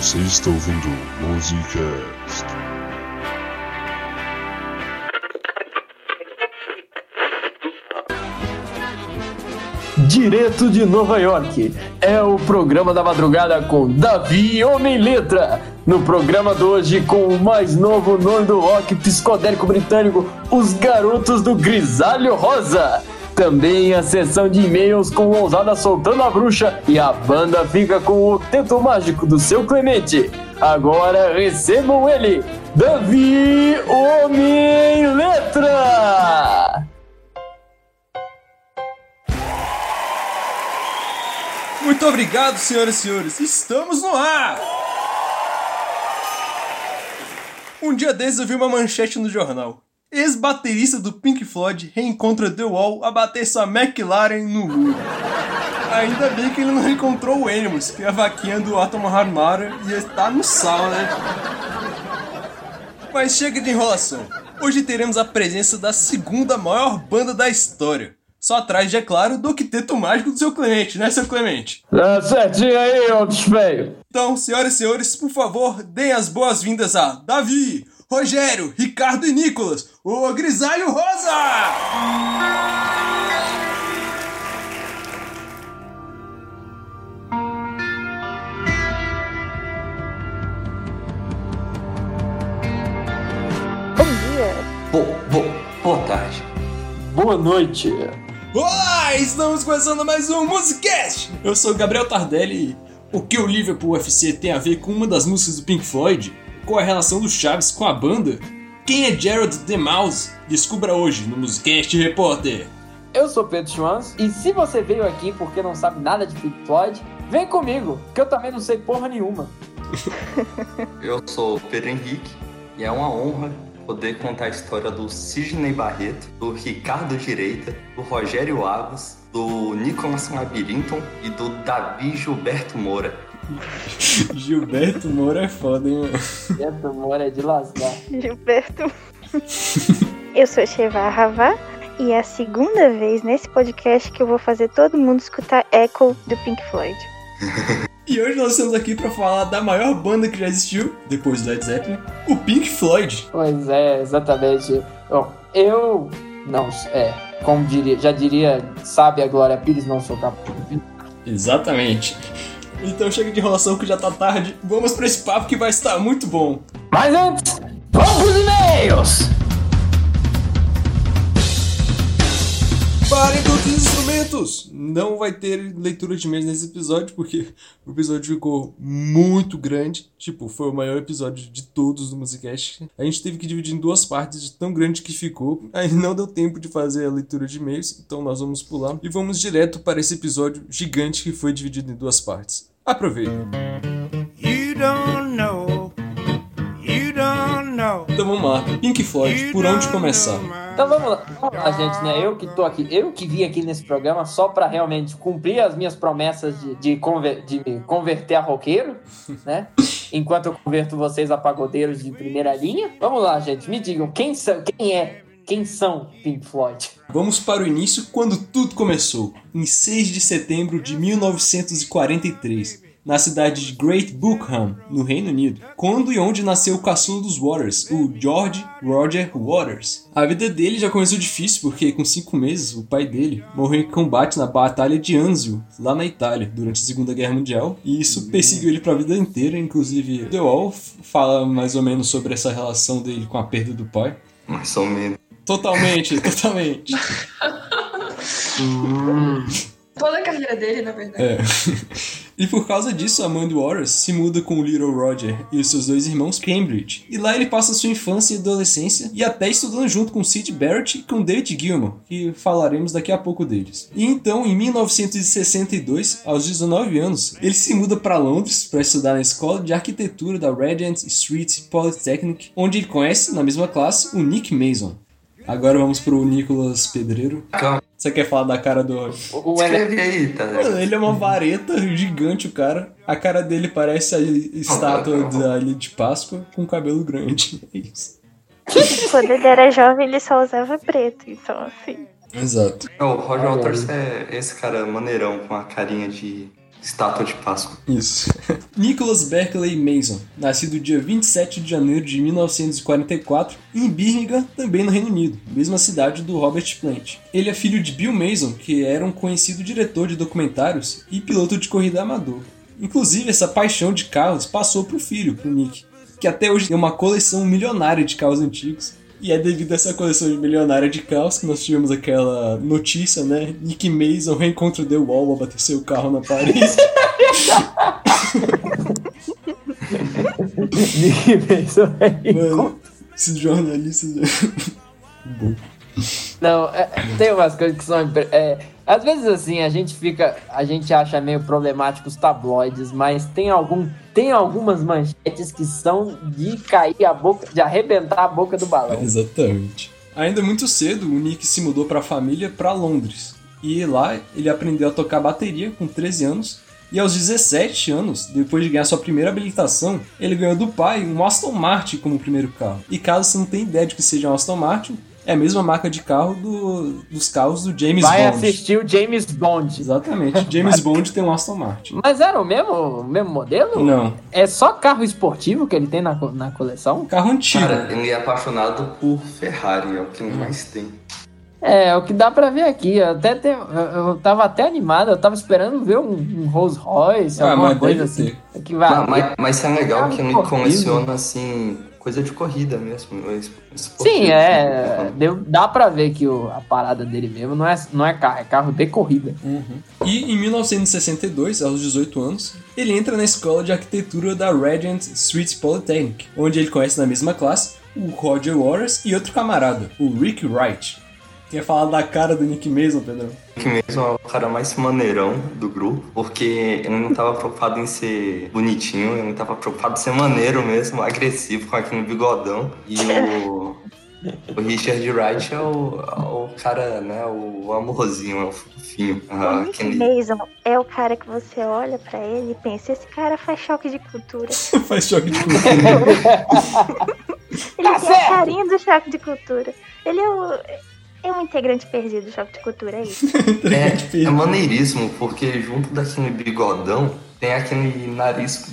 Você está ouvindo Musicast. Direto de Nova York, é o programa da madrugada com Davi Homem Letra. No programa de hoje, com o mais novo nome do rock psicodélico britânico, Os Garotos do Grisalho Rosa. Também a sessão de e-mails com Ousada soltando a bruxa e a banda fica com o teto mágico do seu Clemente. Agora recebam ele, Davi Homem Letra! Muito obrigado, senhoras e senhores. Estamos no ar! Um dia desses eu vi uma manchete no jornal. Ex-baterista do Pink Floyd reencontra The Wall a bater sua McLaren no muro. Ainda bem que ele não encontrou o Animals, que é a vaquinha do Atom Harmara e está no sal, né? Mas chega de enrolação. Hoje teremos a presença da segunda maior banda da história. Só atrás é claro, do Octeto Mágico do seu Clemente, né, seu Clemente? Tá certinho aí, outros feio. Então, senhoras e senhores, por favor, deem as boas-vindas a Davi, Rogério, Ricardo e Nicolas, o Grisalho Rosa! Bom dia. Bo, bo, boa tarde. Boa noite. Olá, estamos começando mais um Musicast! Eu sou o Gabriel Tardelli e o que o Liverpool UFC tem a ver com uma das músicas do Pink Floyd? Qual a relação do Chaves com a banda? Quem é Gerald DeMouse? Descubra hoje no Musicast Repórter! Eu sou Pedro Schwanz e se você veio aqui porque não sabe nada de Pink Floyd, vem comigo, que eu também não sei porra nenhuma. Eu sou o Pedro Henrique e é uma honra poder contar a história do Sidney Barreto, do Ricardo Direita, do Rogério Agos, do Nicolas Labirinton e do Davi Gilberto Moura. Gilberto Moura é foda, hein, mano? Gilberto Moura é de lascar. Gilberto. eu sou Sheva Ravá e é a segunda vez nesse podcast que eu vou fazer todo mundo escutar Echo do Pink Floyd. E hoje nós estamos aqui para falar da maior banda que já existiu, depois do Led Zeppelin, o Pink Floyd. Pois é, exatamente. Bom, eu não, é, como diria, já diria, sabe a Glória Pires, não sou capaz. Exatamente. Então chega de enrolação que já tá tarde. Vamos para esse papo que vai estar muito bom. Mas antes, vamos pros e-mails! Parem todos os instrumentos! Não vai ter leitura de e-mails nesse episódio, porque o episódio ficou muito grande. Tipo, foi o maior episódio de todos do Musicast. A gente teve que dividir em duas partes de tão grande que ficou. Aí não deu tempo de fazer a leitura de e-mails, então nós vamos pular. E vamos direto para esse episódio gigante que foi dividido em duas partes. Aproveite! You don't know. You don't know. Então vamos lá. Pink Floyd, por onde começar? Então vamos lá, vamos lá, gente, né? Eu que tô aqui, eu que vim aqui nesse programa só pra realmente cumprir as minhas promessas de, de, conver- de me converter a roqueiro, né? Enquanto eu converto vocês a pagodeiros de primeira linha. Vamos lá, gente, me digam quem são, quem é, quem são Pink Floyd? Vamos para o início quando tudo começou, em 6 de setembro de 1943, na cidade de Great Bookham, no Reino Unido, quando e onde nasceu o caçula dos Waters, o George Roger Waters. A vida dele já começou difícil porque, com 5 meses, o pai dele morreu em combate na Batalha de Anzio, lá na Itália, durante a Segunda Guerra Mundial, e isso perseguiu ele para a vida inteira, inclusive The Wall fala mais ou menos sobre essa relação dele com a perda do pai. Mais ou menos. Totalmente, totalmente. Toda a carreira dele, na verdade. É. E por causa disso, a Mandy Waters se muda com o Little Roger e os seus dois irmãos Cambridge. E lá ele passa sua infância e adolescência e até estudando junto com Sid Barrett e com David Gilmour, que falaremos daqui a pouco deles. E então, em 1962, aos 19 anos, ele se muda para Londres para estudar na escola de arquitetura da Regent Street Polytechnic, onde ele conhece, na mesma classe, o Nick Mason. Agora vamos pro Nicolas Pedreiro. Calma, Você quer falar da cara do O, o Ele- escreve aí, tá? Mano, ele é uma vareta gigante, o cara. A cara dele parece a estátua da Ilha de Páscoa com cabelo grande. É isso. Quando ele era jovem, ele só usava preto, então assim. Exato. É, O Roger Waters é esse cara maneirão com a carinha de Estátua de Páscoa. Isso. Nicholas Berkeley Mason, nascido dia 27 de janeiro de 1944 em Birmingham, também no Reino Unido, mesma cidade do Robert Plant. Ele é filho de Bill Mason, que era um conhecido diretor de documentários e piloto de corrida amador. Inclusive, essa paixão de carros passou pro filho, pro Nick, que até hoje tem uma coleção milionária de carros antigos. E é devido a essa coleção milionária de carros que nós tivemos aquela notícia, né? Nick Mason reencontra The Wall bater seu carro na Paris. Nick Mason Mano, esses jornalistas. Não, é- tem umas coisas que são. é, às vezes assim, a gente fica. A gente acha meio problemático os tabloides, mas tem algum. Tem algumas manchetes que são de cair a boca, de arrebentar a boca do balão. Exatamente. Ainda muito cedo, o Nick se mudou para a família para Londres. E lá ele aprendeu a tocar bateria com 13 anos. E aos 17 anos, depois de ganhar sua primeira habilitação, ele ganhou do pai um Aston Martin como primeiro carro. E caso você não tenha ideia de que seja um Aston Martin, é a mesma marca de carro do- dos carros do James Vai Bond. assistir o James Bond. Exatamente. James Bond tem um Aston Martin. Mas era o mesmo, o mesmo modelo? Não, É só carro esportivo que ele tem na, na coleção? carro antigo. Cara, ele é apaixonado por Ferrari, é o que mais tem. É, é o que dá pra ver aqui. Eu, até te- eu, eu tava até animado, eu tava esperando ver um, um Rolls Royce, Ah, alguma mas coisa assim. Que vai. Mas, mas, mas é legal que ele coleciona, assim, coisa de corrida mesmo. es- esportivo, Sim, é. assim, Deu, dá pra ver que o- a parada dele mesmo não é, não é carro, é carro de corrida. Uhum. E em 1962, aos 18 anos, ele entra na escola de arquitetura da Regent Street Polytechnic, onde ele conhece na mesma classe o Roger Waters e outro camarada, o Rick Wright. Tinha falado da cara do Nick Mason, Pedrão. Que mesmo é o cara mais maneirão do grupo, porque ele não tava preocupado em ser bonitinho, ele não tava preocupado em ser maneiro mesmo, agressivo, com aquele bigodão. E o, o Richard Wright é o, é o cara, né, o amorzinho, é o fofinho. Ah, o aquele- Mason é o cara que você olha pra ele e pensa, esse cara faz choque de cultura. Faz choque de cultura. Ele Tá tem certo. a carinha do choque de cultura. Ele é o. É um integrante perdido do choque de cultura, é isso. É, é maneiríssimo, porque junto daquele bigodão tem aquele nariz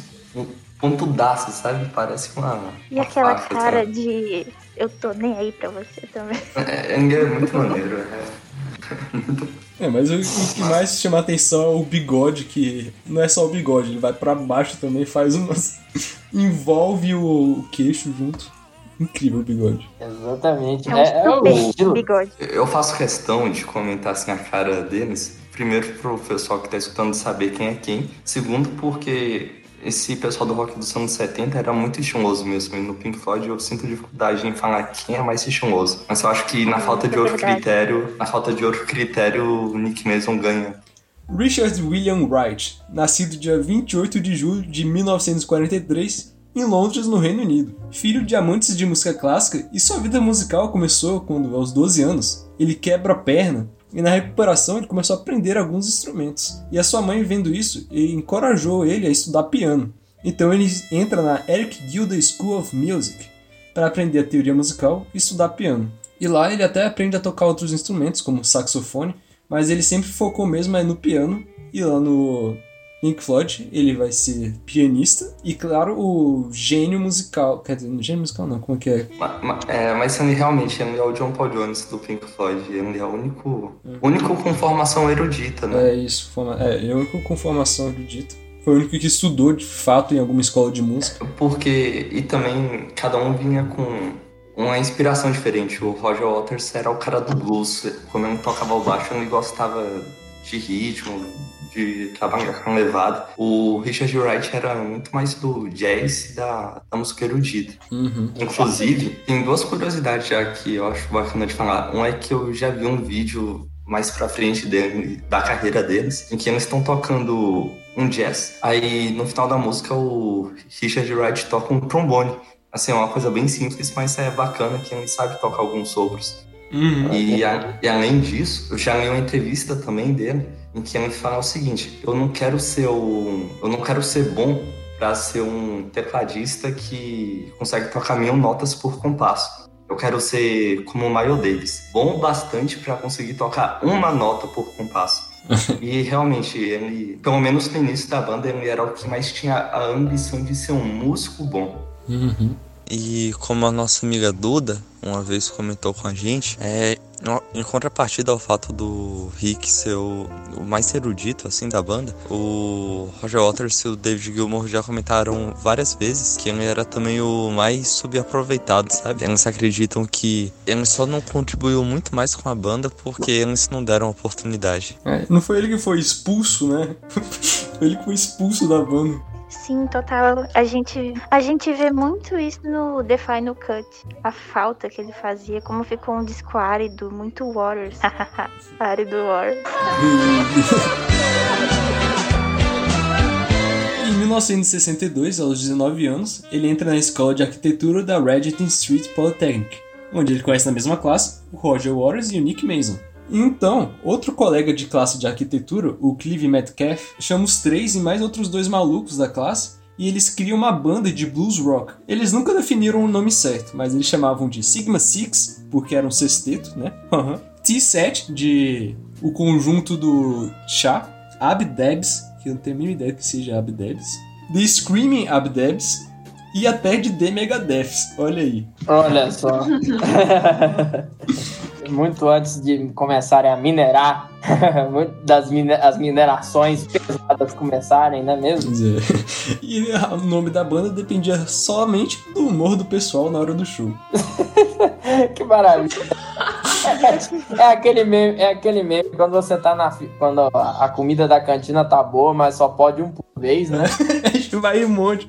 pontudaço, sabe? Parece uma. E uma aquela faca, cara sabe? de. Eu tô nem aí pra você também. É, ele é muito maneiro. É. É, mas o, o que mais chama atenção é o bigode, que não é só o bigode, ele vai pra baixo também, faz umas. envolve o queixo junto. Incrível o bigode. Exatamente. É um É, é estilo. bigode. Eu faço questão de comentar assim a cara deles. Primeiro, pro pessoal que tá escutando saber quem é quem. Segundo, porque esse pessoal do rock dos anos 70 era muito estiloso mesmo. E no Pink Floyd eu sinto dificuldade em falar quem é mais estiloso. Mas eu acho que na falta de outro critério, na falta de outro critério, o Nick Mason ganha. Richard William Wright, nascido dia 28 de julho de 1943 em Londres, no Reino Unido. Filho de amantes de música clássica, e sua vida musical começou quando, aos 12 anos, ele quebra a perna e na recuperação ele começou a aprender alguns instrumentos. E a sua mãe, vendo isso, encorajou ele a estudar piano. Então ele entra na Eric Gilda School of Music para aprender a teoria musical e estudar piano. E lá ele até aprende a tocar outros instrumentos, como saxofone, mas ele sempre focou mesmo é no piano. E lá no Pink Floyd ele vai ser pianista e, claro, o gênio musical. Quer dizer, gênio musical não, como é que é? Ma- ma- é, mas ele realmente ele é o John Paul Jones do Pink Floyd. Ele é o único, único com formação erudita, né? É isso, forma... é, ele é o único com formação erudita. Foi o único que estudou de fato em alguma escola de música. Porque, e também, cada um vinha com uma inspiração diferente. O Roger Waters era o cara do blues. Como ele tocava o baixo, ele gostava de ritmo, de trabalhar com levada. O Richard Wright era muito mais do jazz e da, da música erudita. Uhum. Inclusive, tem duas curiosidades já que eu acho bacana de falar. Um é que eu já vi um vídeo mais pra frente dele, da carreira deles, em que eles estão tocando um jazz. Aí no final da música o Richard Wright toca um trombone. Assim, é uma coisa bem simples, mas é bacana que ele sabe tocar alguns sopros. Uhum. E, a- e além disso, eu já li uma entrevista também dele, em que ele fala o seguinte: eu não quero ser um, eu não quero ser bom para ser um tecladista que consegue tocar mil notas por compasso. Eu quero ser como o Miles Davis, bom o bastante para conseguir tocar uma nota por compasso. e realmente, ele, pelo menos no início da banda, ele era o que mais tinha a ambição de ser um músico bom. Uhum. E como a nossa amiga Duda uma vez comentou com a gente, é, em contrapartida ao fato do Rick ser o, mais erudito assim da banda, o Roger Waters e o David Gilmour já comentaram várias vezes que ele era também o mais subaproveitado, sabe? Eles acreditam que ele só não contribuiu muito mais com a banda porque eles não deram oportunidade. É, não foi ele que foi expulso, né? ele que foi expulso da banda. Sim, total. A gente, a gente vê muito isso no The Final Cut. A falta que ele fazia, como ficou um disco árido, muito Waters. árido Waters. em 1962, aos 19 anos, ele entra na escola de arquitetura da Regent Street Polytechnic, onde ele conhece na mesma classe o Roger Waters e o Nick Mason. Então, outro colega de classe de arquitetura, o Clive Metcalf, chama os três e mais outros dois malucos da classe e eles criam uma banda de blues rock. Eles nunca definiram o nome certo, mas eles chamavam de Sigma Six, porque era um sexteto, né? Uhum. T7, de o conjunto do Chá, Abdebs, que eu não tenho a mínima ideia que seja Abdebs, The Screaming Abdebs e até de The Megadeths, olha aí. Olha só. muito antes de começarem a minerar, das as minerações pesadas começarem, não é mesmo? É. E o nome da banda dependia somente do humor do pessoal na hora do show. que maravilha. É, é, aquele meme, é aquele meme quando você tá na. Quando a comida da cantina tá boa, mas só pode um por vez, né? Vai um monte.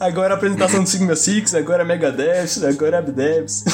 Agora a apresentação do Sigma Six, agora Megadeth, agora Abdebs.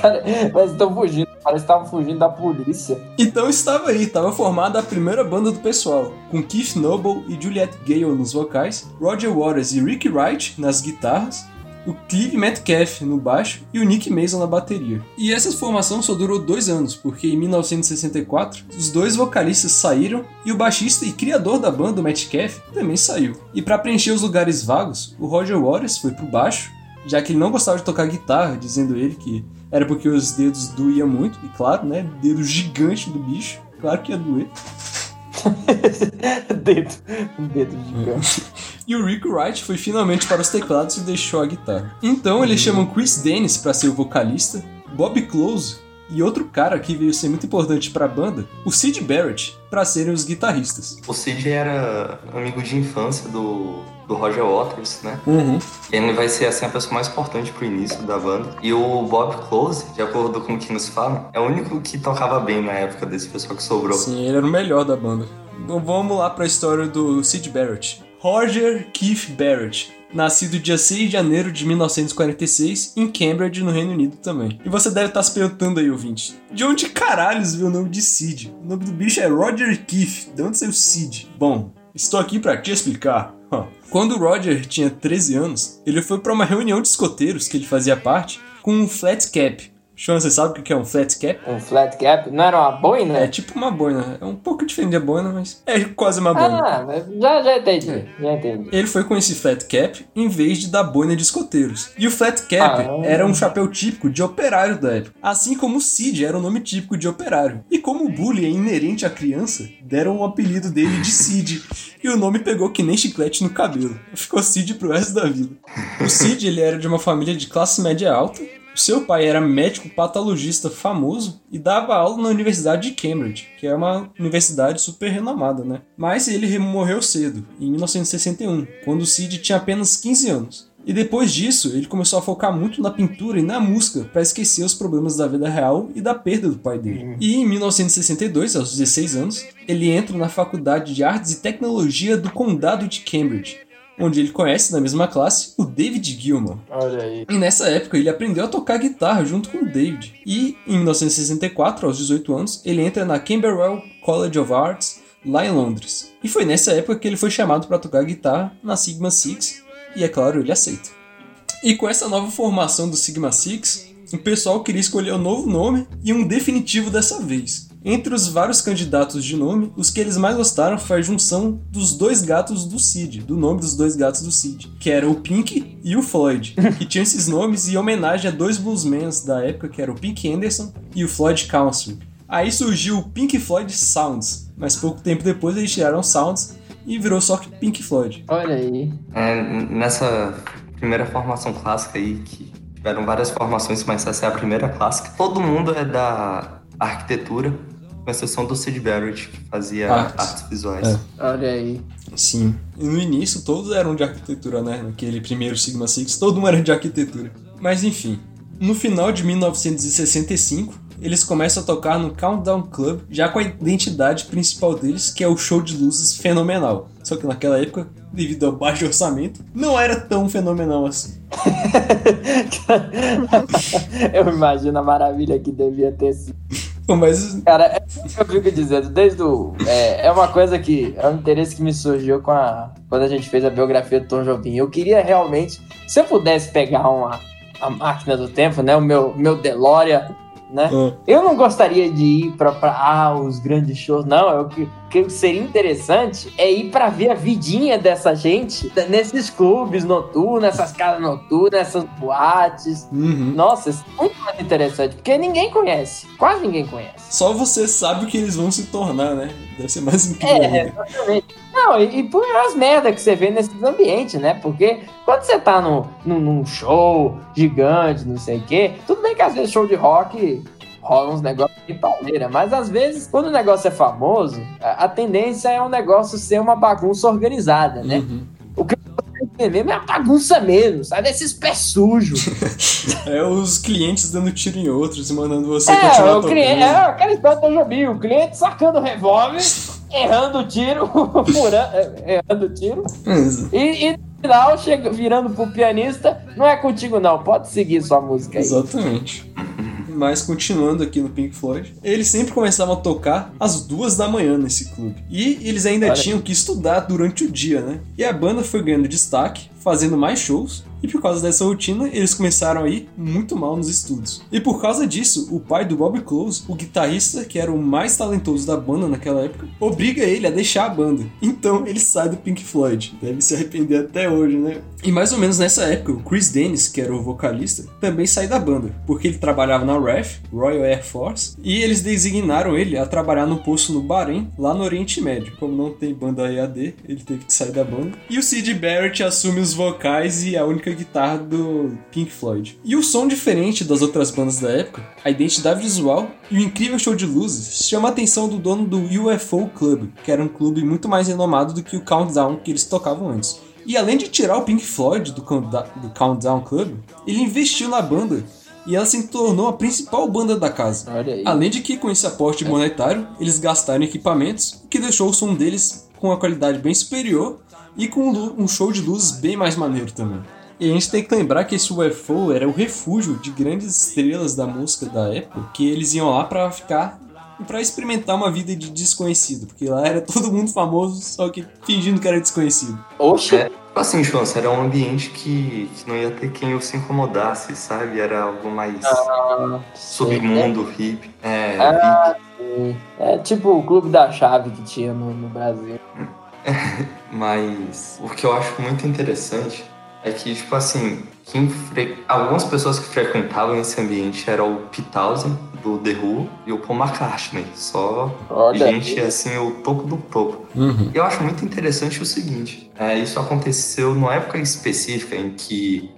Cara, mas estão fugindo, parece que estavam fugindo da polícia. Então estava aí, estava formada a primeira banda do pessoal, com Keith Noble e Juliette Gale nos vocais, Roger Waters e Rick Wright nas guitarras, o Clive Metcalf no baixo e o Nick Mason na bateria. E essa formação só durou dois anos, porque em 1964 os dois vocalistas saíram e o baixista e criador da banda, o Metcalf, também saiu. E para preencher os lugares vagos, o Roger Waters foi pro baixo, já que ele não gostava de tocar guitarra, dizendo ele que era porque os dedos doíam muito, e claro, né, dedo gigante do bicho, claro que ia doer. dedo, um dedo gigante. E o Rick Wright foi finalmente para os teclados e deixou a guitarra. Então eles chamam Chris Dennis para ser o vocalista, Bob Close e outro cara que veio ser muito importante para a banda, o Sid Barrett, para serem os guitarristas. O Sid era amigo de infância do, do Roger Waters, né? Uhum. Ele vai ser assim a pessoa mais importante pro início da banda. E o Bob Close, de acordo com o que nos falam, é o único que tocava bem na época desse pessoal que sobrou. Sim, ele era o melhor da banda. Então vamos lá para a história do Sid Barrett. Roger Keith Barrett, nascido dia 6 de janeiro de 1946 em Cambridge, no Reino Unido também. E você deve estar se perguntando aí, ouvinte, de onde caralhos veio o nome de Sid? O nome do bicho é Roger Keith, de onde saiu Sid? Bom, estou aqui para te explicar. Quando Roger tinha 13 anos, ele foi para uma reunião de escoteiros que ele fazia parte com um flat cap, Sean, você sabe o que é um flat cap? Um flat cap? Não era uma boina? É tipo uma boina. É um pouco diferente da boina, mas é quase uma boina. Ah, já, já entendi. É. Já entendi. Ele foi com esse flat cap em vez de da boina de escoteiros. E o flat cap ah, era um chapéu típico de operário da época. Assim como o Cid era um nome típico de operário. E como o bullying é inerente à criança, deram o apelido dele de Cid. E o nome pegou que nem chiclete no cabelo. Ficou Cid pro resto da vida. O Cid ele era de uma família de classe média alta seu pai era médico patologista famoso e dava aula na Universidade de Cambridge, que é uma universidade super renomada, né? Mas ele morreu cedo, em 1961, quando Sid tinha apenas 15 anos. E depois disso, ele começou a focar muito na pintura e na música para esquecer os problemas da vida real e da perda do pai dele. E em 1962, aos 16 anos, ele entra na Faculdade de Artes e Tecnologia do Condado de Cambridge, onde ele conhece na mesma classe o David Gilmour. Olha aí. E nessa época ele aprendeu a tocar guitarra junto com o David. E em 1964, aos 18 anos, ele entra na Camberwell College of Arts, lá em Londres. E foi nessa época que ele foi chamado para tocar guitarra na Sigma Six, e é claro, ele aceita. E com essa nova formação do Sigma Six, o pessoal queria escolher um novo nome e um definitivo dessa vez. Entre os vários candidatos de nome, os que eles mais gostaram foi a junção dos dois gatos do Cid, do nome dos dois gatos do Cid, que era o Pink e o Floyd, que tinham esses nomes em homenagem a dois bluesmans da época, que eram o Pink Anderson e o Floyd Council. Aí surgiu o Pink Floyd Sounds, mas pouco tempo depois eles tiraram Sounds e virou só Pink Floyd. Olha aí. É, nessa primeira formação clássica aí, que tiveram várias formações, mas essa é a primeira clássica, todo mundo é da arquitetura, com exceção do Sid Barrett, que fazia Artes. artes, visuais. É. Olha aí. Sim. E no início todos eram de arquitetura, né? Naquele primeiro Sigma Six, todo mundo era de arquitetura. Mas enfim, no final de 1965, eles começam a tocar no Countdown Club, já com a identidade principal deles, que é o show de luzes fenomenal. Só que naquela época, devido ao baixo orçamento, não era tão fenomenal assim. Eu imagino a maravilha que devia ter sido. Mas Cara, é o que eu fico dizendo, desde o. É, é uma coisa que. É um interesse que me surgiu com a. Quando a gente fez a biografia do Tom Jobim. Eu queria realmente. Se eu pudesse pegar uma. A máquina do tempo, né? O meu, meu DeLorean, né? Ah. Eu não gostaria de ir pra, pra ah, os grandes shows, não. É o que, que seria interessante é ir pra ver a vidinha dessa gente nesses clubes noturnos, nessas casas noturnas, nessas boates. Uhum. Nossa, isso é muito mais interessante, porque ninguém conhece. Quase ninguém conhece. Só você sabe o que eles vão se tornar, né? Deve ser mais incrível. É, ainda. exatamente. Não, e, e por as merdas que você vê nesses ambientes, né? Porque quando você tá no, num, num show gigante, não sei o quê, tudo bem que às vezes show de rock rola uns negócios de pauleira, mas às vezes, quando o negócio é famoso, a, a tendência é o negócio ser uma bagunça organizada, né? Uhum. O que eu mesmo é a bagunça mesmo, sabe? Desses pés sujos. É os clientes dando tiro em outros e mandando você É, continuar o tocando. cliente, é aquela história do Jobim, o cliente sacando o revólver, errando o tiro, furando, é, errando o tiro, e, e no final, chega, virando pro pianista, não é contigo não, pode seguir sua música aí. Exatamente. Mas continuando aqui no Pink Floyd, eles sempre começavam a tocar às duas da manhã nesse clube. E eles ainda Olha. tinham que estudar durante o dia, né? E a banda foi ganhando destaque, fazendo mais shows. E por causa dessa rotina, eles começaram a ir muito mal nos estudos. E por causa disso, o pai do Bob Close, o guitarrista que era o mais talentoso da banda naquela época, obriga ele a deixar a banda. Então ele sai do Pink Floyd. Deve se arrepender até hoje, né? E mais ou menos nessa época, o Chris Dennis, que era o vocalista, também sai da banda, porque ele trabalhava na RAF, Royal Air Force, e eles designaram ele a trabalhar no posto no Bahrein, lá no Oriente Médio. Como não tem banda EAD, ele teve que sair da banda. E o Sid Barrett assume os vocais e a única guitarra do Pink Floyd. E o som diferente das outras bandas da época, a identidade visual e o incrível show de luzes chama a atenção do dono do UFO Club, que era um clube muito mais renomado do que o Countdown que eles tocavam antes. E além de tirar o Pink Floyd do, do Countdown Club, ele investiu na banda e ela se tornou a principal banda da casa. Além de que, com esse aporte monetário, eles gastaram em equipamentos, o que deixou o som deles com uma qualidade bem superior e com um show de luzes bem mais maneiro também. E a gente tem que lembrar que esse UFO era o refúgio de grandes estrelas da música da época, que eles iam lá pra ficar e pra experimentar uma vida de desconhecido, porque lá era todo mundo famoso, só que fingindo que era desconhecido. Oxe, É, tipo assim, Chance, era um ambiente que, que não ia ter quem o se incomodasse, sabe? Era algo mais submundo, hippie. É, Ah, sim. É tipo o clube da chave que tinha no, no Brasil. Mas o que eu acho muito interessante é que, tipo assim, quem fre... algumas pessoas que frequentavam esse ambiente eram o Townsend, do The Who, e o Paul McCartney. Só Olha gente, assim, o topo do topo. Eu acho muito interessante o seguinte: é, isso aconteceu numa época específica em que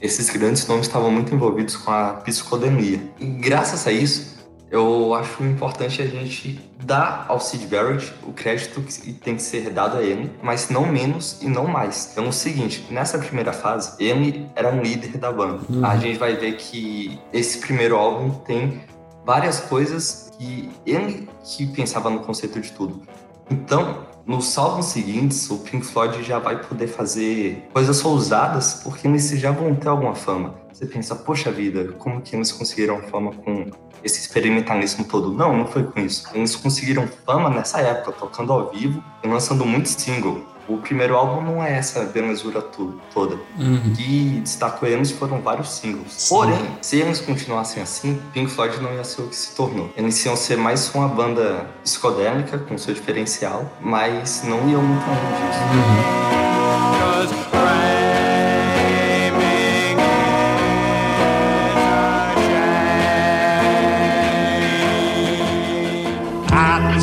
esses grandes nomes estavam muito envolvidos com a psicodelia. E graças a isso, eu acho importante a gente dar ao Sid Barrett o crédito que tem que ser dado a ele, mas não menos e não mais. Então, o seguinte, nessa primeira fase, ele era um líder da banda. A gente vai ver que esse primeiro álbum tem várias coisas que ele que pensava no conceito de tudo. Então, nos álbuns seguintes, o Pink Floyd já vai poder fazer coisas ousadas, porque eles já vão ter alguma fama. Você pensa, poxa vida, como que eles conseguiram fama com esse experimentalismo todo? Não, não foi com isso. Eles conseguiram fama nessa época, tocando ao vivo e lançando muitos singles. O primeiro álbum não é essa belezura toda. O que destacou eles foram vários singles. Porém, se eles continuassem assim, Pink Floyd não ia ser o que se tornou. Eles iam ser mais uma banda psicodélica, com seu diferencial, mas não iam muito longe disso. Cause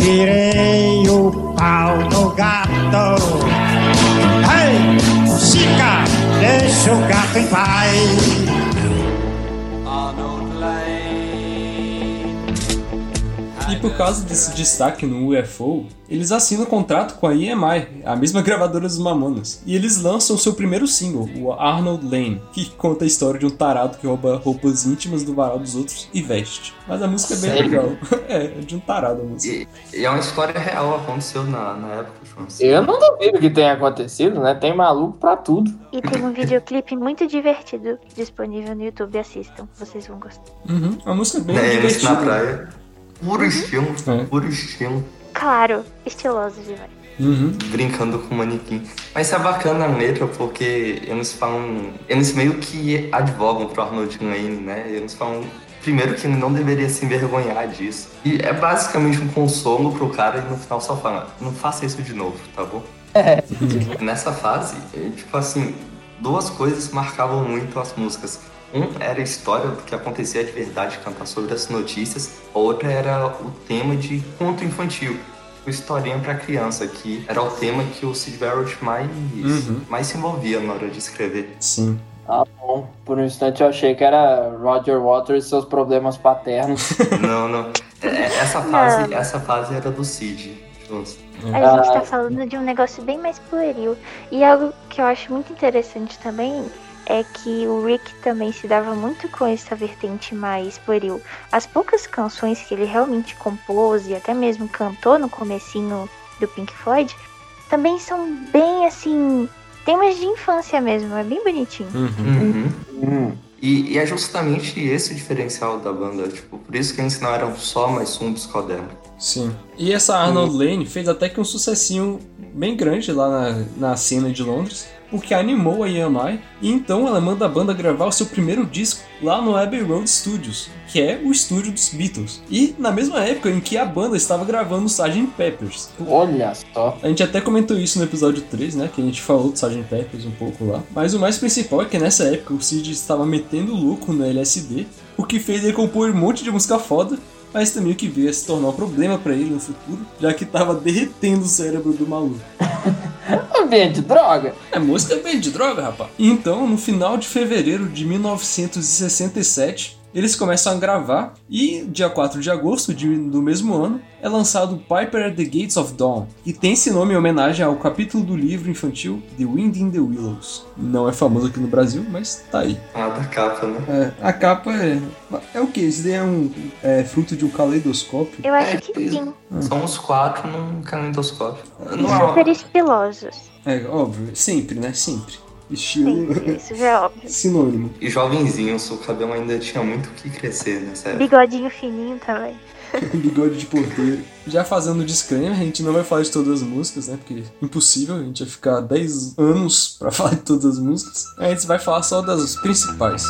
tirei o pau do gato. Ei, hey, Chica, deixa o gato em paz. Por causa desse destaque no UFO, eles assinam contrato com a EMI, a mesma gravadora dos Mamonas. E eles lançam seu primeiro single, o Arnold Lane, que conta a história de um tarado que rouba roupas íntimas do varal dos outros e veste. Mas a música é bem Sério? legal. É, é de um tarado a música. E, e é uma história real, aconteceu na, na época. Eu não duvido que tenha acontecido, né? Tem maluco pra tudo. E tem um videoclipe muito divertido disponível no YouTube. Assistam, vocês vão gostar. Uhum, a música é bem É, eles divertida. na praia. Puro estilo, É. puro estilo. Claro, estiloso demais. Uhum. brincando com o manequim. Mas isso é bacana a letra porque eles falam. Eles meio que advogam pro Arnold Lane, né? Eles falam. Primeiro que ele não deveria se envergonhar disso. E é basicamente um consolo pro cara e no final só fala, não faça isso de novo, tá bom? É. Nessa fase, tipo assim, duas coisas marcavam muito as músicas. Um era a história do que acontecia de verdade, cantar sobre as notícias. A outra era o tema de conto infantil. Tipo, historinha pra criança, que era o tema que o Sid Barrett mais, Uhum. mais se envolvia na hora de escrever. Sim. Tá bom. Por um instante eu achei que era Roger Waters e seus problemas paternos. não, não. É, é, Essa fase, essa fase era do Sid. Juntos. A gente Ah. tá falando de um negócio bem mais pueril. E algo que eu acho muito interessante também é que o Rick também se dava muito com essa vertente mais pueril. As poucas canções que ele realmente compôs e até mesmo cantou no comecinho do Pink Floyd também são bem assim, temas de infância mesmo, é bem bonitinho. Uhum. Uhum. Hum. E, e é justamente esse o diferencial da banda. Tipo, por isso que eles não eram só mais um psicodélico. Sim. E essa Arnold Lane fez até que um sucessinho bem grande lá na, na cena de Londres, porque animou a EMI, e então ela manda a banda gravar o seu primeiro disco lá no Abbey Road Studios, que é o estúdio dos Beatles. E na mesma época em que a banda estava gravando o Sgt. Peppers. Olha só. A gente até comentou isso no episódio 3, né? Que a gente falou do Sgt. Peppers um pouco lá. Mas o mais principal é que nessa época o Sid estava metendo louco no LSD, o que fez ele compor um monte de música foda, mas também o que veio a se tornar um problema pra ele no futuro, já que tava derretendo o cérebro do maluco. Ambiente, droga. É música bem de droga, rapaz. Então, no final de fevereiro de 1967, eles começam a gravar e, dia 4 de agosto de- do mesmo ano, é lançado Piper at the Gates of Dawn, que tem esse nome em homenagem ao capítulo do livro infantil The Wind in the Willows. Não é famoso aqui no Brasil, mas tá aí. Ah, da capa, né? É, a capa é. É o que? Isso daí é um é, fruto de um caleidoscópio? Eu acho É, que sim, São os quatro num calendoscópio. e Não é super estilosos. É, óbvio, sempre, né? Sempre. Estilo Sempre, isso já é óbvio. sinônimo. E jovenzinhos, o cabelo ainda tinha muito o que crescer nessa época. Bigodinho fininho também. Bigode de porteiro. Já fazendo disclaimer, a gente não vai falar de todas as músicas, né? Porque é impossível, a gente vai ficar 10 anos pra falar de todas as músicas. A gente vai falar só das principais.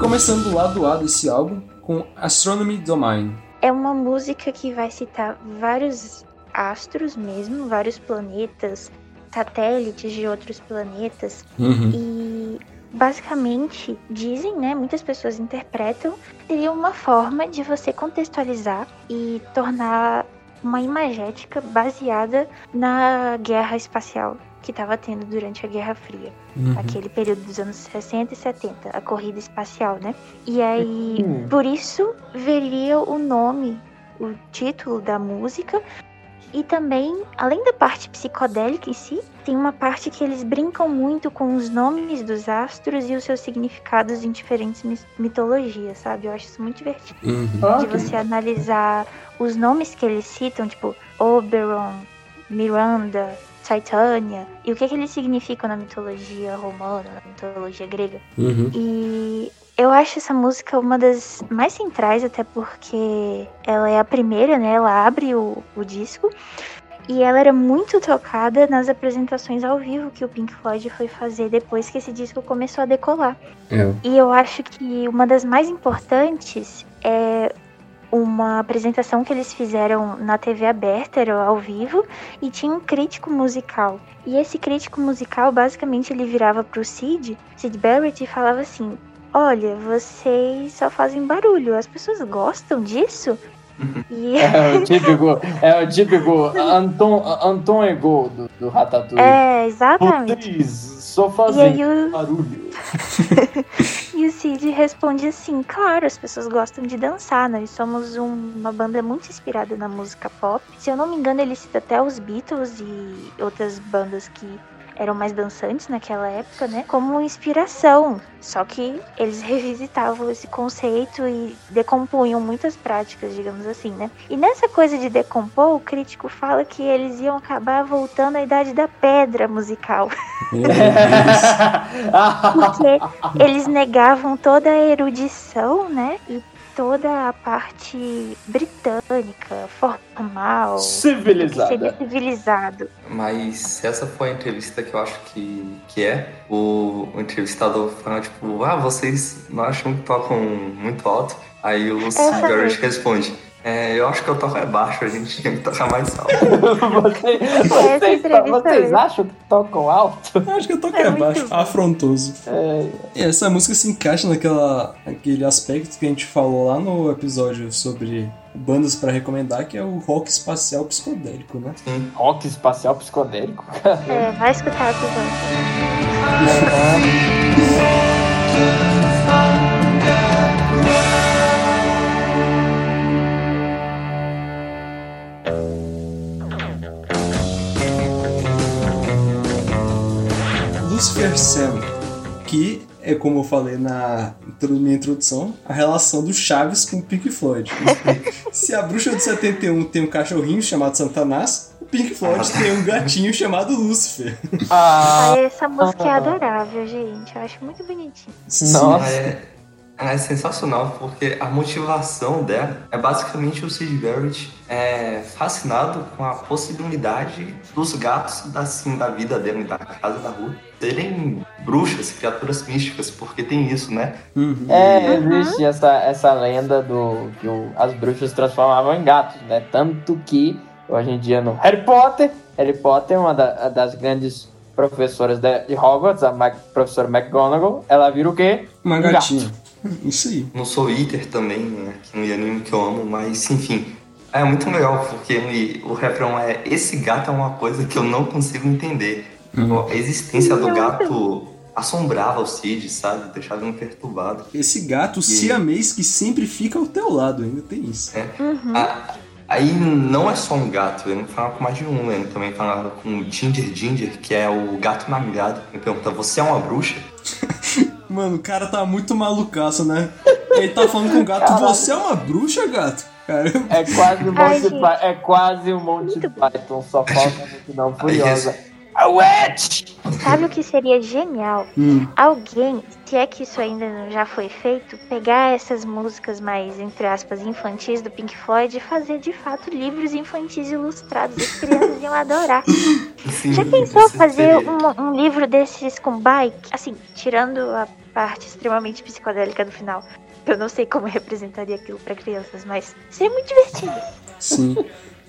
Começando do lado A desse álbum com Astronomy Domain. É uma música que vai citar vários astros mesmo, vários planetas, satélites de outros planetas. Uhum. E basicamente dizem, né? Muitas pessoas interpretam, seria uma forma de você contextualizar e tornar uma imagética baseada na guerra espacial que estava tendo durante a Guerra Fria Uhum. aquele período dos anos 60 e 70, a corrida espacial, né? E aí, Hum. por isso, veria o nome, o título da música. E também, além da parte psicodélica em si, tem uma parte que eles brincam muito com os nomes dos astros e os seus significados em diferentes mitologias, sabe? Eu acho isso muito divertido. Uhum. De você analisar os nomes que eles citam, tipo Oberon, Miranda, Titânia, e o que, que eles significam na mitologia romana, na mitologia grega. Uhum. E eu acho essa música uma das mais centrais, até porque ela é a primeira, né? Ela abre o, o disco. E ela era muito tocada nas apresentações ao vivo que o Pink Floyd foi fazer depois que esse disco começou a decolar. É. E eu acho que uma das mais importantes é uma apresentação que eles fizeram na TV aberta, era ao vivo, e tinha um crítico musical. E esse crítico musical, basicamente, ele virava pro Sid, Sid Barrett, e falava assim: olha, vocês só fazem barulho, as pessoas gostam disso? E É o típico, é o típico Anton, Anton Ego do, do Ratatouille. é, exatamente. Vocês só fazem o, barulho. e o Cid responde assim, claro, as pessoas gostam de dançar, nós somos um- uma banda muito inspirada na música pop. Se eu não me engano, ele cita até os Beatles e outras bandas que eram mais dançantes naquela época, né? Como inspiração. Só que eles revisitavam esse conceito e decompunham muitas práticas, digamos assim, né? E nessa coisa de decompor, o crítico fala que eles iam acabar voltando à idade da pedra musical. Porque eles negavam toda a erudição, né? E toda a parte britânica, formal, Civilizada. civilizado. Mas essa foi a entrevista que eu acho que, que é. O, o entrevistador falando, tipo, ah, vocês não acham que tocam muito alto? Aí o Lucy Essa Garrett responde, é, eu acho que eu toco é baixo, a gente tem que tocar mais alto. Você- Essa vocês, vocês mesmo. acham que tocam alto? Eu acho que eu toco É é baixo. bom. Afrontoso. É, E essa música se encaixa naquela, naquele aspecto que a gente falou lá no episódio sobre bandas pra recomendar, que é o rock espacial psicodélico, né? rock espacial psicodélico. É, vai escutar o episódio. Sam, que é como eu falei na minha introdução, a relação do Chaves com o Pink Floyd. Se a bruxa do 71 tem um cachorrinho chamado Satanás, o Pink Floyd tem um gatinho chamado Lúcifer. Ah, Ah, essa música é adorável, gente. Eu acho muito bonitinho. nossa. É, é sensacional porque a motivação dela é basicamente o Sid Barrett é, fascinado com a possibilidade dos gatos assim, da vida dele, da casa da rua, serem bruxas, criaturas místicas, porque tem isso, né? Uhum. É, existe essa, essa lenda do que o- as bruxas transformavam em gatos, né? Tanto que hoje em dia no Harry Potter, Harry Potter é uma da- das grandes professoras de, Hogwarts, a Mac- professora McGonagall, ela vira o quê? Uma Um gatinha. Isso aí. No Soul Eater também, né? Que é um anime que eu amo, mas enfim. É muito legal, porque ele- o refrão é Esse gato é uma coisa que eu não consigo entender. A existência do gato assombrava o Cid, sabe? Deixava ele perturbado. Esse gato siamês que sempre fica ao teu lado, ainda tem isso. É. A- aí não é só um gato, ele fala com mais de um, ele também falava com o Ginger Ginger, que é o gato namorado. Ele pergunta, você é uma bruxa? Mano, o cara tá muito malucaço, né? Ele tá falando com o gato, Caralho. você é uma bruxa, gato? Cara, É quase o Ai, Monty, gente. Py- é quase Monty Muito Python, só falta multidão Aí, furiosa. A witch! Sabe o que seria genial? Hum. Alguém, se é que isso ainda não já foi feito, pegar essas músicas mais, entre aspas, infantis do Pink Floyd e fazer de fato livros infantis ilustrados. As crianças iam adorar. Sim, Já pensou fazer um, um livro desses com bike? Assim, tirando a parte extremamente psicodélica do final. Eu não sei como representaria aquilo pra crianças, mas seria muito divertido. Sim.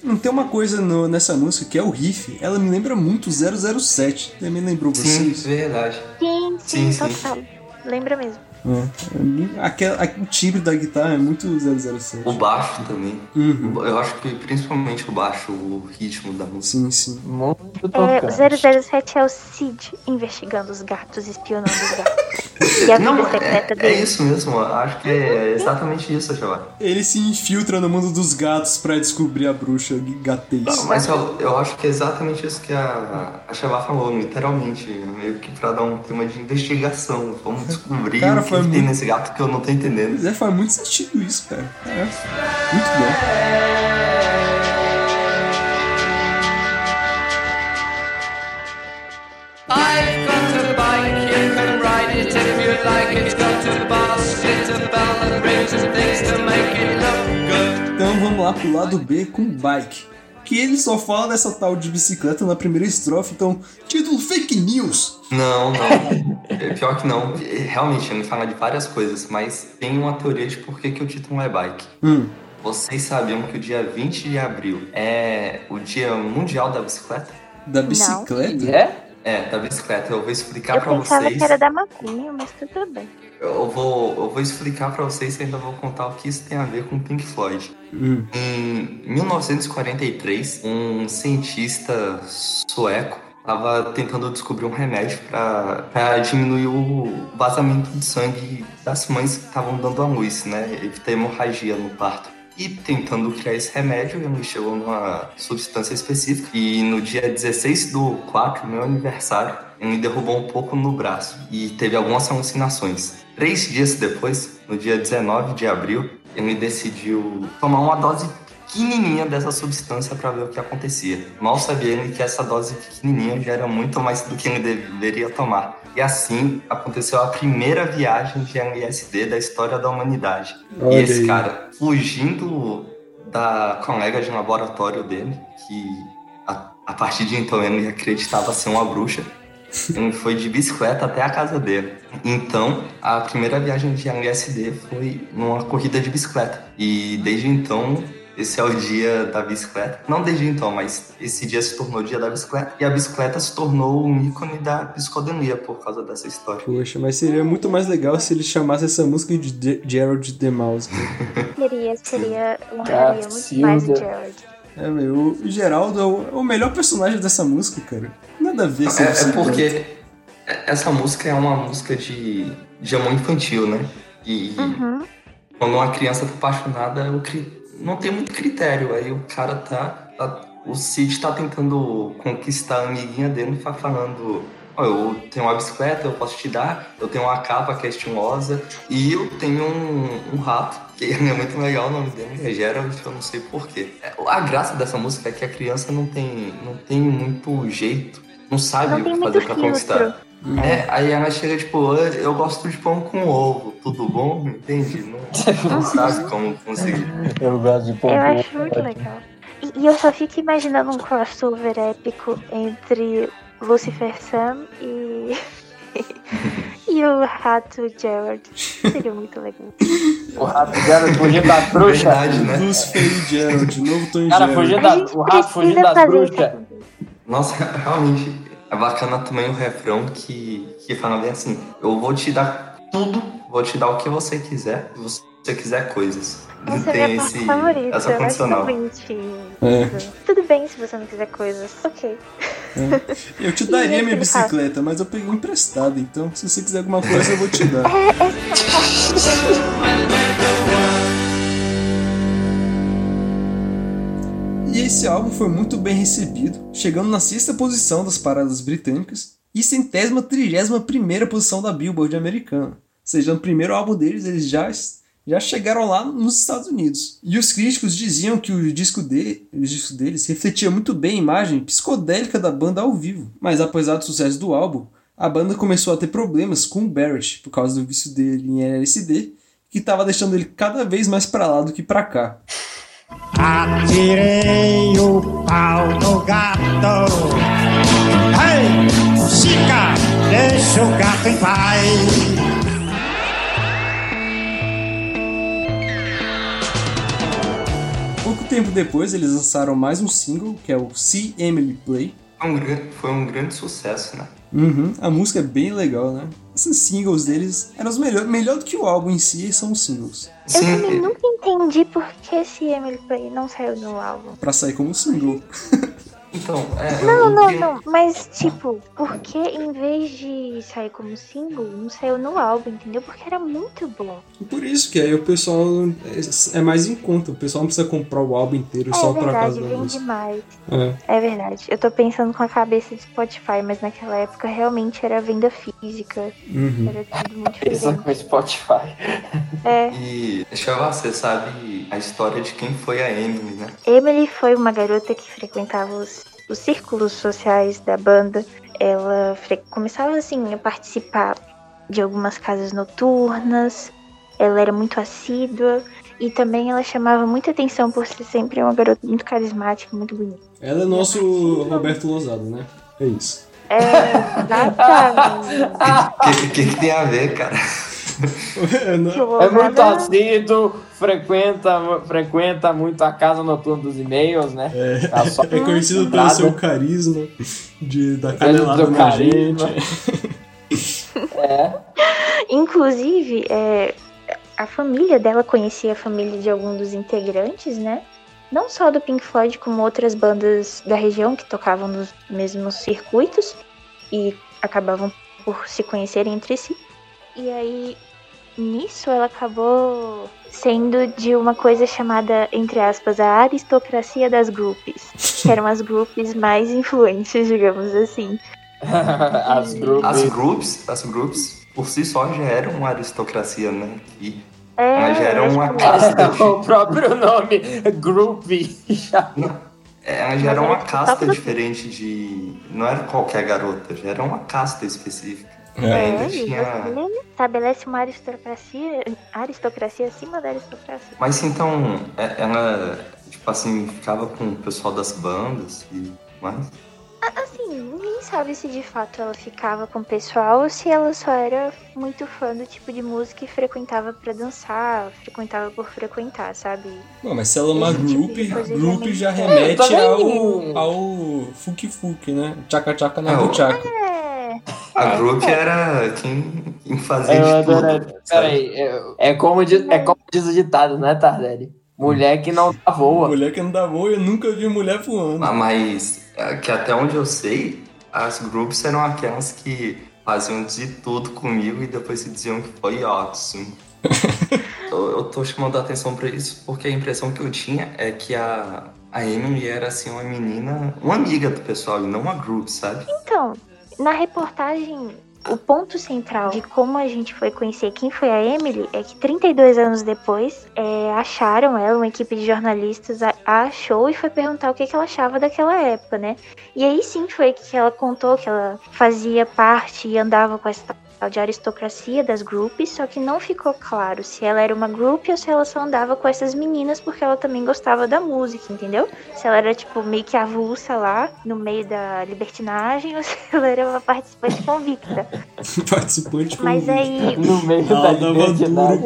Não tem uma coisa no- nessa música que é o riff. Ela me lembra muito 007. Também lembrou Sim, vocês? verdade. Sim, sim, Sim, sim. total. Lembra mesmo. É. Aquela, o timbre da guitarra é muito 007. O baixo também. Uhum. Eu acho que principalmente o baixo, o ritmo da música. Sim, sim. Muito É, tocante. o 007 é o Cid investigando os gatos, espionando os gatos. E a vida Não, secreta é, é isso mesmo. Acho que é exatamente isso, Chaval. Ele se infiltra no mundo dos gatos pra descobrir a bruxa gatês. Mas eu, eu acho que é exatamente isso que a, a Shabá falou, literalmente. Meio que pra dar um tema de investigação. Vamos descobrir Cara, foi que tem muito- nesse gato que eu não tô entendendo. Pois é, faz muito sentido isso, cara. É. Muito bom. Então vamos lá pro lado B com bike. Que ele só fala dessa tal de bicicleta na primeira estrofe, então, título fake news. Não, não. É Pior que não. Realmente, ele fala de várias coisas, mas tem uma teoria de por que, que o título é bike. Hum. Vocês sabiam que o dia 20 de abril é o dia mundial da bicicleta? Da bicicleta? É? É, da bicicleta. Eu vou explicar Eu pra pensava vocês. que era da maconha, mas tudo bem. Eu vou, eu vou explicar pra vocês e ainda vou contar o que isso tem a ver com Pink Floyd. Hum. Em 1943, um cientista sueco estava tentando descobrir um remédio para diminuir o vazamento de sangue das mães que estavam dando à luz, né? Evitar hemorragia no parto. E tentando criar esse remédio, ele chegou numa substância específica. E no dia 16 do 4, meu aniversário, ele derrubou um pouco no braço e teve algumas alucinações. Três dias depois, no dia 19 de abril, ele decidiu tomar uma dose pequenininha dessa substância para ver o que acontecia. Mal sabia ele que essa dose pequenininha já era muito mais do que ele deveria tomar. E assim aconteceu a primeira viagem de LSD da história da humanidade. Olha e esse aí. cara, fugindo da colega de laboratório dele, que a, a partir de então ele acreditava ser uma bruxa, ele foi de bicicleta até a casa dele. Então, a primeira viagem de LSD foi numa corrida de bicicleta. E desde então, esse é o dia da bicicleta. Não desde então, mas esse dia se tornou o dia da bicicleta. E a bicicleta se tornou um ícone da psicodelia por causa dessa história. Poxa, mas seria muito mais legal se ele chamasse essa música de Ge- Gerald the Mouse. cara. Seria, seria, honraria muito Cacilda. mais o Gerald. É, meu, o Geraldo é o, é o melhor personagem dessa música, cara. Nada a ver ser É, é porque essa música é uma música de, de amor infantil, né? E Uhum. quando uma criança tá apaixonada, o cri- não tem muito critério. Aí o cara tá. tá- o Cid tá tentando conquistar a amiguinha dele e tá falando. "Ó, eu tenho uma bicicleta, eu posso te dar. Eu tenho uma capa que é estilosa. E eu tenho um, um rato, que é muito legal o nome dele, é Gerald, eu não sei porquê. A graça dessa música é que a criança não tem, não tem muito jeito, não sabe Não o que fazer pra filtro. conquistar. É, aí ela chega tipo, "Ah, eu gosto de pão com ovo, tudo bom? Entende? Não, não sabe como conseguir. Eu gosto de pão Eu com acho muito legal. E, e eu só fico imaginando um crossover épico entre Lucifer Sam e. e o rato Gerald. Seria muito legal. O rato Gerald fugindo das bruxas. Verdade, né? Lucifer e Gerald, novo Tom Cara, A da, o rato fugindo precisa das Nossa, realmente é bacana também o refrão que, que fala bem assim: eu vou te dar tudo, vou te dar o que você quiser, se você quiser coisas. Essa é Tem minha parte esse, favorita. essa Eu acho condicional. É. Tudo bem se você não quiser coisas. Ok. Eu te daria minha ele fala- bicicleta, mas eu peguei emprestada, então se você quiser alguma coisa eu vou te dar. É, essa E esse álbum foi muito bem recebido, chegando na sexta posição das paradas britânicas e centésima trigésima primeira posição da Billboard americana. Ou seja, no primeiro álbum deles, eles já, já chegaram lá nos Estados Unidos. E os críticos diziam que o disco, de, o disco deles refletia muito bem a imagem psicodélica da banda ao vivo. Mas apesar do sucesso do álbum, a banda começou a ter problemas com o Barrett por causa do vício dele em LSD, que estava deixando ele cada vez mais para lá do que para cá. Atirei o pau no gato. Ei, Chica, deixa o gato em paz. Pouco tempo depois, eles lançaram mais um single, que é o See Emily Play. Foi um, gran- foi um grande sucesso, né? Uhum, a música é bem legal, né? Esses singles deles eram os melhores, melhor do que o álbum em si, são os singles. Eu também nunca entendi por que esse Emily Play não saiu no álbum. Pra sair como single. então, é. Não, não, que- não. Mas, tipo, por que em vez de sair como single, não saiu no álbum, entendeu? Porque era muito bom. Por isso que aí o pessoal é, é mais em conta. O pessoal não precisa comprar o álbum inteiro só é por verdade, causa da vem música. demais. É. É verdade. Eu tô pensando com a cabeça de Spotify, mas naquela época realmente era venda física. Uhum. Era tudo muito diferente. com Spotify. É. E, deixa eu ver, você sabe a história de quem foi a Emily, né? Emily foi uma garota que frequentava os, os círculos sociais da banda. Ela começava assim a participar de algumas casas noturnas. Ela era muito assídua e também ela chamava muita atenção por ser sempre uma garota muito carismática, muito bonita. Ela é nosso Roberto Lozado, né? É isso. É, exatamente. O que, que, que tem a ver, cara? É muito assíduo, frequenta, frequenta muito a casa noturna dos e-mails, né? Tá só- É conhecido pelo Nada. seu carisma, de dar canelada na carisma. gente. É. Inclusive, é, a família dela conhecia a família de algum dos integrantes, né? Não só do Pink Floyd, como outras bandas da região que tocavam nos mesmos circuitos e acabavam por se conhecerem entre si. E aí, nisso, ela acabou sendo de uma coisa chamada, entre aspas, a aristocracia das groupies. Que eram as groupies mais influentes, digamos assim. As groupies. As groups, as groups, por si só já eram uma aristocracia, né? E É, elas já eram uma casta. de- o próprio nome, groupie. É, Elas já eram uma Mas era casta diferente de. Não era qualquer garota, já era uma casta específica. É. É, tinha. você estabelece uma aristocracia, aristocracia acima da aristocracia. Mas então, é- ela, tipo assim, ficava com o pessoal das bandas e mais. Assim, ninguém sabe se de fato ela ficava com o pessoal ou se ela só era muito fã do tipo de música e frequentava pra dançar, frequentava por frequentar, sabe? Bom, mas se ela é uma Esse tipo group, coisa group já É, remete também- ao, ao Fuki Fuki, né? Tchaca Tchaca na É, o- Buchaca. É, A group era quem, quem fazia Eu de tudo. Peraí, é, é como, diz, é como diz o ditado, né, Tardelli? Mulher que não dá voa. Mulher que não dá voo, eu nunca vi mulher voando. Ah, Mas é, que até onde eu sei, as groups eram aquelas que faziam de tudo comigo e depois se diziam que foi awesome. eu, eu tô chamando a atenção pra isso porque a impressão que eu tinha é que a, a Emily era assim uma menina, uma amiga do pessoal e não uma group, sabe? Então, na reportagem, o ponto central de como a gente foi conhecer quem foi a Emily é que 32 anos depois é, acharam ela, uma equipe de jornalistas a, a achou e foi perguntar o que, que ela achava daquela época, né? E aí sim foi que ela contou que ela fazia parte e andava com essa de aristocracia das groups, só que não ficou claro se ela era uma group ou se ela só andava com essas meninas porque ela também gostava da música, entendeu? Se ela era, tipo, meio que avulsa lá, no meio da libertinagem, ou se ela era uma participante convicta. Participante com Mas aí, No meio Ela da duro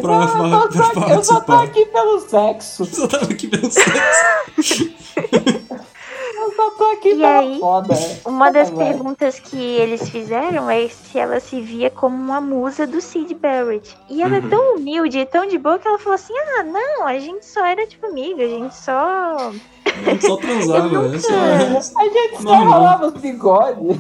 pra- Não, eu, pra só, eu só tô aqui pelo sexo. Só tava aqui pelo sexo. Eu só tô aqui E aí? foda. é. uma das Vai. perguntas que eles fizeram é se ela se via como uma musa do Sid Barrett. E ela Uhum. é tão humilde e tão de boa que ela falou assim: ah, não, a gente só era tipo amiga, a gente só. Só transava. Eu nunca- é- A gente só rolava os bigode.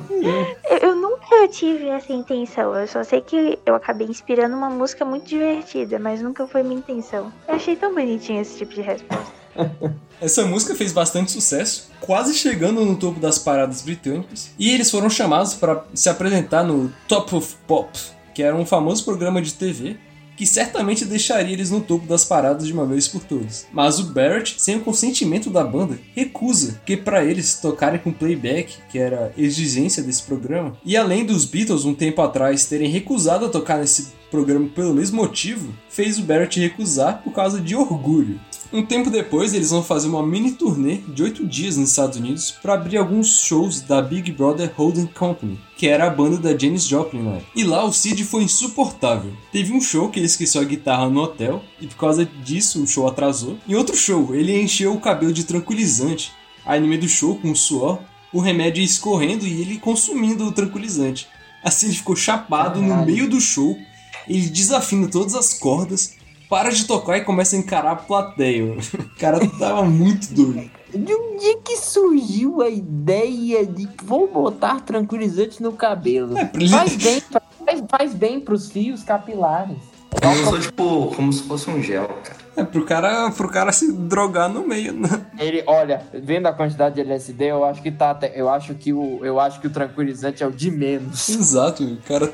Eu, eu nunca tive essa intenção. Eu só sei que eu acabei inspirando uma música muito divertida, mas nunca foi minha intenção. Eu achei tão bonitinho esse tipo de resposta. Essa música fez bastante sucesso, quase chegando no topo das paradas britânicas, e eles foram chamados para se apresentar no Top of Pop, que era um famoso programa de TV que certamente deixaria eles no topo das paradas de uma vez por todas. Mas o Barrett, sem o consentimento da banda, recusa que para eles tocarem com playback, que era exigência desse programa, e além dos Beatles um tempo atrás terem recusado a tocar nesse programa pelo mesmo motivo, fez o Barrett recusar por causa de orgulho. Um tempo depois, eles vão fazer uma mini turnê de oito dias nos Estados Unidos para abrir alguns shows da Big Brother Holding Company, que era a banda da Janis Joplin lá. E lá o Sid foi insuportável. Teve um show que ele esqueceu a guitarra no hotel e por causa disso o show atrasou. Em outro show, ele encheu o cabelo de tranquilizante. Aí no meio do show, com suor, o remédio ia escorrendo e ele consumindo o tranquilizante. Assim ele ficou chapado no Caralho. meio do show, ele desafina todas as cordas, para de tocar e começa a encarar a plateia. O cara tava muito doido. De onde é que surgiu a ideia de vou botar tranquilizante no cabelo? É, pra ele- Faz bem, faz, faz bem pros fios capilares. Eu sou tipo como se fosse um gel, cara. É, pro cara, pro cara se drogar no meio, né? Ele, olha, vendo a quantidade de LSD, eu acho que tá até, eu acho que o, eu acho que o tranquilizante é o de menos. Exato, o cara.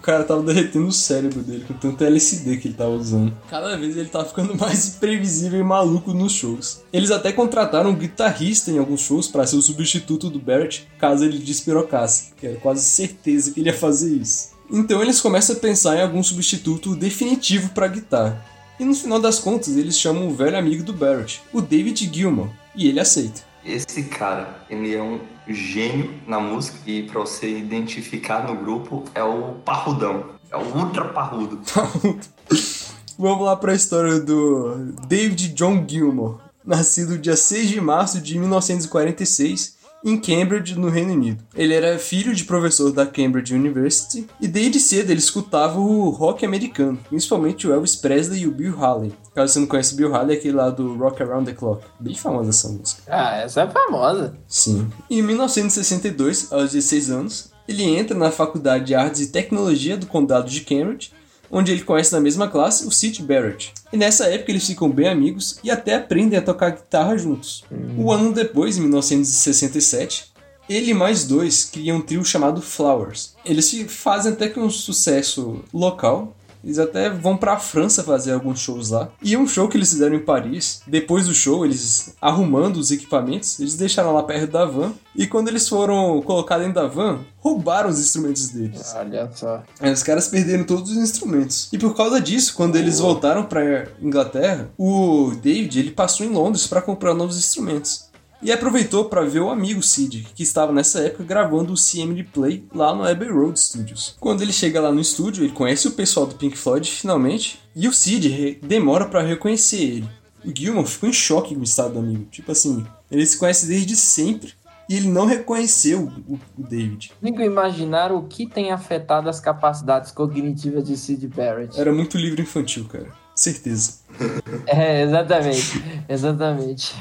O cara tava derretendo o cérebro dele com tanto LSD que ele tava usando. Cada vez ele tava ficando mais imprevisível e maluco nos shows. Eles até contrataram um guitarrista em alguns shows para ser o substituto do Barrett caso ele despirocasse, era quase certeza que ele ia fazer isso. Então eles começam a pensar em algum substituto definitivo pra guitarra. E no final das contas eles chamam o velho amigo do Barrett, o David Gilmour, e ele aceita. Esse cara, ele é um gênio na música e pra você identificar no grupo é o parrudão. É o ultra parrudo. Vamos lá para a história do David John Gilmour, nascido dia 6 de março de 1946 em Cambridge, no Reino Unido. Ele era filho de professor da Cambridge University e desde cedo ele escutava o rock americano, principalmente o Elvis Presley e o Bill Haley. Caso você não conhece o Bill Haley, é aquele lá do Rock Around the Clock. Bem famosa essa música. Ah, essa é famosa. Sim. Em 1962, aos 16 anos, ele entra na Faculdade de Artes e Tecnologia do Condado de Cambridge, onde ele conhece na mesma classe o Sid Barrett. E nessa época eles ficam bem amigos e até aprendem a tocar guitarra juntos. Um ano depois, em 1967, ele e mais dois criam um trio chamado Flowers. Eles fazem até que um sucesso local. Eles até vão pra França fazer alguns shows lá. E um show que eles fizeram em Paris, depois do show, eles arrumando os equipamentos, eles deixaram lá perto da van. E quando eles foram colocar dentro da van, roubaram os instrumentos deles. Olha só. Aí os caras perderam todos os instrumentos. E por causa disso, quando eles voltaram pra Inglaterra, o David ele passou em Londres pra comprar novos instrumentos. E aproveitou pra ver o amigo Sid, que estava nessa época gravando o CMD Play lá no Abbey Road Studios. Quando ele chega lá no estúdio, ele conhece o pessoal do Pink Floyd finalmente, e o Sid demora pra reconhecer ele. O Gilmour ficou em choque com o estado do amigo. Tipo assim, ele se conhece desde sempre e ele não reconheceu o, o David. Consigo imaginar o que tem afetado as capacidades cognitivas de Sid Barrett. Era muito livro infantil, cara. Certeza. É, exatamente. Exatamente.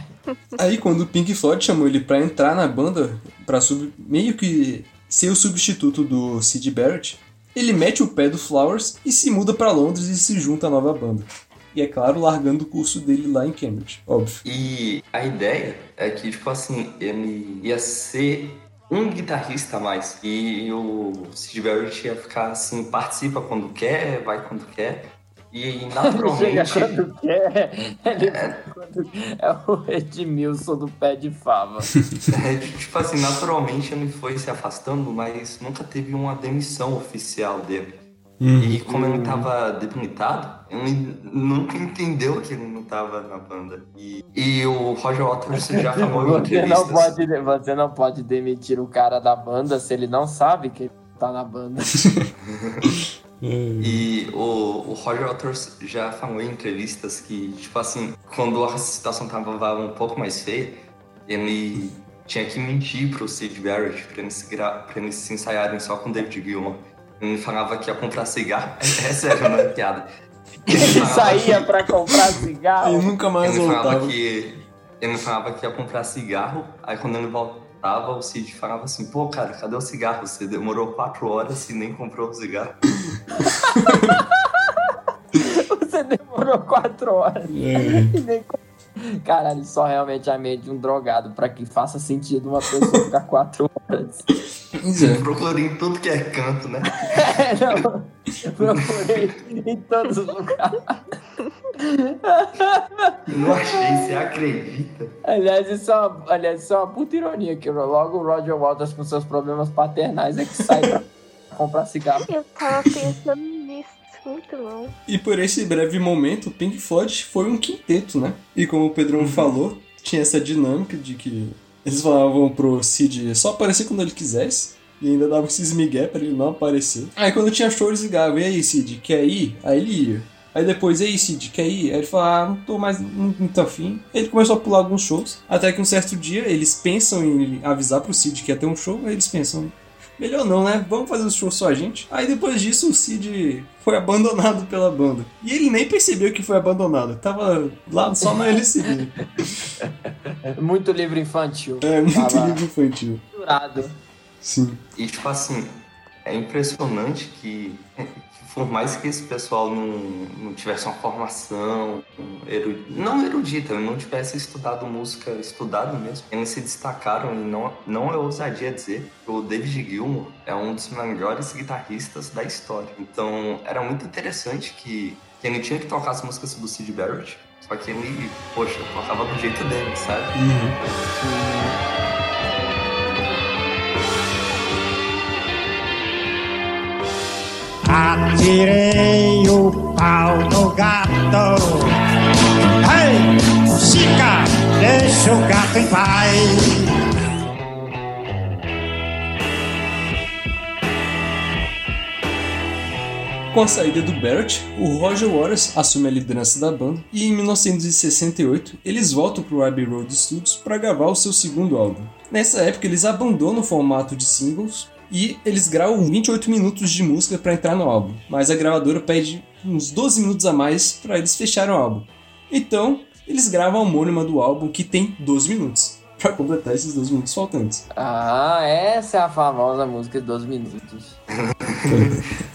Aí quando o Pink Floyd chamou ele pra entrar na banda, sub... meio que ser o substituto do Sid Barrett, ele mete o pé do Flowers e se muda pra Londres e se junta à nova banda. E é claro, largando o curso dele lá em Cambridge, óbvio. E a ideia é que, tipo assim, ele ia ser um guitarrista a mais. E o Sid Barrett ia ficar assim, participa quando quer, vai quando quer. E Chega naturalmente. quando quer. Ele quando- é o Edmilson do pé de fava. É, tipo assim, naturalmente ele foi se afastando, mas nunca teve uma demissão oficial dele. E como ele tava debilitado, ele nunca entendeu que ele não tava na banda. E, e o Roger Waters já falou em Você não, entrevistas. pode, você não pode demitir o cara da banda se ele não sabe que ele tá na banda. E o, o Roger Waters já falou em entrevistas que, tipo assim, quando a situação tava um pouco mais feia, ele tinha que mentir pro Sid Barrett pra eles, se gra- pra eles se ensaiarem só com David Gilmour. Ele falava que ia comprar cigarro. É, é sério, não é piada. Ele falava saía que- pra comprar cigarro. E nunca mais ele falava voltava. que ele falava que ia comprar cigarro, aí quando ele voltava, o Cid falava assim, pô, cara, cadê o cigarro? Você demorou quatro horas e nem comprou o cigarro. Você demorou quatro horas. É. E nem co- Caralho, só realmente a mente de um drogado pra que faça sentido uma pessoa ficar quatro horas. É. Procurei em tudo que é canto, né? É, não. Procurei em todos os lugares. Não achei, você acredita? Aliás, isso é uma, aliás, isso é uma puta ironia, que logo o Roger Waters com seus problemas paternais é que sai pra comprar cigarro. Eu tava pensando muito louco. E por esse breve momento, o Pink Floyd foi um quinteto, né? E como o Pedrão falou, tinha essa dinâmica de que eles falavam pro Sid só aparecer quando ele quisesse. E ainda davam esses migué pra ele não aparecer. Aí quando tinha show, eles ligavam, e aí, Sid, quer ir? Aí ele ia. Aí depois, e aí, Sid, quer ir? Aí ele falava, ah, não tô mais tô afim. Ele começou a pular alguns shows. Até que um certo dia, eles pensam em avisar pro Sid que ia ter um show. Aí eles pensam, Melhor não, né? Vamos fazer o show só a gente. Aí depois disso o Cid foi abandonado pela banda. E ele nem percebeu que foi abandonado. Tava lá só na LCD. Muito livro infantil. É muito Tava livro infantil. misturado. Sim. E tipo assim, é impressionante que por mais que esse pessoal não, não tivesse uma formação não erudita, não tivesse estudado música, estudado mesmo, eles se destacaram e não, não é ousadia dizer que o David Gilmour é um dos melhores guitarristas da história. Então era muito interessante que, que ele tinha que tocar as músicas do Sid Barrett, só que ele, poxa, tocava do jeito dele, sabe? Atirei o pau no gato. Ei, Chica, deixa o gato em paz. Com a saída do Barrett, o Roger Waters assume a liderança da banda e em 1968 eles voltam pro Abbey Road Studios para gravar o seu segundo álbum. Nessa época, eles abandonam o formato de singles e eles gravam 28 minutos de música para entrar no álbum, mas a gravadora pede uns 12 minutos a mais para eles fecharem o álbum. Então, eles gravam a homônima do álbum que tem 12 minutos, para completar esses 12 minutos faltantes. Ah, essa é a famosa música de 12 minutos.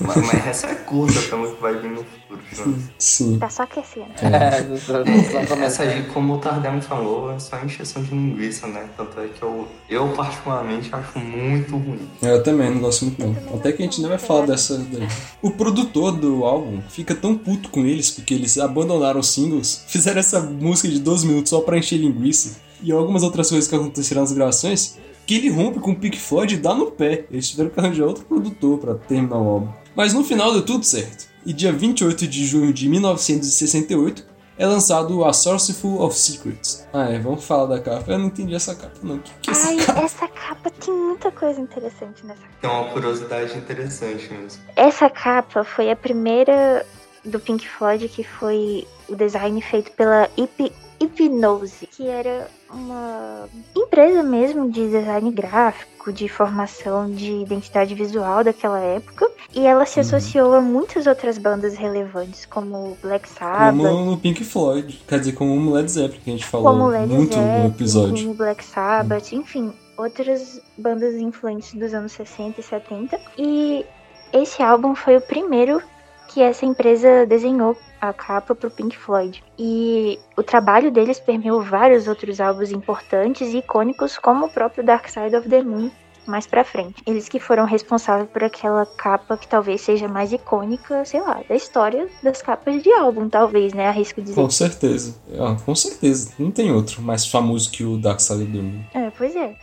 Mas, mas essa é curta pra música que vai vir no futuro, João. Sim. Tá só aquecendo. É, não não tô comentando. Essa aí, como o Tardemo falou, é só encheção de linguiça, né? Tanto é que eu, eu particularmente acho muito ruim. Eu também não gosto muito não. Até que a gente ainda vai falar dessa daí. O produtor do álbum fica tão puto com eles porque eles abandonaram os singles, fizeram essa música de 12 minutos só pra encher linguiça e algumas outras coisas que aconteceram nas gravações, que ele rompe com o Pink Floyd e dá no pé. Eles tiveram que arranjar outro produtor pra terminar o álbum. Mas no final deu tudo certo. E dia 28 de junho de 1968 é lançado A Sourceful of Secrets. Ah, é, vamos falar da capa. Eu não entendi essa capa, não. O que, que é essa Ai, capa? essa capa tem muita coisa interessante nessa capa. Tem uma curiosidade interessante mesmo. Essa capa foi a primeira do Pink Floyd que foi o design feito pela Hip- Hypnose, que era uma empresa mesmo de design gráfico, de formação de identidade visual daquela época. E ela se associou a muitas outras bandas relevantes, como Black Sabbath, Como no Pink Floyd, quer dizer, como no Led Zeppelin, que a gente falou como Led muito Zeppelin, no episódio. como Black Sabbath, enfim, outras bandas influentes dos anos 60 e 70. E esse álbum foi o primeiro que essa empresa desenhou a capa pro Pink Floyd. E o trabalho deles permeou vários outros álbuns importantes e icônicos, como o próprio Dark Side of the Moon, mais pra frente. Eles que foram responsáveis por aquela capa que talvez seja mais icônica, sei lá, da história das capas de álbum, talvez, né? Arrisco dizer. Com certeza. Ah, com certeza. Não tem outro mais famoso que o Dark Side of the Moon. É, pois é.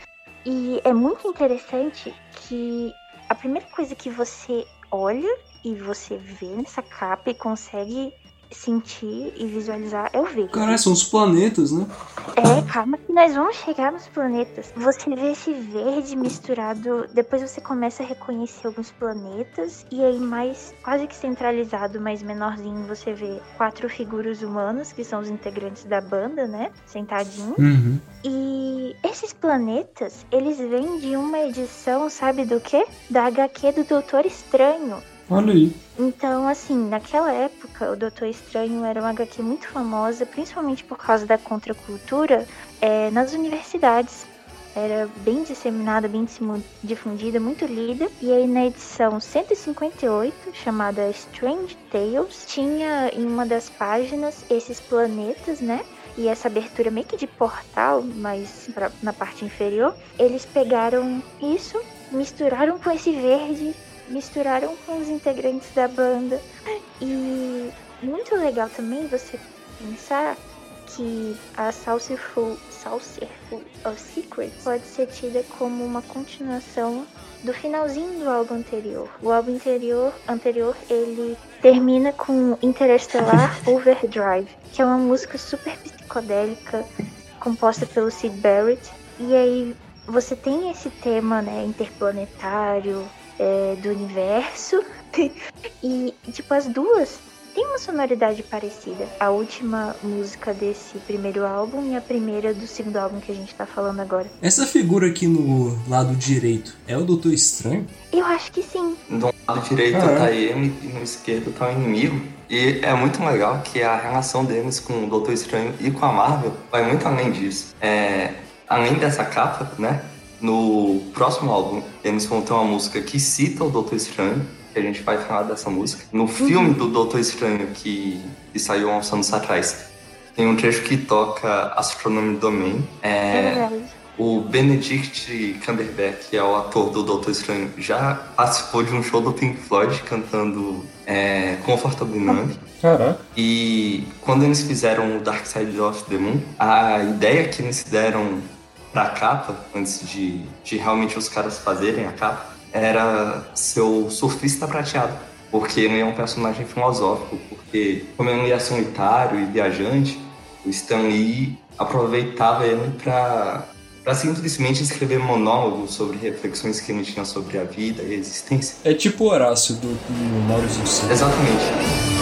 E é muito interessante que a primeira coisa que você olha e você vê nessa capa e consegue sentir e visualizar é o verde. Caralho, são os planetas, né? É, calma que nós vamos chegar nos planetas. Você vê esse verde misturado, depois você começa a reconhecer alguns planetas e aí mais quase que centralizado, mas menorzinho, você vê quatro figuras humanas que são os integrantes da banda, né? Sentadinhos. Uhum. E esses planetas, eles vêm de uma edição, sabe do quê? Da HQ do Doutor Estranho. Olha aí. Então, assim, naquela época, o Doutor Estranho era uma HQ muito famosa, principalmente por causa da contracultura, é, nas universidades. Era bem disseminada, bem difundida, muito lida. E aí, na edição 158, chamada Strange Tales, tinha em uma das páginas esses planetas, né? E essa abertura meio que de portal, mas pra- na parte inferior. Eles pegaram isso, misturaram com esse verde misturaram com os integrantes da banda. E muito legal também você pensar que a Saucerful, Saucerful of Secrets pode ser tida como uma continuação do finalzinho do álbum anterior. O álbum anterior, anterior ele termina com Interstellar Overdrive, que é uma música super psicodélica composta pelo Sid Barrett. E aí você tem esse tema, né, interplanetário, é, do universo. e, tipo, as duas têm uma sonoridade parecida. A última música desse primeiro álbum e a primeira do segundo álbum que a gente tá falando agora. Essa figura aqui no lado direito é o Doutor Estranho? Eu acho que sim. Do lado direito Ah, é? tá ele e no esquerdo tá o inimigo. E é muito legal que a relação deles com o Doutor Estranho e com a Marvel vai muito além disso. É, além dessa capa, né? No próximo álbum, eles vão ter uma música que cita o Doutor Estranho, que a gente vai falar dessa música. No filme do Doutor Estranho, que, que saiu há uns anos atrás, tem um trecho que toca Astronomy Domain. É É, o Benedict Cumberbatch, que é o ator do Doutor Estranho, já participou de um show do Pink Floyd cantando é, Comfortable Numb. Caraca. E quando eles fizeram o Dark Side of the Moon, a ideia que eles deram pra capa, antes de, de realmente os caras fazerem a capa, era ser o surfista prateado. Porque ele é um personagem filosófico, porque como ele é solitário e viajante, o Stan Lee aproveitava ele pra, pra simplesmente escrever monólogos sobre reflexões que ele tinha sobre a vida e a existência. É tipo o Horácio do, do Maurício. Exatamente.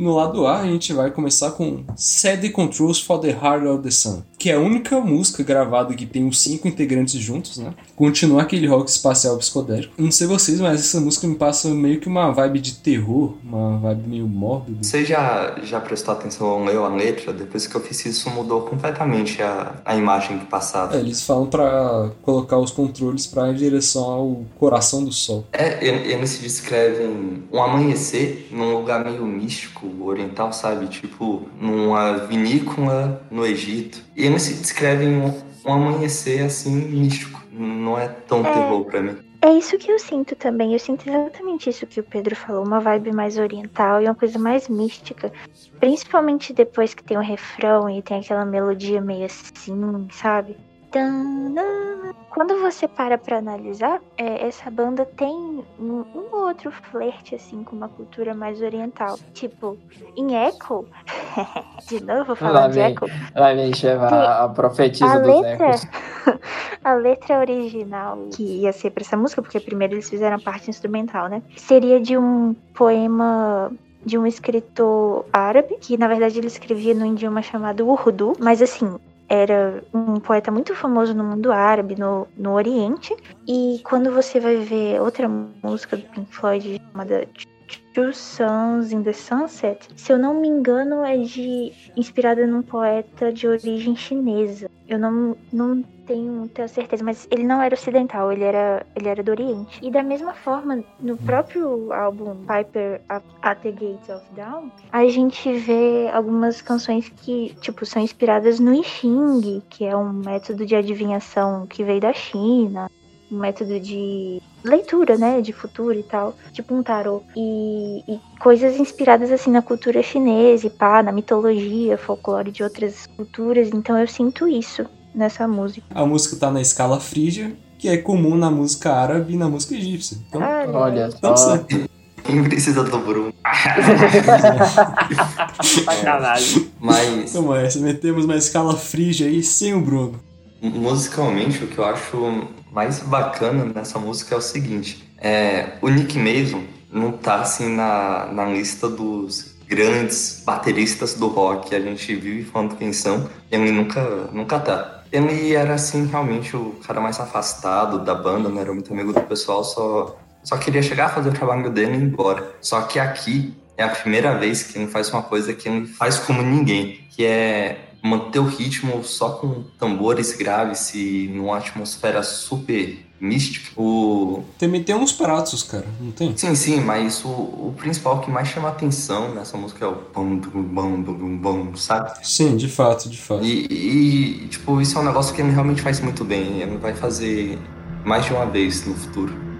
No lado A, a gente vai começar com the Controls for the Heart of the Sun, que é a única música gravada que tem os cinco integrantes juntos, né? Continua aquele rock espacial psicodélico. Não sei vocês, mas essa música me passa meio que uma vibe de terror, uma vibe meio mórbida. Você já, já prestou atenção, leu a letra? Depois que eu fiz isso, mudou completamente a, a imagem que passava. É, eles falam pra colocar os controles pra ir em direção ao coração do sol. É, eles se descrevem um amanhecer num lugar meio místico, oriental, sabe? Tipo, numa vinícola no Egito. E eles se descrevem um, um amanhecer assim místico. Não é tão É. terror pra mim. É isso que eu sinto também. Eu sinto exatamente isso que o Pedro falou, uma vibe mais oriental e uma coisa mais mística. Principalmente depois que tem o refrão e tem aquela melodia meio assim, sabe? Quando você para pra analisar, é, essa banda tem um, um ou outro flerte assim com uma cultura mais oriental. Tipo, em Echo, de novo Lá falando de vem, Echo, lá vem Tem a, a profetisa a letra, a letra original que ia ser pra essa música, porque primeiro eles fizeram a parte instrumental, né? Seria de um poema de um escritor árabe, que na verdade ele escrevia no idioma chamado Urdu, mas assim, era um poeta muito famoso no mundo árabe, no, no Oriente. E quando você vai ver outra música do Pink Floyd chamada Two Suns in the Sunset, se eu não me engano, é de inspirada num poeta de origem chinesa. Eu não, não tenho muita certeza, mas ele não era ocidental, ele era, ele era do Oriente. E da mesma forma, no próprio álbum Piper at, at the Gates of Dawn, a gente vê algumas canções que, tipo, são inspiradas no I Ching, que é um método de adivinhação que veio da China, um método de leitura, né, de futuro e tal, tipo um tarô. E, e coisas inspiradas assim na cultura chinesa e pá, na mitologia, folclore de outras culturas. Então eu sinto isso nessa música. A música tá na escala frígia, que é comum na música árabe e na música egípcia. Então, Olha, Olha então só. certo. Quem precisa do Bruno? Sacanagem. Mas Então, é, metemos uma escala frígia aí sem o Bruno. musicalmente o que eu acho mais bacana nessa música é o seguinte: é, o Nick Mason não tá assim na, na lista dos grandes bateristas do rock. A gente vive falando quem são, e ele nunca, nunca tá. Ele era assim realmente o cara mais afastado da banda, não era muito amigo do pessoal, só, só queria chegar, fazer o trabalho dele e ir embora. Só que aqui é a primeira vez que ele faz uma coisa que ele faz como ninguém, que é manter o ritmo só com tambores graves e numa atmosfera super mística. O... Também tem uns pratos, cara, não tem? Sim, sim, mas o, o principal que mais chama atenção nessa música é o bam, dum, bam, dum, bam, sabe? Sim, de fato, de fato. E, e, tipo, isso é um negócio que ele realmente faz muito bem. Ele vai fazer mais de uma vez no futuro.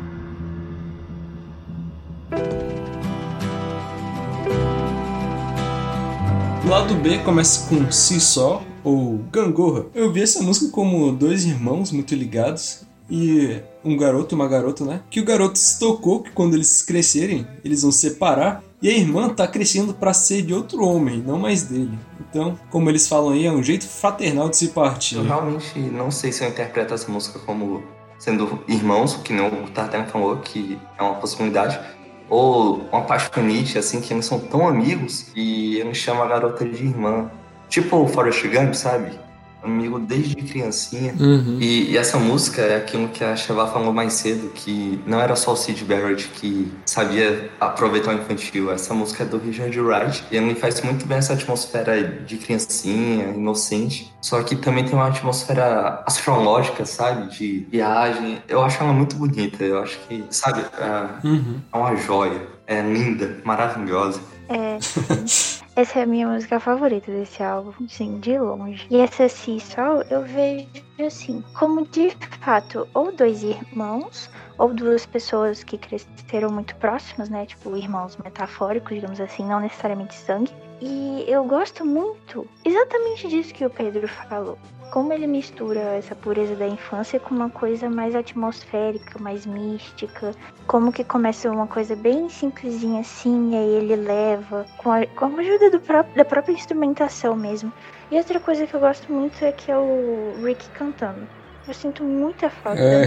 O lado B começa com Si Só ou Gangorra. Eu vi essa música como dois irmãos muito ligados e um garoto e uma garota, né? Que o garoto se tocou que quando eles crescerem, eles vão separar e a irmã tá crescendo pra ser de outro homem, não mais dele. Então, como eles falam aí, é um jeito fraternal de se partir. Eu realmente não sei se eu interpreto essa música como sendo irmãos, que nem o Tartan falou, que é uma possibilidade, ou uma paixonite, assim, que eles são tão amigos e ele chama a garota de irmã. Tipo o Forrest Gump, sabe? Amigo desde criancinha. Uhum. E, e essa música é aquilo que a Sheva falou mais cedo, que não era só o Sid Barrett que sabia aproveitar o infantil. Essa música é do Richard Wright e ele faz muito bem essa atmosfera de criancinha, inocente. Só que também tem uma atmosfera astrológica, sabe? De viagem. Eu acho ela muito bonita. Eu acho que, sabe, é, Uhum. é uma joia. É linda, maravilhosa. É. essa é a minha música favorita desse álbum, sim, de longe. E essa Si Sol eu vejo assim, como de fato, ou dois irmãos, ou duas pessoas que cresceram muito próximas, né? Tipo, irmãos metafóricos, digamos assim, não necessariamente sangue. E eu gosto muito exatamente disso que o Pedro falou. Como ele mistura essa pureza da infância com uma coisa mais atmosférica, mais mística. Como que começa uma coisa bem simplesinha assim, e aí ele leva, com a, com a ajuda do próprio, da própria instrumentação mesmo. E outra coisa que eu gosto muito é que é o Rick cantando. Eu sinto muita falta É.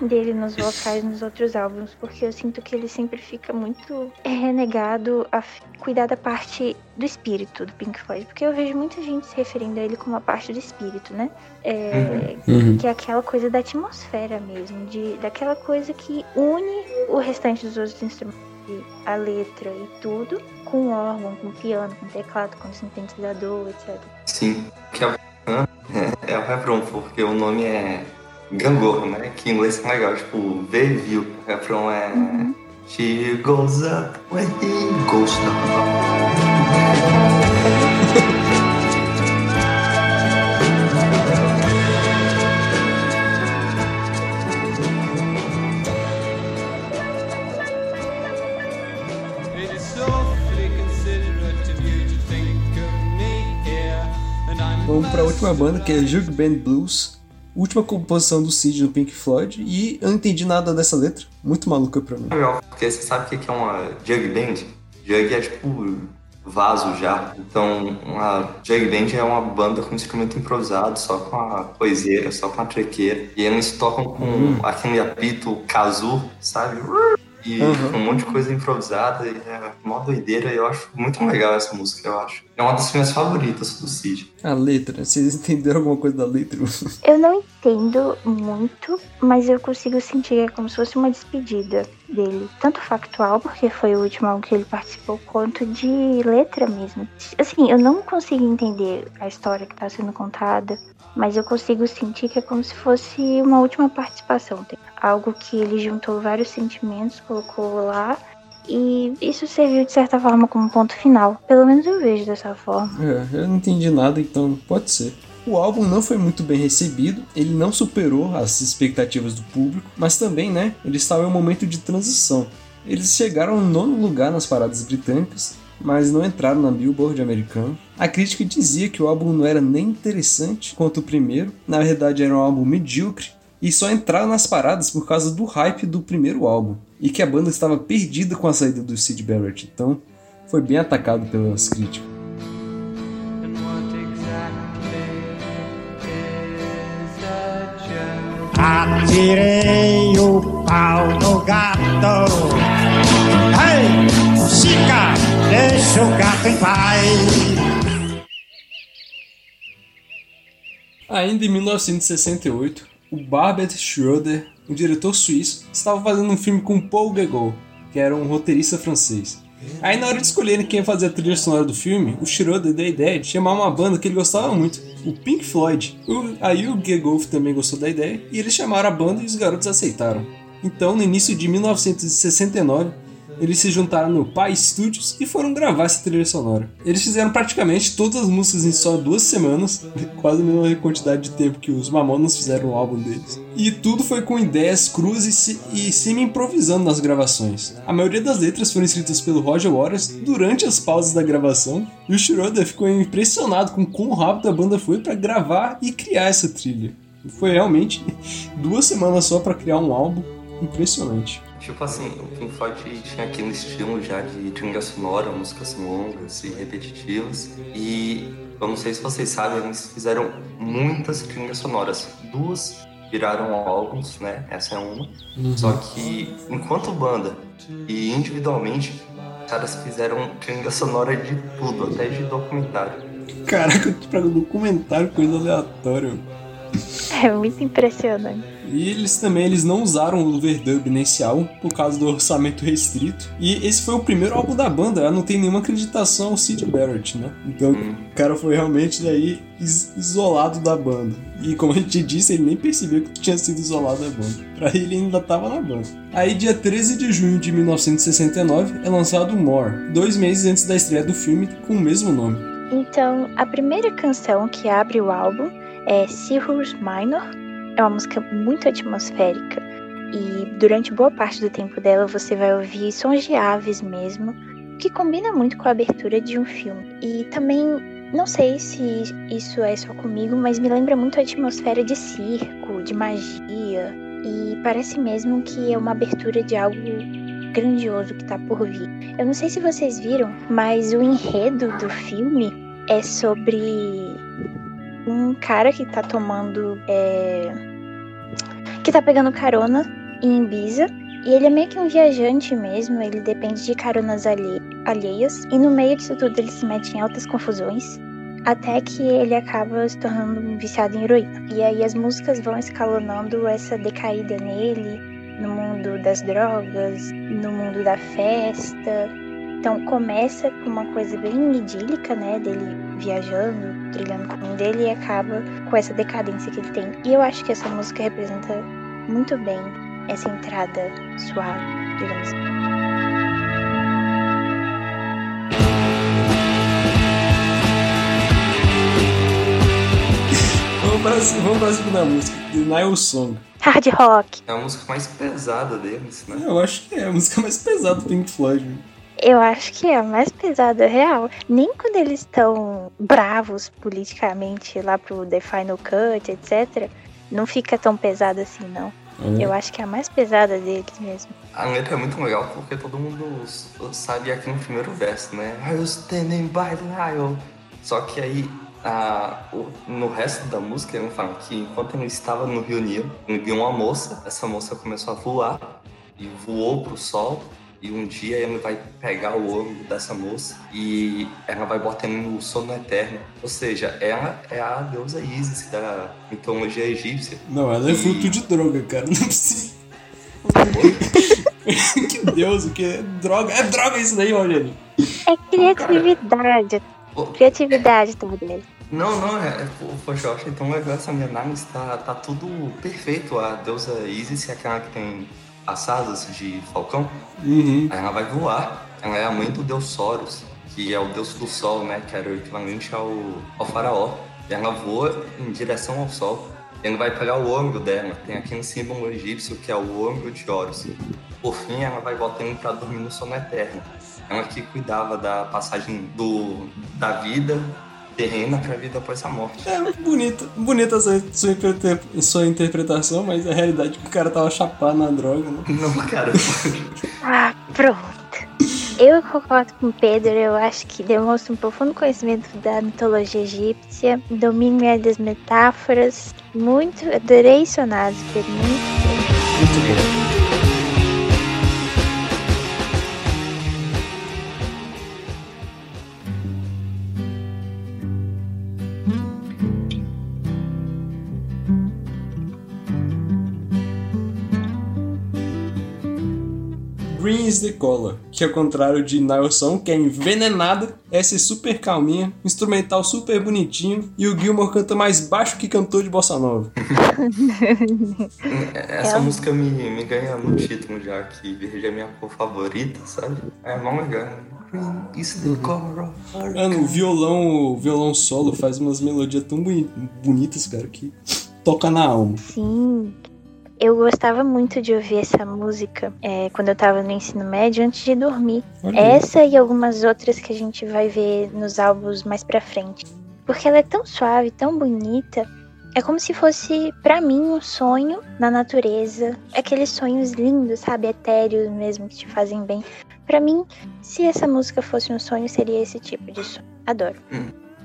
dele nos vocais nos outros álbuns, porque eu sinto que ele sempre fica muito renegado a cuidar da parte do espírito do Pink Floyd, porque eu vejo muita gente se referindo a ele como a parte do espírito, né? É, Uhum. Que é aquela coisa da atmosfera mesmo, de, daquela coisa que une o restante dos outros instrumentos, a letra e tudo, com órgão, com piano, com teclado, com sintetizador, etc. Sim, que é, é, é o refrão, porque o nome é Gangorra, né? Que em inglês é legal, tipo, ver viu. O refrão é She goes up when he goes down. Vamos pra última banda, que é Jug Band Blues. Última composição do Sid no Pink Floyd. E eu não entendi nada dessa letra. Muito maluca pra mim. Legal, porque você sabe o que é uma jug band? Jug é tipo vaso já. Então, uma jug band é uma banda com instrumento improvisado, só com a coiseira, só com a trequeira. E eles tocam com aquele apito kazoo, sabe? E Uhum. um monte de coisa improvisada. E é uma doideira. E eu acho muito legal essa música, eu acho. É uma das minhas favoritas do Cid. A letra, vocês entenderam alguma coisa da letra? Eu não entendo muito, mas eu consigo sentir que é como se fosse uma despedida dele. Tanto factual, porque foi o último álbum que ele participou, quanto de letra mesmo. Assim, eu não consigo entender a história que tá sendo contada, mas eu consigo sentir que é como se fosse uma última participação. Algo que ele juntou vários sentimentos, colocou lá. E isso serviu de certa forma como ponto final. Pelo menos eu vejo dessa forma. É, eu não entendi nada, então pode ser. O álbum não foi muito bem recebido, ele não superou as expectativas do público, mas também, né, ele estava em um momento de transição. Eles chegaram no nono lugar nas paradas britânicas, mas não entraram na Billboard americana. A crítica dizia que o álbum não era nem interessante quanto o primeiro, na verdade era um álbum medíocre, e só entraram nas paradas por causa do hype do primeiro álbum, e que a banda estava perdida com a saída do Sid Barrett, então foi bem atacado pelas críticas. Atirei o pau no gato. Ei, Chica, deixa o gato em paz. Ainda em 1968, o Barbet Schroeder, um diretor suíço, estava fazendo um filme com Paul Gauguin, que era um roteirista francês. Aí na hora de escolherem quem ia fazer a trilha sonora do filme, o Schroeder deu a ideia de chamar uma banda que ele gostava muito, o Pink Floyd. O- aí o Gauguin também gostou da ideia, e eles chamaram a banda e os garotos aceitaram. Então, no início de 1969, eles se juntaram no Pi Studios e foram gravar essa trilha sonora. Eles fizeram praticamente todas as músicas em só duas semanas, quase a mesma quantidade de tempo que os Mamonas fizeram o álbum deles. E tudo foi com ideias cruas e, e semi-improvisando nas gravações. A maioria das letras foram escritas pelo Roger Waters durante as pausas da gravação, e o Schroeder ficou impressionado com quão rápido a banda foi para gravar e criar essa trilha. Foi realmente duas semanas só para criar um álbum impressionante. Tipo assim, o Pink Floyd tinha aquele estilo já de trilha sonora, músicas longas e repetitivas. E eu não sei se vocês sabem, eles fizeram muitas trilhas sonoras. Duas viraram álbuns, né? Essa é uma. Só que enquanto banda e individualmente, os caras fizeram trilha sonora de tudo, até de documentário. Caraca, pra um documentário, coisa aleatória. É muito impressionante. E eles também eles não usaram o overdub nesse álbum por causa do orçamento restrito. E esse foi o primeiro álbum da banda, não tem nenhuma acreditação ao Sid Barrett, né? Então o cara foi realmente daí is- isolado da banda. E como a gente disse, ele nem percebeu que tinha sido isolado da banda. Pra ele ainda tava na banda. Aí, dia 13 de junho de 1969, é lançado More, dois meses antes da estreia do filme com o mesmo nome. Então, a primeira canção que abre o álbum é Cirrus Minor. É uma música muito atmosférica e durante boa parte do tempo dela você vai ouvir sons de aves mesmo, que combina muito com a abertura de um filme. E também, não sei se isso é só comigo, mas me lembra muito a atmosfera de circo, de magia. E parece mesmo que é uma abertura de algo grandioso que tá por vir. Eu não sei se vocês viram, mas o enredo do filme é sobre um cara que tá tomando. é, que tá pegando carona em Ibiza. E ele é meio que um viajante mesmo, ele depende de caronas alhe alheias. E no meio disso tudo ele se mete em altas confusões. Até que ele acaba se tornando um viciado em heroína. E aí as músicas vão escalonando essa decaída nele, no mundo das drogas, no mundo da festa. Então começa com uma coisa bem idílica, né? Dele viajando, trilhando o caminho dele e acaba com essa decadência que ele tem. E eu acho que essa música representa muito bem essa entrada suave, digamos assim. Vamos pra, vamos pra segunda música, Denial Song. Hard rock. É a música mais pesada deles, né? Eu acho que é a música mais pesada do Pink Floyd. Eu acho que é a mais pesada real. Nem quando eles estão bravos politicamente lá pro The Final Cut, etc. Não fica tão pesado assim, não. Eu acho que é a mais pesada deles mesmo. A letra é muito legal porque todo mundo sabe aqui no primeiro verso, né? Are you standing by Lyle? Só que aí, a- o- no resto da música, ele fala que enquanto ele estava no Rio Nilo, ele viu uma moça, essa moça começou a voar e voou pro sol. E um dia ele vai pegar o ouro dessa moça e ela vai botar ele no sono eterno. Ou seja, ela é a deusa Isis da mitologia egípcia. Não, ela é fruto de droga, cara. Não é possível. que Deus, o que é droga? É droga isso daí, Rogério. É criatividade. Criatividade tá dele. Não, não, é, é poxa, eu acho então legal essa minha análise, tá, tá tudo perfeito. A deusa Isis é aquela que tem as asas de falcão, Uhum. aí ela vai voar. Ela é a mãe do deus Soros, que é o deus do sol, né, que era o equivalente ao, ao faraó. E ela voa em direção ao sol. E ele vai pegar o ombro dela, tem aquele símbolo egípcio que é o ombro de Horus. Por fim, ela vai ele pra dormir no sono eterno. Ela que cuidava da passagem do, da vida terrena pra vida após a morte. É bonita, bonita essa sua, sua interpretação, mas a realidade é que o cara tava chapado na droga, né? Não, cara. Ah, pronto. Eu concordo com o Pedro, eu acho que demonstra um profundo conhecimento da mitologia egípcia, domínio das metáforas. Muito, adorei sonados, Pedro. Muito Muito bom. The Color, que ao contrário de Nilson, que é envenenada, essa é super calminha, instrumental super bonitinho, e o Gilmore canta mais baixo que cantor de bossa nova. Essa É. música me, me ganha no título já, que verde é minha cor favorita, sabe? É mó legal. Green is the color of our Mano, o violão, o violão solo faz umas melodias tão boni- bonitas, cara, que toca na alma. Sim. Eu gostava muito de ouvir essa música é, quando eu tava no ensino médio antes de dormir. Olha. Essa e algumas outras que a gente vai ver nos álbuns mais pra frente. Porque ela é tão suave, tão bonita. É como se fosse, pra mim, um sonho na natureza. Aqueles sonhos lindos, sabe? Etéreos mesmo, que te fazem bem. Pra mim, se essa música fosse um sonho, seria esse tipo de sonho. Adoro.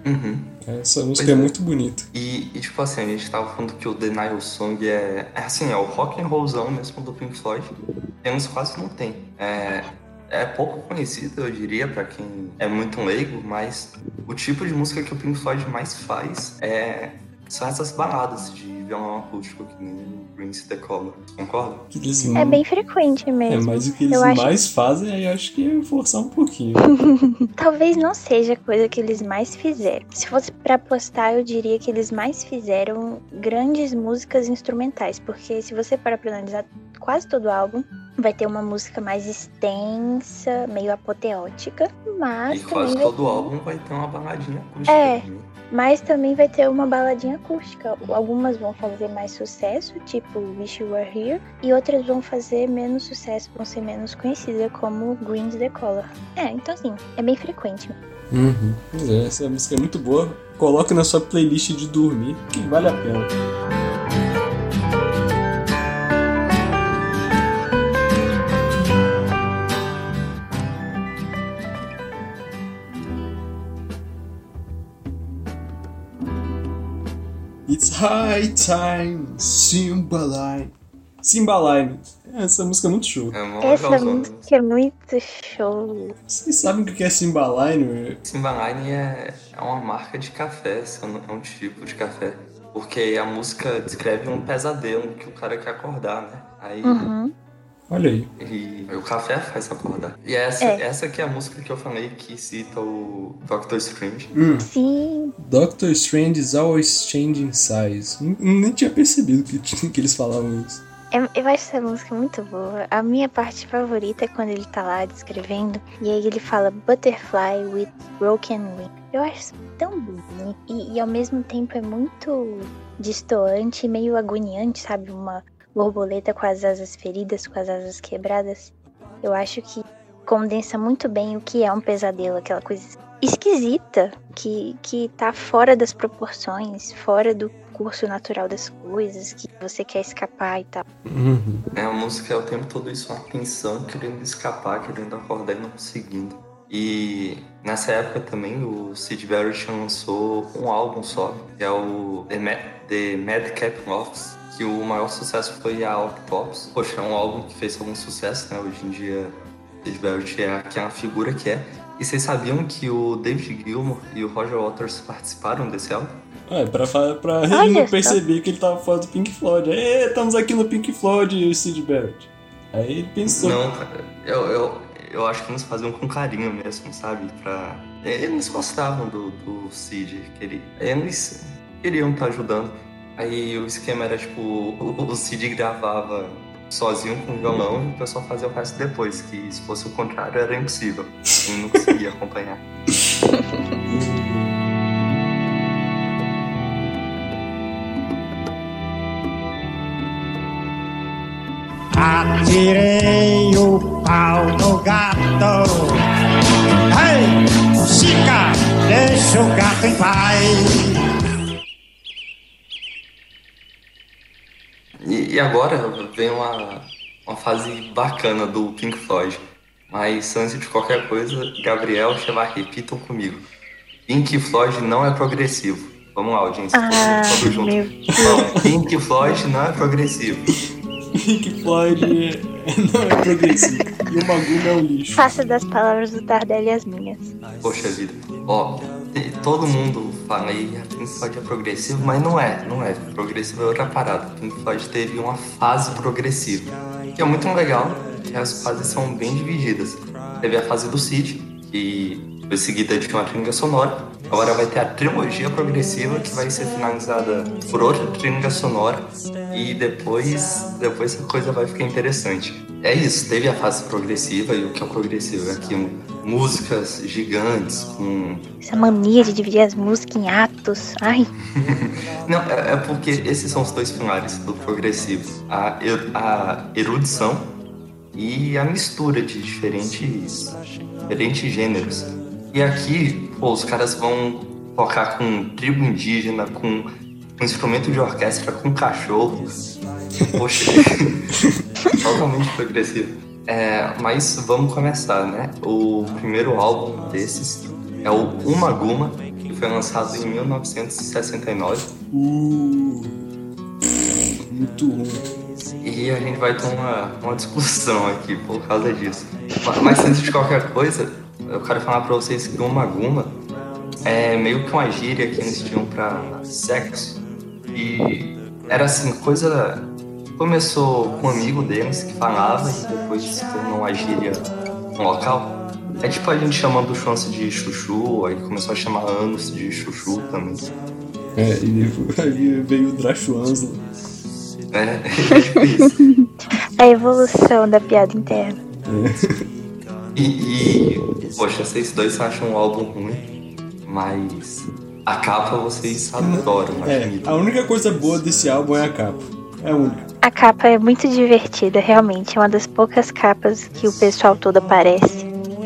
Uhum. Essa música é é. muito bonita. E, e, tipo assim, a gente tava falando que o Denial Song é, é assim, é o rock and rollzão mesmo do Pink Floyd. Temos quase não tem. É, é pouco conhecido, eu diria, pra quem é muito leigo, mas o tipo de música que o Pink Floyd mais faz é, são essas baladas de violão acústico, que nem o the Color. Concorda? Que eles É não- bem frequente É, mesmo. mas o que eles Eu acho- mais fazem, aí eu acho que é forçar um pouquinho. Talvez não seja a coisa que eles mais fizeram. Se fosse pra apostar, eu diria que eles mais fizeram grandes músicas instrumentais, porque se você parar pra analisar quase todo o álbum, vai ter uma música mais extensa, meio apoteótica, mas E quase vai todo ter- álbum vai ter uma baladinha acústica. É. né? Mas também vai ter uma baladinha acústica. Algumas vão fazer mais sucesso, tipo Wish You Were Here, e outras vão fazer menos sucesso, vão ser menos conhecidas, como Green's the Color. É, então assim, é bem frequente. Uhum. É, essa música é muito boa. Coloque na sua playlist de dormir, que vale a pena. It's high time, Simbaline. Simbaline. Essa música é muito show. É uma Essa música é muito show. Vocês sabem o que é Simbaline? Simbaline é, é uma marca de café, não- é um tipo de café. Porque a música descreve um pesadelo que o cara quer acordar, né? Aí Uhum. Olha aí. e, o café faz acordar. E essa, É. essa que é a música que eu falei que cita o Doctor Strange. Hum. Sim. Doctor Strange is always changing size. N- Nem tinha percebido que, que eles falavam isso. É- Eu acho essa música muito boa. A minha parte favorita é quando ele tá lá descrevendo e aí ele fala Butterfly with Broken Wing. Eu acho isso tão bonito e, e ao mesmo tempo é muito distoante e meio agoniante, sabe? Uma borboleta com as asas feridas, com as asas quebradas. Eu acho que condensa muito bem o que é um pesadelo, aquela coisa esquisita que, que tá fora das proporções, fora do curso natural das coisas, que você quer escapar e tal. É, a música é o tempo todo isso, uma tensão, querendo escapar, querendo acordar e não conseguindo. E nessa época também o Sid Barrett lançou um álbum só, que é o The, Ma The Madcap Office, que o maior sucesso foi a Octopus. Poxa, é um álbum que fez algum sucesso, né? Hoje em dia, Sid Barrett é aquela figura que é. E vocês sabiam que o David Gilmour e o Roger Waters participaram desse álbum? É, pra, pra ele não perceber que ele tava fora do Pink Floyd. Ê, estamos aqui no Pink Floyd e o Sid Barrett. Aí ele pensou. Não, cara, eu, eu, eu acho que eles faziam com carinho mesmo, sabe? Pra... Eles gostavam do, do Cid, que ele- eles queriam estar ajudando. Aí o esquema era tipo, o, Cid gravava sozinho com o violão e o pessoal fazia o resto depois, que se fosse o contrário era impossível. Eu não conseguia acompanhar. Atirei o pau no gato. Ei, Chica, deixa o gato em paz. E, e agora vem uma, uma fase bacana do Pink Floyd. Mas antes de qualquer coisa, Gabriel, Chevar, repitam comigo. Pink Floyd não é progressivo. Vamos lá, audiência. Ah, Todo junto. meu Não, Pink Floyd não é progressivo. Pink Floyd não é progressivo. E o Maguma é um lixo. Faça das palavras do Tardelli as minhas. Poxa vida. Ó, todo mundo fala aí, a Pink Floyd é progressivo, mas não é, não é. Progressivo é outra parada. Pink Floyd teve uma fase progressiva, que é muito legal, que as fases são bem divididas. Teve a fase do Cid, que foi seguida de uma trilha sonora. Agora vai ter a trilogia progressiva, que vai ser finalizada por outra trilha sonora. E depois, depois a coisa vai ficar interessante. É isso, teve a fase progressiva, e o que é o progressivo? É aqui músicas gigantes, com Essa mania de dividir as músicas em atos. Ai, Não, é, é porque esses são os dois pilares do progressivo: a, er- a erudição e a mistura de diferentes, diferentes gêneros. E aqui, pô, os caras vão tocar com tribo indígena, com, com instrumento de orquestra, com cachorro. Poxa, totalmente progressivo. É, mas vamos começar, né? O primeiro álbum desses é o Uma Guma, que foi lançado em 1969. Uh, muito ruim. E a gente vai ter uma, uma discussão aqui por causa disso. Ma- Mas antes de qualquer coisa, eu quero falar pra vocês que uma guma é meio que uma gíria que eles tinham pra sexo. E era assim, coisa. Começou com um amigo deles que falava e depois se tornou uma gíria no local. É tipo a gente chamando o chance de chuchu, aí começou a chamar anos de chuchu também. É, e aí veio o Drashuanzla. É, é tipo isso. a evolução da piada interna. E, e, poxa, vocês dois acham o álbum ruim, mas a capa vocês adoram, acho É, a única coisa boa desse álbum é a capa. É a única. A capa é muito divertida, realmente. É uma das poucas capas que o pessoal todo aparece.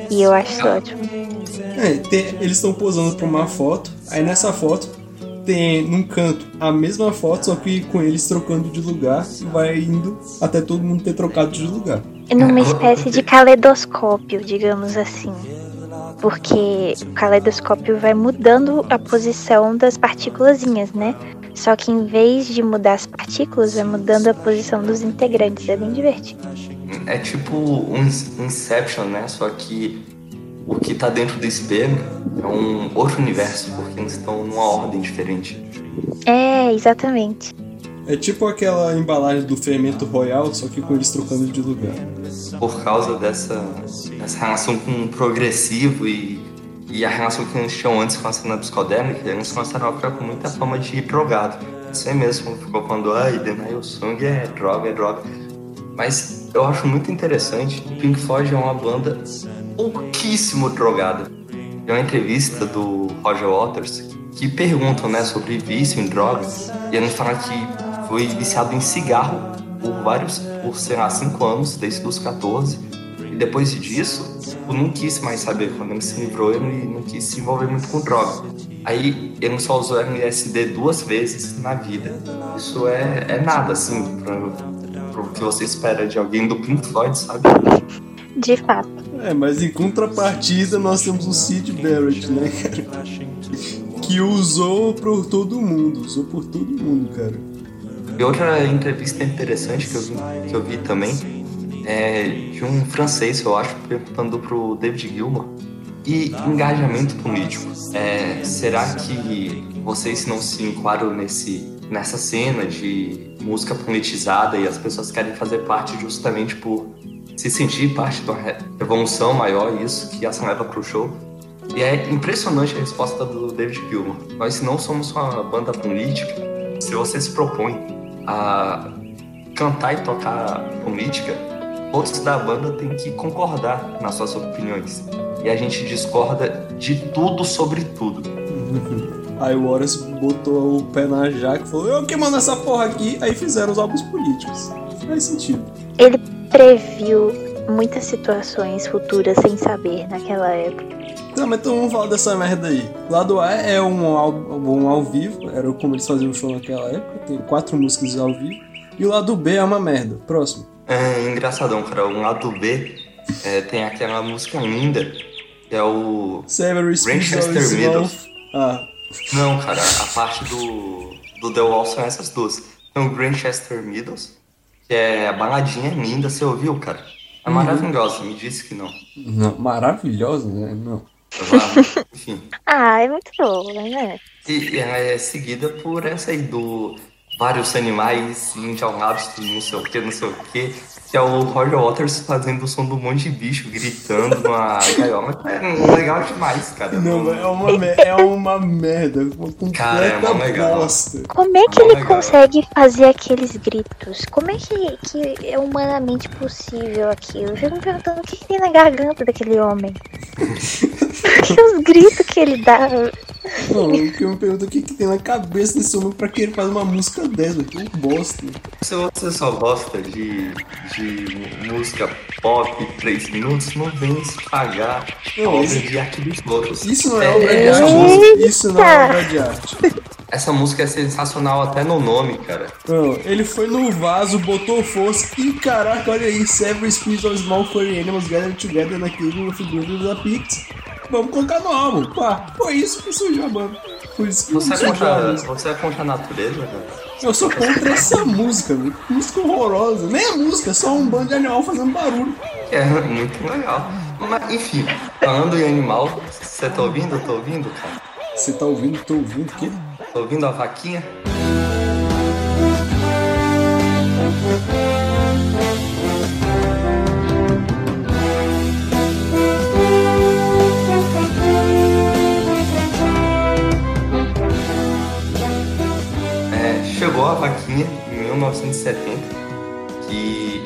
E eu acho isso ótimo. É, tem- eles estão posando pra uma foto, aí nessa foto tem num canto a mesma foto, só que com eles trocando de lugar e vai indo até todo mundo ter trocado de lugar. É numa espécie de caleidoscópio, digamos assim. Porque o caleidoscópio vai mudando a posição das partículazinhas, né? Só que em vez de mudar as partículas, vai mudando a posição dos integrantes. É bem divertido. É tipo um Inception, né? Só que o que tá dentro do espelho é um outro universo, porque eles estão numa ordem diferente. É, exatamente. É tipo aquela embalagem do fermento royal, só que com eles trocando de lugar. Por causa dessa, dessa relação com o progressivo e, e a relação que eles tinham antes com a cena psicodélica, eles começaram a ficar com muita fama de drogado. Aí mesmo, ficou falando, ai, Denial Song é droga, é droga. Mas eu acho muito interessante, Pink Floyd é uma banda pouquíssimo drogada. Tem uma entrevista do Roger Waters que perguntam né, sobre vício em drogas e ele fala que foi viciado em cigarro por vários, por sei lá, 5 anos, desde os 14. Depois disso, eu não quis mais saber. Quando ele se livrou, ele não quis se envolver muito com droga. Aí ele só usou LSD duas vezes na vida. Isso é, é nada, assim, para o que você espera de alguém do Pink Floyd, sabe? De fato. É, mas em contrapartida nós temos o Sid Barrett, né, cara? Que usou por todo mundo, usou por todo mundo, cara. E outra entrevista interessante que eu vi, que eu vi também é de um francês, eu acho, perguntando pro David Gilmour. E engajamento político. É, será que vocês não se enquadram nesse, nessa cena de música politizada e as pessoas querem fazer parte justamente por se sentir parte de uma revolução maior, isso que essa leva pro show? E é impressionante a resposta do David Gilmour. Nós não somos uma banda política. Se você se propõe a cantar e tocar política, todos da banda têm que concordar nas suas opiniões. E a gente discorda de tudo sobre tudo. Aí o Horace botou o pé na jaca e falou: Eu que mando essa porra aqui. Aí fizeram os álbuns políticos. Faz sentido. Ele previu muitas situações futuras sem saber naquela época. Não, mas então vamos falar dessa merda aí. Lado A é um álbum ao vivo, era como eles faziam o show naquela época, tem quatro músicas ao vivo. E o lado B é uma merda. Próximo. É engraçadão, cara. O lado B é, tem aquela música linda, que é o Severy Manchester Meadows. Ah. Não, cara, a parte do, do The Wall são essas duas. Tem o Grandchester Meadows, que é a baladinha linda, você ouviu, cara? É Uhum. maravilhosa, me disse que não. Não, maravilhosa, né? Não. Enfim. Ah, é muito boa, né? E ela é seguida por essa aí do vários animais enjaulados, não sei o que, não sei o que, que é o Roger Waters fazendo o som do monte de bicho gritando numa gaiola. É legal demais, cara. Não, é uma, me- é uma merda. Uma completa Cara, é mó legal. bosta. Como é que Não, ele legal. consegue fazer aqueles gritos? Como é que, que é humanamente possível aquilo? Eu fico me perguntando o que, que tem na garganta daquele homem. Porque os gritos que ele dá. Não, eu me pergunto o que, que tem na cabeça desse homem pra que ele faz uma música dessa. Que bosta. Se você só gosta de, de música pop, 3 minutos, não vem se pagar obra de arte dos outros. Isso não é, É, obra de arte. música- Isso não é obra de arte. Essa música é sensacional até no nome, cara. Não, ele foi no vaso, botou força e caraca, olha aí, several species of small furry animals gathered together na cave of the da Pix. Vamos colocar no álbum. Pá, foi isso que surgiu a banda. Foi isso que Você é contra, você é contra a natureza, cara? Eu sou contra essa música, velho. Música horrorosa. Nem a música, é só um bando de animal fazendo barulho. É muito legal. Mas, enfim, falando em animal, você tá ouvindo? Eu tô ouvindo, cara? Você tá ouvindo? Tô ouvindo o quê? Tô ouvindo a vaquinha? Chegou a vaquinha em 1970, que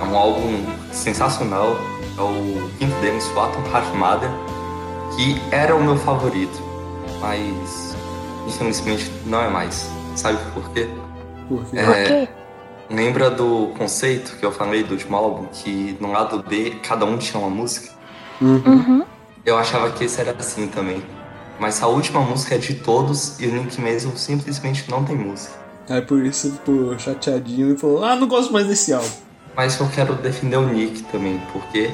é um álbum sensacional. É o quinto deles, Swatan Mother, que era o meu favorito, mas infelizmente não é mais. Sabe por quê? Por quê? É? Lembra do conceito que eu falei do último álbum? Que no lado B cada um tinha uma música? Uhum. Eu achava que esse era assim também. Mas a última música é de todos e o Nick Mason simplesmente não tem música. Aí por isso ficou chateadinho e falou: Ah, não gosto mais desse álbum. Mas eu quero defender o Nick também, porque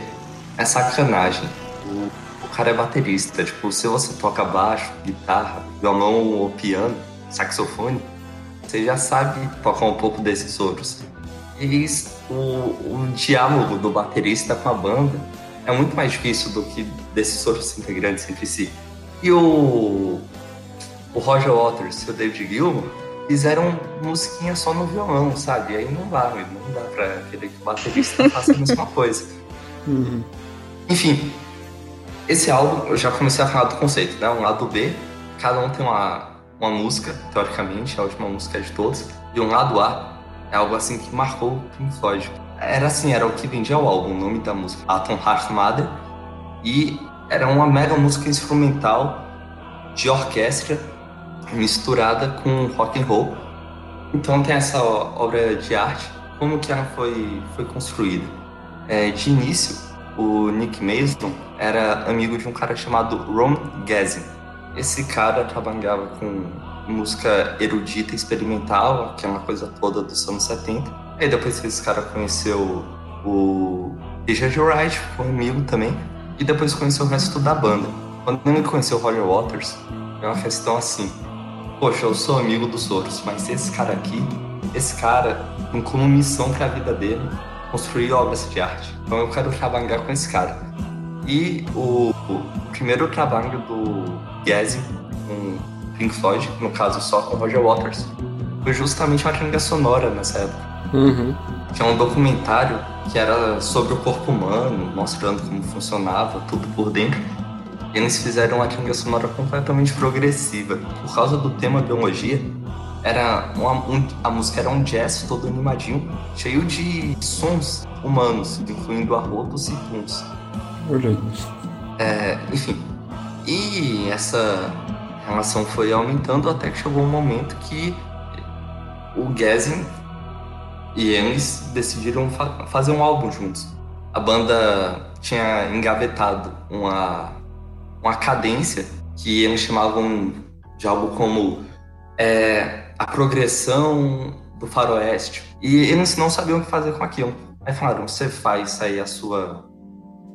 é sacanagem. O, o cara é baterista. Tipo, se você toca baixo, guitarra, violão ou piano, saxofone, você já sabe tocar um pouco desses outros. E o, o diálogo do baterista com a banda é muito mais difícil do que desses outros integrantes entre si. E o, o Roger Waters e o David Gilmour fizeram musiquinha só no violão, sabe? E aí não dá, não dá pra querer que o baterista faça a mesma coisa. Enfim, esse álbum eu já comecei a falar do conceito, né? Um lado B, cada um tem uma, uma música, teoricamente, a última música é de todos, e um lado A é algo assim que marcou o Pink Floyd. Era assim, era o que vendia o álbum, o nome da música, Atom Heart Mother, e era uma mega música instrumental de orquestra misturada com rock and roll. Então tem essa obra de arte, como que ela foi, foi construída. É, de início, o Nick Mason era amigo de um cara chamado Ron Gazin. Esse cara trabalhava com música erudita experimental, aquela coisa toda dos anos 70. Aí depois esse cara conheceu o Richard Wright, foi amigo também, e depois conheceu o resto da banda. Quando ele conheceu o Roger Waters, foi uma questão assim, poxa, eu sou amigo dos outros, mas esse cara aqui, esse cara tem como missão para a vida dele construir obras de arte. Então eu quero trabalhar com esse cara. E o, o primeiro trabalho do Gazzy com Pink Floyd, no caso só com Roger Waters, foi justamente uma trilha sonora nessa época. Que é um documentário que era sobre o corpo humano, mostrando como funcionava tudo por dentro. Eles fizeram uma trilha sonora completamente progressiva. Por causa do tema biologia, era uma, um- a música era um jazz todo animadinho, cheio de sons humanos, incluindo arrotos e puns. Olha aí. É, enfim. E essa relação foi aumentando até que chegou um momento que o Gazin e eles decidiram fa- fazer um álbum juntos. A banda tinha engavetado uma, uma cadência que eles chamavam de algo como é, a progressão do faroeste. E eles não sabiam o que fazer com aquilo. Aí falaram, você faz aí a sua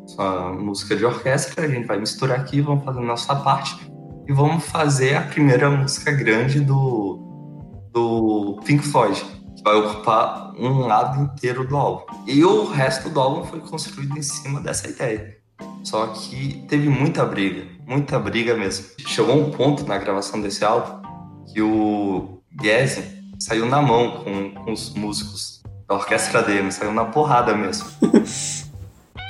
sua música de orquestra, a gente vai misturar aqui, vamos fazer a nossa parte e vamos fazer a primeira música grande do, do Pink Floyd, que vai ocupar um lado inteiro do álbum. E o resto do álbum foi construído em cima dessa ideia. Só que teve muita briga, muita briga mesmo. Chegou um ponto na gravação desse álbum que o Gazin saiu na mão com, com os músicos da orquestra dele, saiu na porrada mesmo.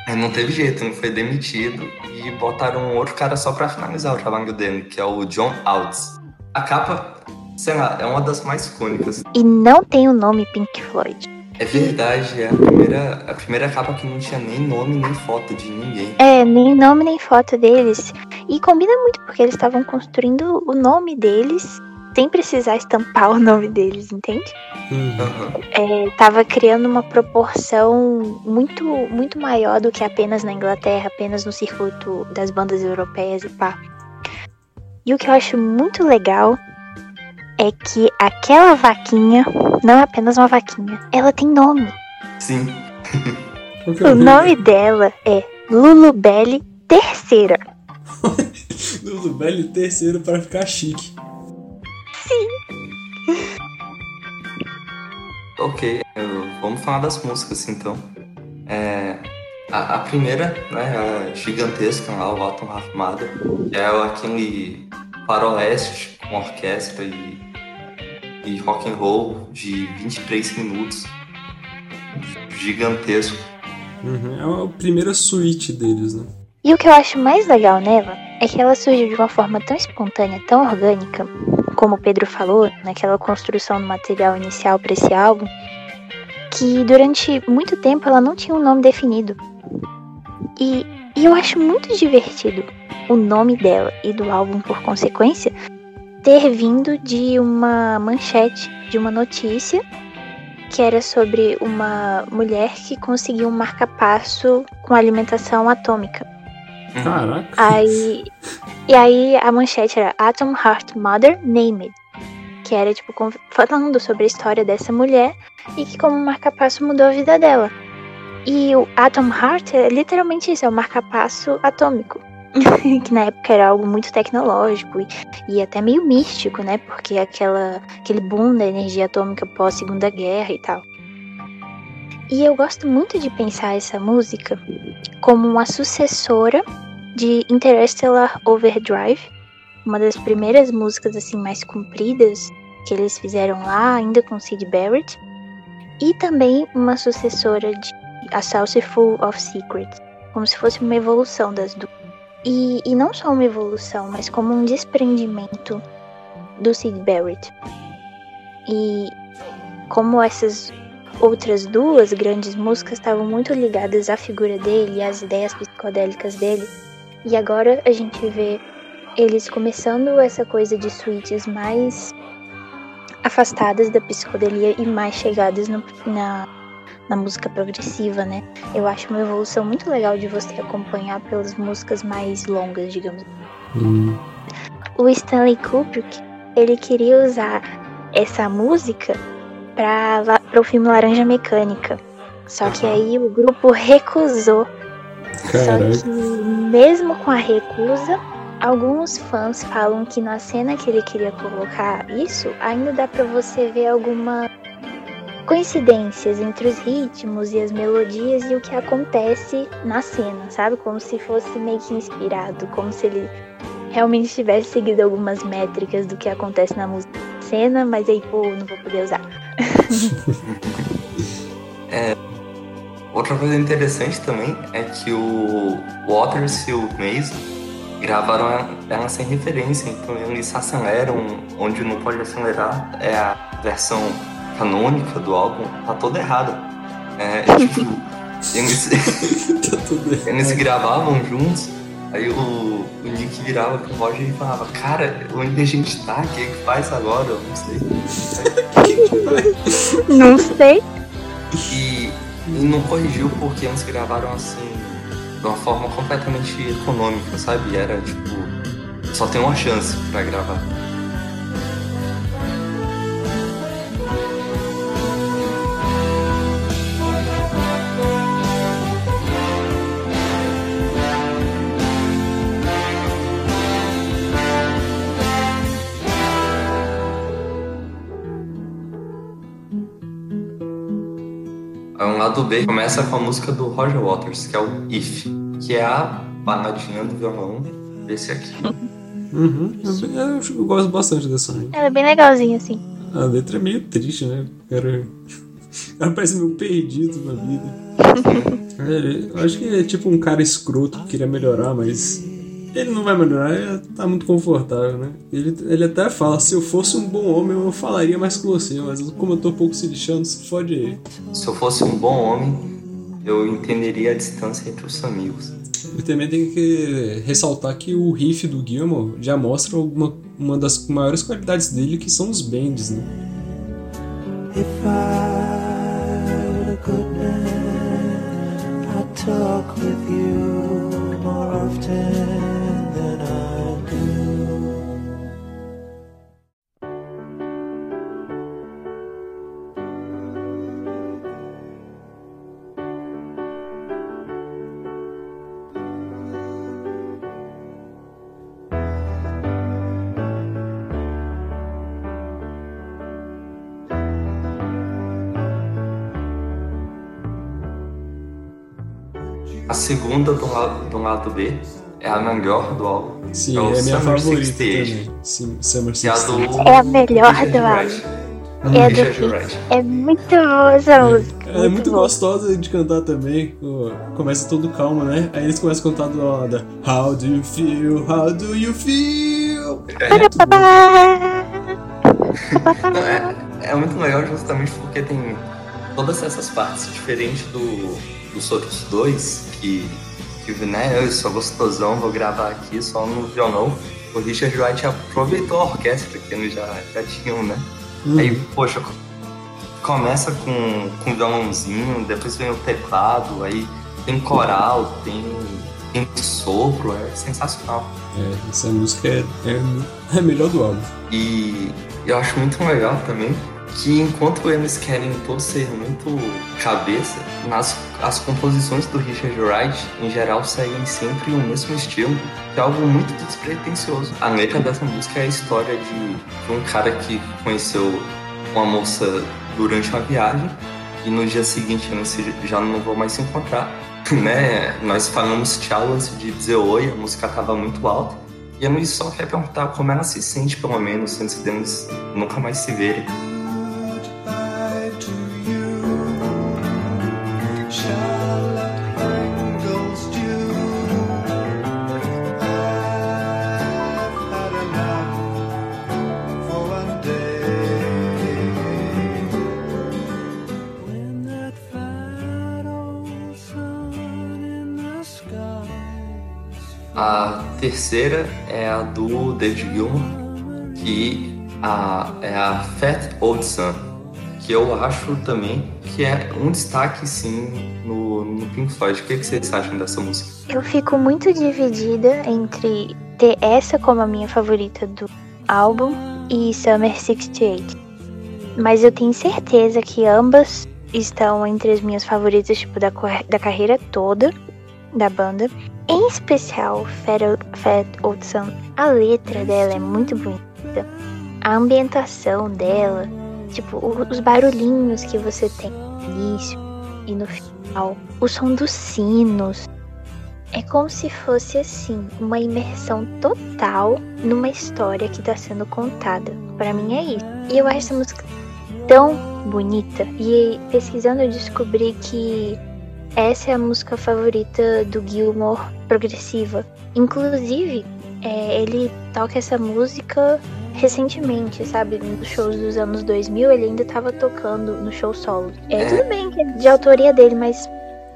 Aí não teve jeito, não foi demitido e botaram um outro cara só pra finalizar o trabalho dele, que é o John Alts. A capa, sei lá, é uma das mais icônicas. E não tem o nome Pink Floyd. É verdade, é a primeira, a primeira capa que não tinha nem nome nem foto de ninguém. É, nem nome nem foto deles. E combina muito, porque eles estavam construindo o nome deles sem precisar estampar o nome deles, entende? Aham. É, tava criando uma proporção muito, muito maior do que apenas na Inglaterra, apenas no circuito das bandas europeias e pá. E o que eu acho muito legal é que aquela vaquinha não é apenas uma vaquinha, ela tem nome. Sim. É O nome dela é Lulubelle Terceira. do Belly terceiro para ficar chique. Ok, eu- vamos falar das músicas então. É, a, a primeira, né, a gigantesca lá, o Atom que é aquele faroeste com orquestra e, e rock and roll de 23 minutos. Gigantesco. Uhum. É a primeira suíte deles, né? E o que eu acho mais legal nela é que ela surgiu de uma forma tão espontânea, tão orgânica, como o Pedro falou, naquela construção do material inicial para esse álbum, que durante muito tempo ela não tinha um nome definido. E, e eu acho muito divertido o nome dela e do álbum, por consequência, ter vindo de uma manchete, de uma notícia que era sobre uma mulher que conseguiu um marca-passo com alimentação atômica. Caraca. Aí. E aí a manchete era Atom Heart Mother Named. Que era, tipo, falando sobre a história dessa mulher e que como marca-passo mudou a vida dela. E o Atom Heart é literalmente isso, é o marca-passo atômico. que na época era algo muito tecnológico e, e até meio místico, né? Porque aquela, aquele boom da energia atômica pós Segunda Guerra e tal. E eu gosto muito de pensar essa música como uma sucessora de Interstellar Overdrive, uma das primeiras músicas assim mais compridas que eles fizeram lá, ainda com Sid Barrett, e também uma sucessora de A Sauce Full of Secrets, como se fosse uma evolução das duas. E, e não só uma evolução, mas como um desprendimento do Sid Barrett. E como essas outras duas grandes músicas estavam muito ligadas à figura dele, às ideias psicodélicas dele, e agora a gente vê eles começando essa coisa de suítes mais afastadas da psicodelia e mais chegadas no, na, na música progressiva, né? Eu acho uma evolução muito legal de você acompanhar pelas músicas mais longas, digamos. Hum. O Stanley Kubrick, ele queria usar essa música para o filme Laranja Mecânica. Só que aí o grupo recusou. Caraca. Só que mesmo com a recusa, alguns fãs falam que na cena que ele queria colocar isso, ainda dá para você ver alguma coincidências entre os ritmos e as melodias e o que acontece na cena, sabe? Como se fosse meio que inspirado, como se ele realmente tivesse seguido algumas métricas do que acontece na música cena, mas aí, pô, não vou poder usar. Outra coisa interessante também é que o Waters e o Mason gravaram ela sem referência, então eles aceleram onde não pode acelerar. É a versão canônica do álbum, tá toda errada. É, tipo, eles, Tá eles gravavam juntos, aí o, o Nick virava pro Roger e falava, cara, onde a gente tá? O que que faz agora? Eu não sei. Não sei. E, e não corrigiu porque eles gravaram assim, de uma forma completamente econômica, sabe? Era tipo, só tem uma chance pra gravar. Lado B começa com a música do Roger Waters, que é o If, que é a baladinha do violão desse aqui. Uhum. Eu, eu, eu gosto bastante dessa música. Ela é bem legalzinha, assim. A letra é meio triste, né? O cara, o cara parece meio perdido na vida. É, eu acho que é tipo um cara escroto que queria melhorar, mas ele não vai melhorar, ele tá muito confortável, né? Ele, ele até fala, se eu fosse um bom homem, eu falaria mais com você, mas como eu tô um pouco se lixando, se fode aí. Se eu fosse um bom homem, eu entenderia a distância entre os amigos. E também tem que ressaltar que o riff do Gilmore já mostra alguma, uma das maiores qualidades dele, que são os bends, né? If I were a good man, I'd talk with you more often A segunda do lado, do lado B é a melhor do álbum. Sim, É o é a minha Summer favorita 68. também. Sim, Summer Que é a 68. do É a melhor do álbum. É a do. É muito boa essa música. Ela é muito gostosa de cantar também. Começa todo calmo, né? Aí eles começam a cantar do lado da How do you feel? How do you feel? É muito. Não, é, é muito legal justamente porque tem todas essas partes, diferente do, dos outros dois, que, que né, eu sou gostosão, vou gravar aqui só no violão. O Richard Wright aproveitou a orquestra que eles já, já tinham, né? Hum. Aí, poxa, co- começa com, com violãozinho, depois vem o teclado, aí tem coral, tem, tem sopro, é sensacional. É, essa música é, é a melhor do álbum. E eu acho muito legal também que enquanto eles querem todos ser muito cabeça, nas, as composições do Richard Wright, em geral, seguem sempre o mesmo estilo, que é algo muito despretensioso. A letra dessa música é a história de, de um cara que conheceu uma moça durante uma viagem e no dia seguinte se- já não vão mais se encontrar. Né? Nós falamos tchau antes de dizer oi, a música tava muito alta. E a Luiz só quer perguntar como ela se sente, pelo menos, antes deles nunca mais se verem. Terceira é a do David Gilmour, que a, é a Fat Old Sun, que eu acho também que é um destaque sim no, no Pink Floyd. O que, que vocês acham dessa música? Eu fico muito dividida entre ter essa como a minha favorita do álbum e Summer 68. Mas eu tenho certeza que ambas estão entre as minhas favoritas, tipo, da, da carreira toda da banda. Em especial, Fat, Old Sun. A letra dela é muito bonita. A ambientação dela, tipo, os barulhinhos que você tem no início e no final. O som dos sinos. É como se fosse assim, uma imersão total numa história que tá sendo contada. Pra mim é isso. E eu acho essa música tão bonita. E pesquisando eu descobri que essa é a música favorita do Gilmore progressiva. Inclusive, é, ele toca essa música recentemente, sabe? Nos shows dos anos 2000, ele ainda tava tocando no show solo. É, É. tudo bem que é de autoria dele, mas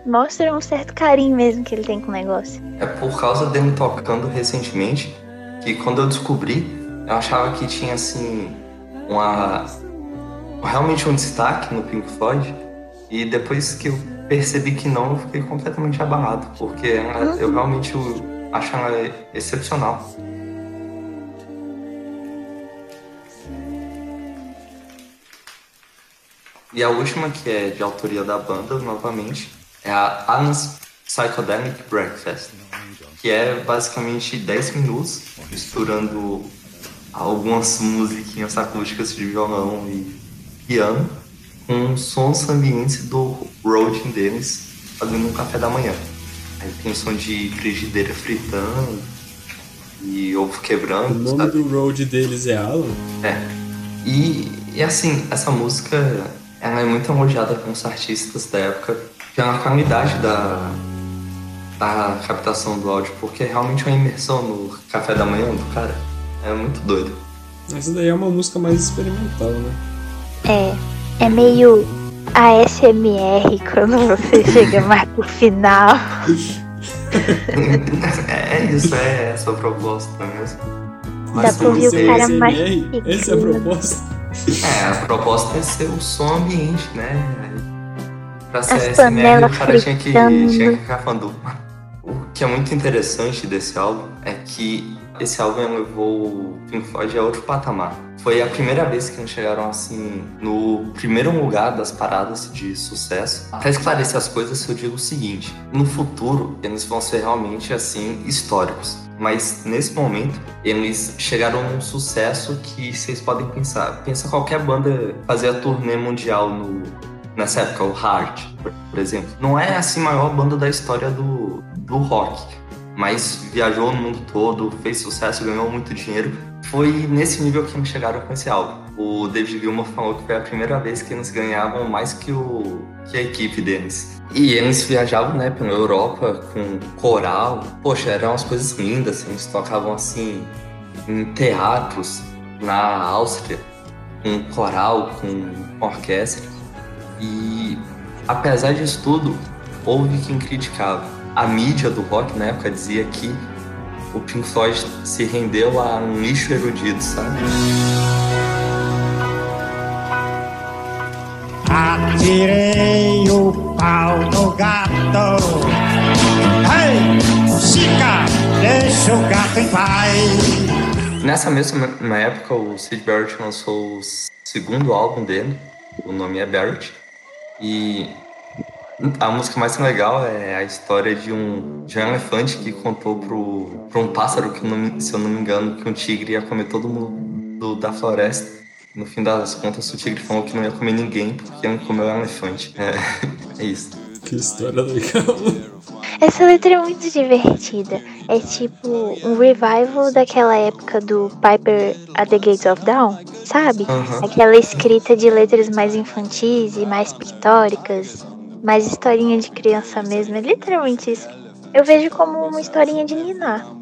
mostra um certo carinho mesmo que ele tem com o negócio. É por causa dele tocando recentemente que quando eu descobri, eu achava que tinha assim uma realmente um destaque no Pink Floyd e depois que eu percebi que não, fiquei completamente abalado, porque ela- eu realmente o- acho ela excepcional. E a última, que é de autoria da banda, novamente, é a Alan's Psychedelic Breakfast, que é basicamente 10 minutos misturando algumas musiquinhas acústicas de violão e piano com sons ambientes do roading deles fazendo um café da manhã. Aí tem som de frigideira fritando e ovo O quebrando, nome sabe? do road deles é Alan. É. E, e assim, essa música ela é muito elogiada pelos artistas da época pela qualidade da, da captação do áudio, porque é realmente uma imersão no café da manhã do cara. É muito doido. Essa daí é uma música mais experimental, né? É, é meio ASMR quando você chega mais pro final. é, é isso, é essa a proposta mesmo. Dá pra ouvir o cara ASMR, mastigando. Essa é a proposta. É, a proposta é ser o som ambiente, né? Pra ser As ASMR, o cara tinha que, tinha que ficar falando. O que é muito interessante desse álbum é que esse álbum levou o Pink Floyd a outro patamar. Foi a primeira vez que eles chegaram assim no primeiro lugar das paradas de sucesso. Para esclarecer as coisas, eu digo o seguinte: no futuro eles vão ser realmente assim históricos. Mas nesse momento eles chegaram num sucesso que vocês podem pensar. Pensa qualquer banda fazer a turnê mundial no, nessa época, o Heart, por, exemplo. Não é assim a maior banda da história do, do rock, mas viajou no mundo todo, fez sucesso, ganhou muito dinheiro. Foi nesse nível que eles chegaram com esse álbum. O David Gilmour falou que foi a primeira vez que eles ganhavam mais que, o, que a equipe deles. E eles viajavam, né, pela Europa com coral. Poxa, eram umas coisas lindas. Eles tocavam assim em teatros na Áustria, com coral, com orquestra. E apesar disso tudo, houve quem criticava. A mídia do rock na época dizia que o Pink Floyd se rendeu a um lixo erudito, sabe? Atirei o pau no gato. Ei, Chica, deixa o gato em paz. Nessa mesma época, o Sid Barrett lançou o segundo álbum dele, o nome é Barrett, e a música mais legal é a história de um, de um elefante que contou pro, pro um pássaro que, não se eu não me engano, que um tigre ia comer todo mundo do- da floresta. No fim das contas, o tigre falou que não ia comer ninguém porque ia comer o elefante. É, é isso. Que história legal. Essa letra é muito divertida. É tipo um revival daquela época do Piper at the Gates of Dawn, sabe? Aquela escrita de letras mais infantis e mais pictóricas, mais historinha de criança mesmo. É literalmente isso. Eu vejo como uma historinha de Niná.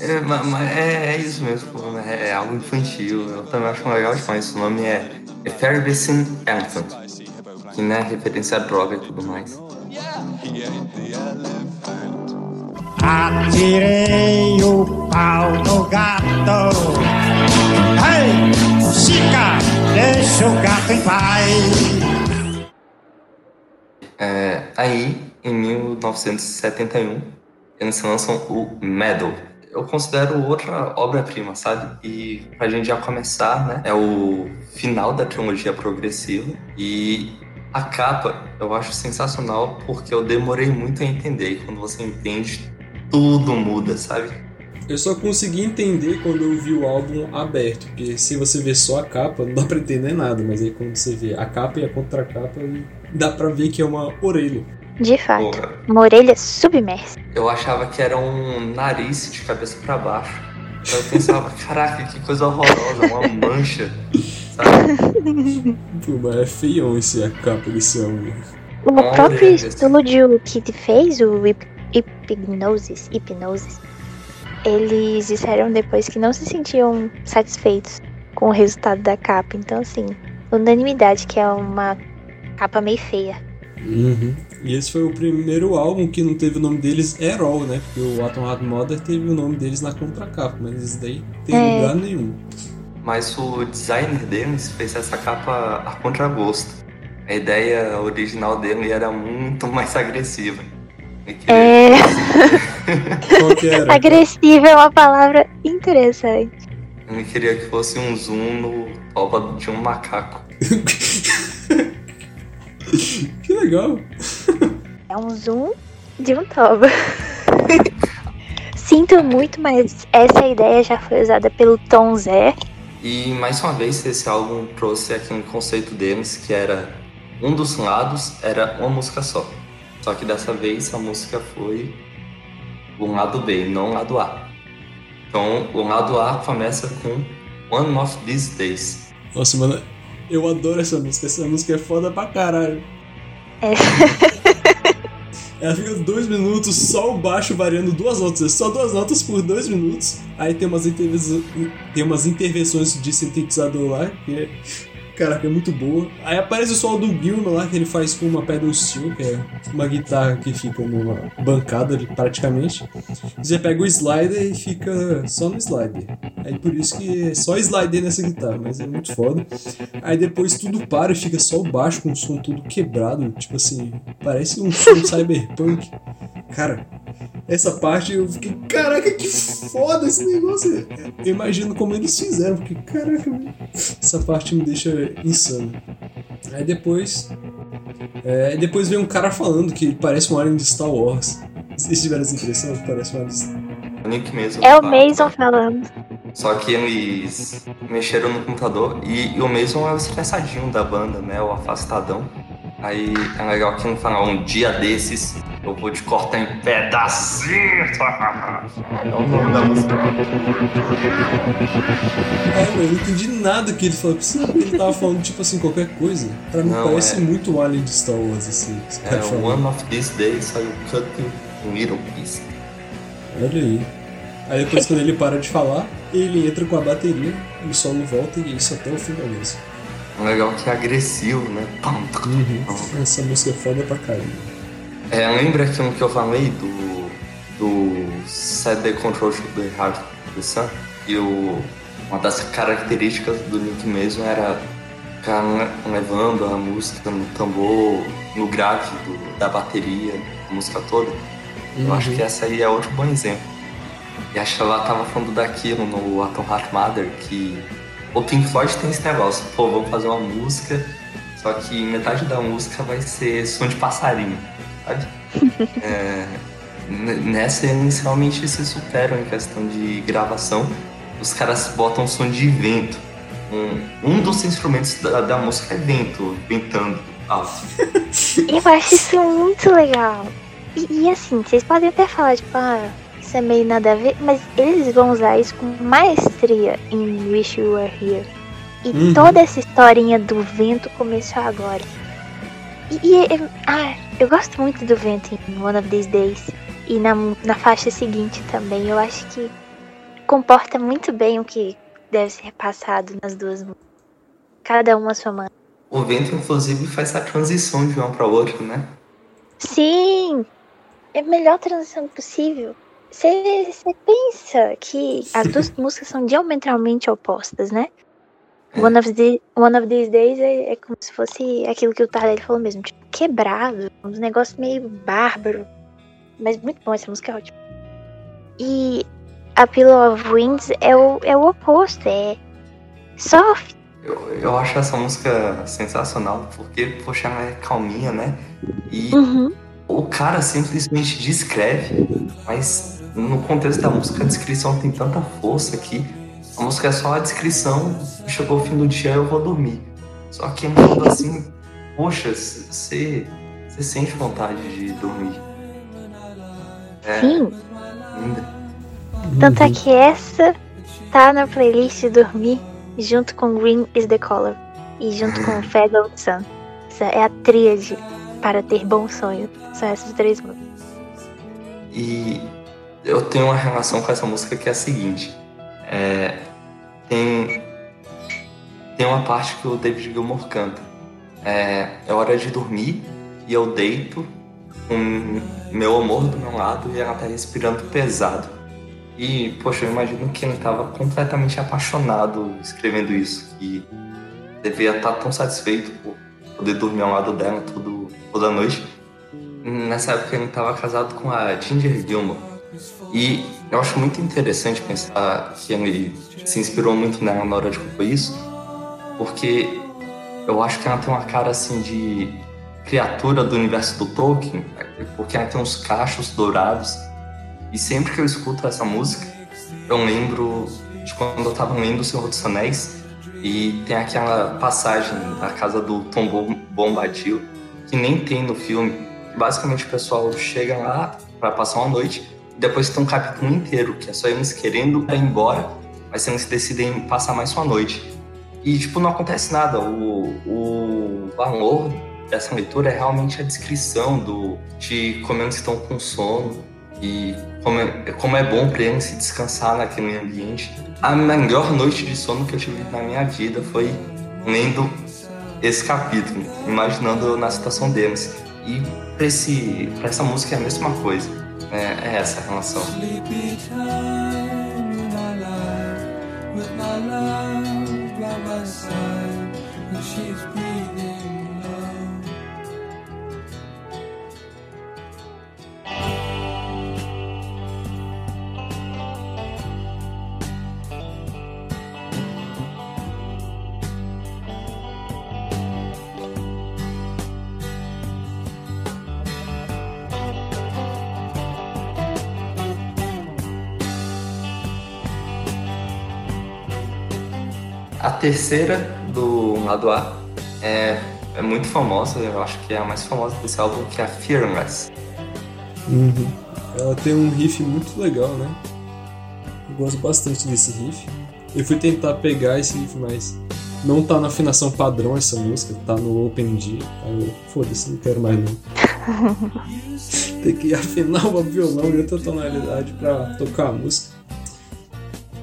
É, é, é isso mesmo, pô, é, é algo infantil. Eu também acho legal demais. O nome é Effervescent Elephant, que né, referência a droga e tudo mais. Atirei o pau no gato. Ei, Chica, deixa o gato em paz. É, aí, em 1971, eles lançam o Medal. Eu considero outra obra-prima, sabe? E pra gente já começar, né? É o final da trilogia progressiva. E a capa eu acho sensacional porque eu demorei muito a entender. E quando você entende, tudo muda, sabe? Eu só consegui entender quando eu vi o álbum aberto, porque se você vê só a capa, não dá pra entender nada, mas aí quando você vê a capa e a contracapa, dá pra ver que é uma orelha. De fato. Porra, Uma orelha submersa. eu achava que era um nariz de cabeça pra baixo. Então eu pensava, caraca, que coisa horrorosa, uma mancha, sabe? Pô, mas é feião esse a capa desse álbum. O Olha, próprio esse- estilo de o que fez, o hip- Hipgnosis, Hipnosis, eles disseram depois que não se sentiam satisfeitos com o resultado da capa. Então, assim, unanimidade que é uma capa meio feia. Uhum. E esse foi o primeiro álbum que não teve o nome deles at all, né? Porque o Atom Heart Mother teve o nome deles na contracapa, mas esse daí tem É. lugar nenhum. Mas o designer deles fez essa capa a contragosto. A ideia original dele era muito mais agressiva. É, agressiva é uma palavra interessante. Ele queria que fosse um zoom no toba de um macaco. que legal. É um zoom de um toba. Sinto muito, mas essa ideia já foi usada pelo Tom Zé. E mais uma vez esse álbum trouxe aquele conceito deles que era um dos lados era uma música só. Só que dessa vez a música foi o lado B, não o lado A. Então o lado A começa com One of These Days. Nossa, mano, eu adoro essa música. Essa música é foda pra caralho. É. Ela fica dois minutos, só o baixo variando duas notas. É só duas notas por dois minutos. Aí tem umas, tem umas intervenções de sintetizador lá, que é. Caraca, é muito boa. Aí aparece o som do Gilman lá, que ele faz com uma pedal steel, que é uma guitarra que fica numa bancada praticamente. Você pega o slider e fica só no slider. Aí por isso que é só slider nessa guitarra, mas é muito foda. Aí depois tudo para e fica só o baixo com o som todo quebrado. Tipo assim, parece um som cyberpunk. Cara, essa parte eu fiquei, caraca, que foda esse negócio. Eu imagino como eles fizeram, porque caraca, essa parte me deixa insano. Aí depois. É, depois vem um cara falando que parece um alien de Star Wars. Vocês tiveram essa impressão que parece um alien de O Nick Mason. É o fala. Mason falando. Só que eles mexeram no computador e, e o Mason é o estressadinho da banda, né? O afastadão. Aí é legal que ele fala, um dia desses eu vou te cortar em pedacinhos. É o nome da música. É, mano, eu não entendi nada que ele falou. Precisa que ele tava falando, tipo assim, qualquer coisa. Pra mim Não, parece é- muito alien de Star Wars, assim. Esse É cara falando. One of These Days, saiu Cutting Little Piece. Olha aí. Aí depois quando ele para de falar, ele entra com a bateria, o solo volta e isso até o fim da música. É legal que é agressivo, né? Pam. Essa música é foda pra caramba. É, lembra aquilo que eu falei do, do Set the Control to the Heart of the Sun? E o, uma das características do Nick mesmo era ficar le- levando a música no tambor, no grave do- da bateria, a música toda. Eu acho que essa aí é outro bom exemplo. E acho que ela tava falando daquilo no Atom Heart Mother, que o Pink Floyd tem esse negócio, pô, vamos fazer uma música, só que metade da música vai ser som de passarinho, sabe? É, nessa eles realmente se superam em questão de gravação. Os caras botam som de vento. Um, um dos instrumentos da, da música é vento, ventando alto. Eu acho isso muito legal. E, e assim, vocês podem até falar, tipo, ah, é meio nada a ver, mas eles vão usar isso com maestria em Wish You Were Here. E Uhum. toda essa historinha do vento começou agora. E, e, é- ah, eu gosto muito do vento em One of These Days. E na, na faixa seguinte também. Eu acho que comporta muito bem o que deve ser passado nas duas músicas. Cada uma a sua maneira. O vento, inclusive, faz a transição de uma para outra, né? Sim! É a melhor transição possível. Você pensa que as duas músicas são diametralmente opostas, né? One of, the, One of These Days é, é como se fosse aquilo que o Tardelli falou mesmo, tipo, quebrado, um negócio meio bárbaro. Mas muito bom, essa música é ótima. E a Pillow of Winds é o, é o oposto, é soft. Eu, eu acho essa música sensacional, porque, poxa, ela é calminha, né? E Uhum. o cara simplesmente descreve, mas no contexto da música a descrição tem tanta força que a música é só a descrição, chegou o fim do dia eu vou dormir. Só que mundo assim, poxa, você sente vontade de dormir. É, Sim. linda. Tanto é que essa tá na playlist dormir junto com Green is the Color e junto com Feather Sun. Essa é a tríade para ter bom sonho. São essas três músicas. E eu tenho uma relação com essa música que é a seguinte. É, tem, tem uma parte que o David Gilmour canta. É, é hora de dormir e eu deito com meu amor do meu lado e ela tá respirando pesado. E, poxa, eu imagino que ele tava completamente apaixonado escrevendo isso. Que devia estar tão satisfeito por poder dormir ao lado dela todo, toda noite. Nessa época ele estava casado com a Ginger Gilmore. E eu acho muito interessante pensar que ele se inspirou muito nela na hora de compor isso, porque eu acho que ela tem uma cara assim de criatura do universo do Tolkien, porque ela tem uns cachos dourados. E sempre que eu escuto essa música, eu lembro de quando eu estava lendo O Senhor dos Anéis e tem aquela passagem da casa do Tom Bom- Bombadil que nem tem no filme. Basicamente o pessoal chega lá para passar uma noite depois tem um capítulo inteiro que é só eles querendo ir embora, mas eles decidem passar mais uma noite. E tipo não acontece nada. O, o valor dessa leitura é realmente a descrição do de como eles estão com sono e como é, como é bom para eles se descansar naquele ambiente. A melhor noite de sono que eu tive na minha vida foi lendo esse capítulo, imaginando na situação deles. E pra essa música é a mesma coisa. É, é essa a relação. Sleepy terceira do lado A é, é muito famosa, eu acho que é a mais famosa desse álbum, que é a Fearless. Uhum. Ela tem um riff muito legal, né? Eu gosto bastante desse riff. Eu fui tentar pegar esse riff, mas não tá na afinação padrão essa música, tá no Open D. Aí eu, foda-se, não quero mais não. Tem que afinar o violão em outra tonalidade pra tocar a música.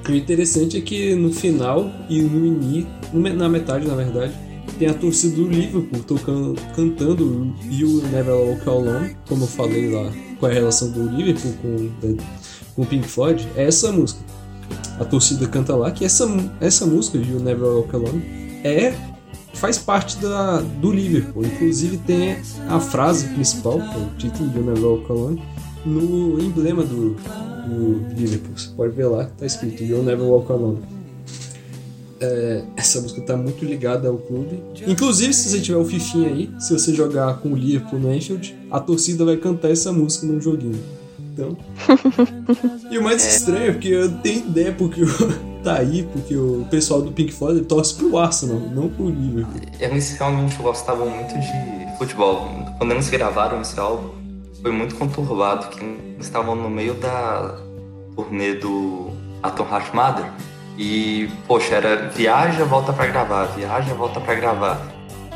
O interessante é que no final e no início, na metade na verdade, tem a torcida do Liverpool tocando, cantando You Never Walk Alone, como eu falei lá, com a relação do Liverpool com, com o Pink Floyd, é essa música. A torcida canta lá que essa, essa música, You Never Walk Alone, é, faz parte da, do Liverpool. Inclusive tem a frase principal, é o título You Never Walk Alone, no emblema do, do Liverpool. Você pode ver lá, tá escrito You'll Never Walk Alone. É, essa música tá muito ligada ao clube. Inclusive, se você tiver o Fifinha aí, se você jogar com o Liverpool no Anfield, a torcida vai cantar essa música num joguinho. Então. e o mais estranho é porque eu tenho ideia porque tá aí, porque o pessoal do Pink Floyd torce pro Arsenal, não pro Liverpool. Eles realmente gostavam muito de futebol. Quando eles gravaram esse álbum, foi muito conturbado, que estavam no meio da turnê do Atom Heart Mother. E, poxa, era viaja, volta pra gravar, viaja, volta pra gravar.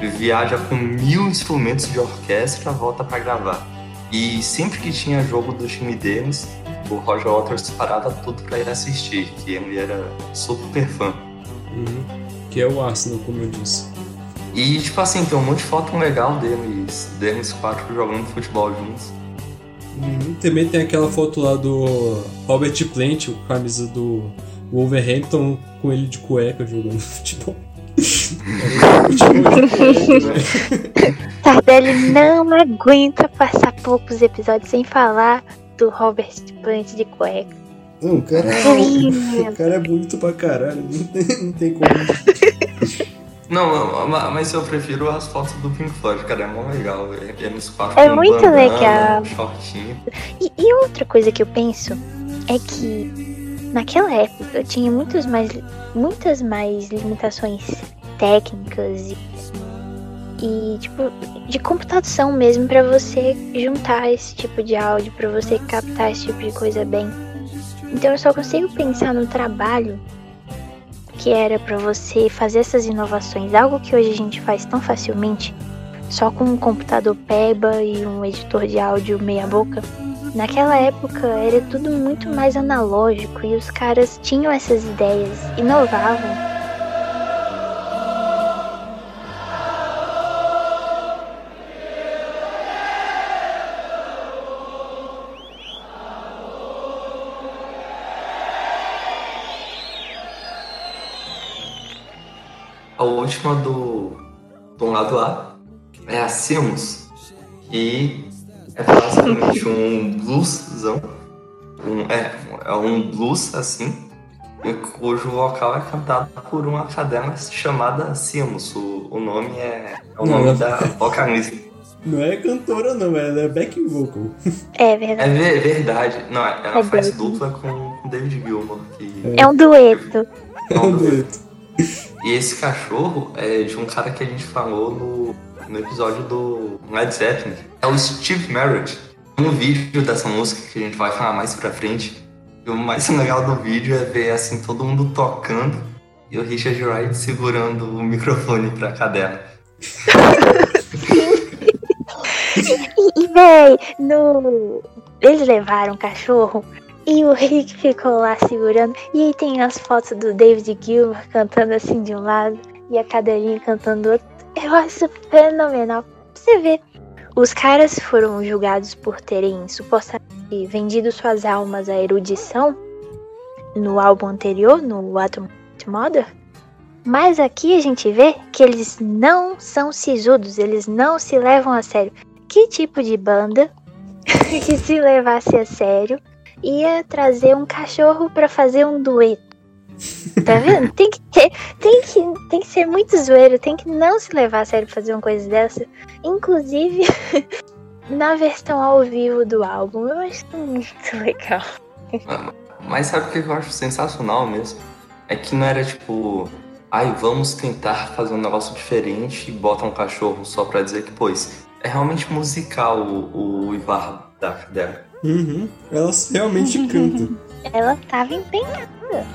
Viaja com mil instrumentos de orquestra, volta pra gravar. E sempre que tinha jogo do time deles, o Roger Waters parava tudo pra ir assistir, que ele era super fã. Uhum. Que é o Arsenal, como eu disse. E, tipo assim, tem um monte de foto legal deles, deles quatro jogando futebol juntos. Uhum. Também tem aquela foto lá do Robert Plant, com a camisa do Wolverhampton, com ele de cueca jogando futebol. Tardelli não aguenta passar poucos episódios sem falar do Robert Plant de cueca. Não, o cara, é, o cara é bonito pra caralho, não tem, não tem como. Não, ma- mas eu prefiro as fotos do Pink Floyd, cara, é mó legal. Eles quatro É com muito bandana, legal. Shortinho. E, e outra coisa que eu penso é que naquela época tinha muitos mais, muitas mais limitações técnicas e, e tipo de computação mesmo pra você juntar esse tipo de áudio, pra você captar esse tipo de coisa bem. Então eu só consigo pensar no trabalho que era pra você fazer essas inovações, algo que hoje a gente faz tão facilmente, só com um computador PEBA e um editor de áudio meia boca. Naquela época era tudo muito mais analógico e os caras tinham essas ideias, inovavam. A última do, do lado A é a Simus, que é basicamente um blueszão. Um, é, é um blues assim, cujo vocal é cantado por uma cadela chamada Simus. O, o nome é, é o Não, nome da vocalista. Não é cantora, não, ela é back vocal. É É verdade. ver- verdade. Não, ela É faz dupla com David Gilmour. Que É um dueto. É um dueto. E esse cachorro é de um cara que a gente falou no, no episódio do Led Zeppelin. É o Steve Merritt. Um vídeo dessa música que a gente vai falar mais pra frente. E o mais legal do vídeo é ver assim todo mundo tocando e o Richard Wright segurando o microfone pra cadela. E, véi, no. Eles levaram o cachorro e o Rick ficou lá segurando. E aí tem as fotos do David Gilmour cantando assim de um lado e a cadelinha cantando do outro. Eu acho fenomenal. Você ver. Os caras foram julgados por terem supostamente vendido suas almas à erudição no álbum anterior, no Atom Mother. Mas aqui a gente vê que eles não são sisudos, eles não se levam a sério. Que tipo de banda que se levasse a sério ia trazer um cachorro pra fazer um dueto? Tá vendo? Tem que, ter, tem, que, tem que ser muito zoeiro, tem que não se levar a sério pra fazer uma coisa dessa. Inclusive, na versão ao vivo do álbum, eu acho muito legal. Mas sabe o que eu acho sensacional mesmo? É que não era tipo, ai, vamos tentar fazer um negócio diferente e bota um cachorro só pra dizer que, pois, é realmente musical o, o Ivar da cadela. Uhum. Ela realmente canta. Ela tava empenhada.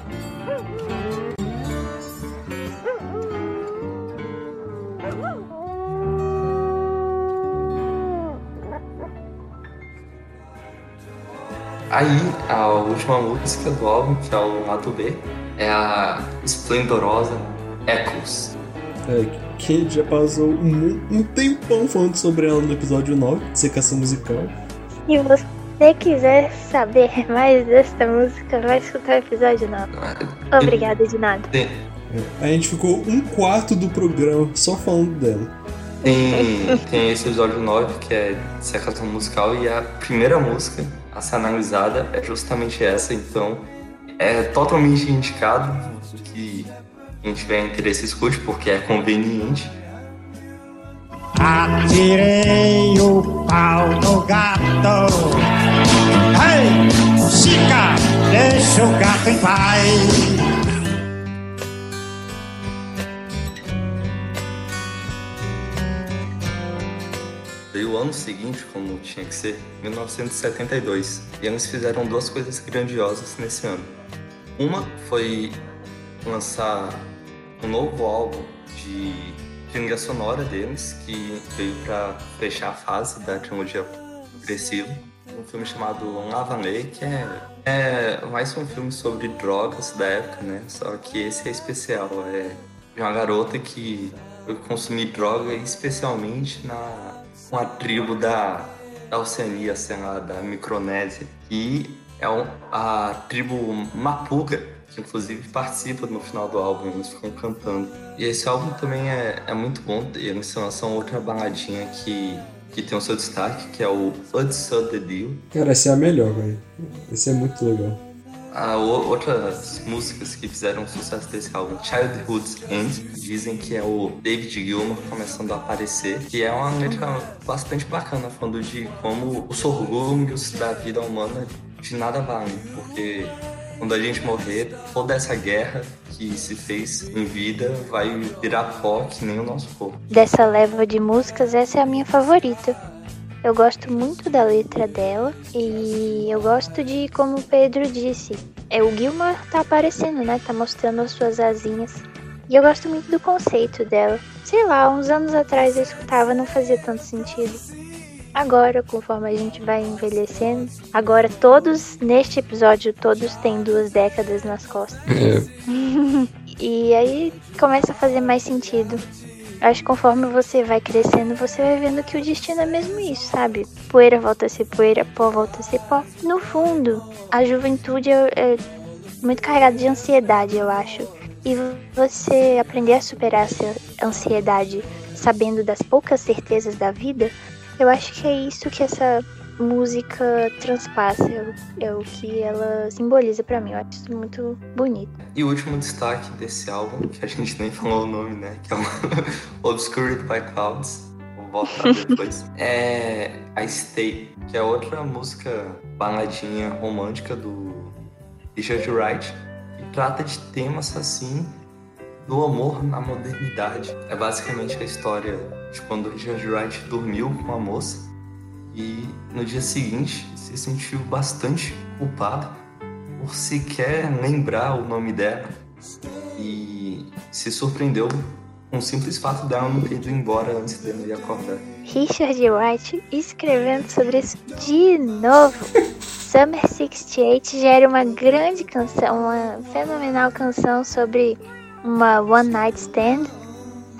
Aí, a última música do álbum, que é o lado B, é a esplendorosa Echoes. É, que já passou um, um tempão falando sobre ela no episódio 9, Secação Musical. Se você quiser saber mais dessa música, vai escutar o episódio 9. Obrigada de nada. A gente ficou um quarto do programa só falando dela. tem, tem esse episódio 9, que é Secação Musical, e a primeira música a ser analisada é justamente essa, então é totalmente indicado que quem tiver interesse escute, porque é conveniente. Atirei o pau no gato. Ei, Chica, deixa o gato em paz. Veio o ano seguinte, como tinha que ser, 1972, e eles fizeram duas coisas grandiosas nesse ano. Uma foi lançar um novo álbum de trilha sonora deles, que veio para fechar a fase da trilogia progressiva. Um filme chamado Lavanley, que é, é mais um filme sobre drogas da época, né? Só que esse é especial, é de uma garota que foi consumir droga, especialmente na com a tribo da, da Oceania, sei lá, da Micronésia. E é um, a tribo Mapuga, que inclusive participa no final do álbum, eles ficam cantando. E esse álbum também é, é muito bom, eles lançam outra baladinha que, que tem o seu destaque, que é o Udsud the Deal. Cara, essa é a melhor, velho. Esse é muito legal. Ah, o- outras músicas que fizeram sucesso desse álbum, Childhood's End, dizem que é o David Gilmour começando a aparecer, que é uma letra bastante bacana, falando de como os orgulhos da vida humana de nada valem, porque quando a gente morrer, toda essa guerra que se fez em vida vai virar pó que nem o nosso corpo. Dessa leva de músicas, essa é a minha favorita. Eu gosto muito da letra dela e eu gosto de como o Pedro disse. É, o Gilmar tá aparecendo, né? Tá mostrando as suas asinhas. E eu gosto muito do conceito dela. Sei lá, uns anos atrás eu escutava, não fazia tanto sentido. Agora, conforme a gente vai envelhecendo, agora todos, neste episódio, todos têm duas décadas nas costas. É, e aí começa a fazer mais sentido. Acho que conforme você vai crescendo, você vai vendo que o destino é mesmo isso, sabe? Poeira volta a ser poeira, pó volta a ser pó. No fundo, a juventude é, é muito carregada de ansiedade, eu acho. E você aprender a superar essa ansiedade sabendo das poucas certezas da vida, eu acho que é isso que essa música transpassa, é o- é que ela simboliza pra mim. Eu acho isso muito bonito. E o último destaque desse álbum, que a gente nem falou o nome, né? Que é o Obscured by Clouds. Vou voltar depois. é a Stay, que é outra música baladinha romântica do Richard Wright. E trata de temas assim do amor na modernidade. É basicamente a história de quando o Richard Wright dormiu com a moça e no dia seguinte se sentiu bastante culpado por sequer lembrar o nome dela e se surpreendeu com o simples fato dela não ter ido embora antes dele acordar. Richard Wright escrevendo sobre isso de novo. Summer 68 já era uma grande canção, uma fenomenal canção sobre uma one night stand.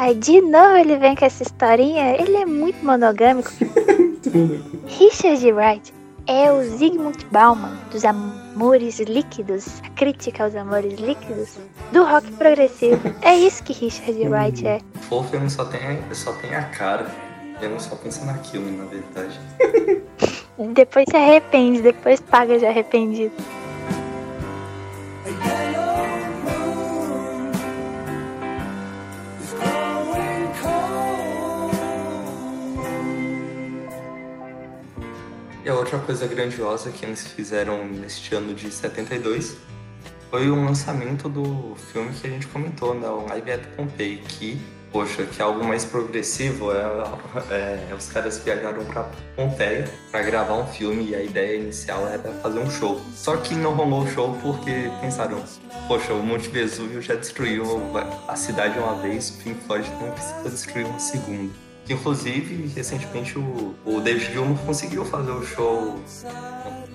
Aí de novo ele vem com essa historinha, ele é muito monogâmico. Richard Wright é o Zygmunt Bauman dos amores líquidos, a crítica aos amores líquidos do rock progressivo. É isso que Richard Wright é. Fofo ele só tem, só tem a cara, ele só pensa naquilo, na verdade. Depois se arrepende, depois paga de arrependido. E a outra coisa grandiosa que eles fizeram neste ano de 72 foi o lançamento do filme que a gente comentou, né? O Live at Pompeii, que, poxa, que é algo mais progressivo, é, é, os caras viajaram pra Pompeia para gravar um filme e a ideia inicial era fazer um show. Só que não rolou o show porque pensaram, poxa, o Monte Vesúvio já destruiu a cidade uma vez, o Pink Floyd não precisa destruir uma segunda. Que, inclusive, recentemente o, o David Gilmour conseguiu fazer o show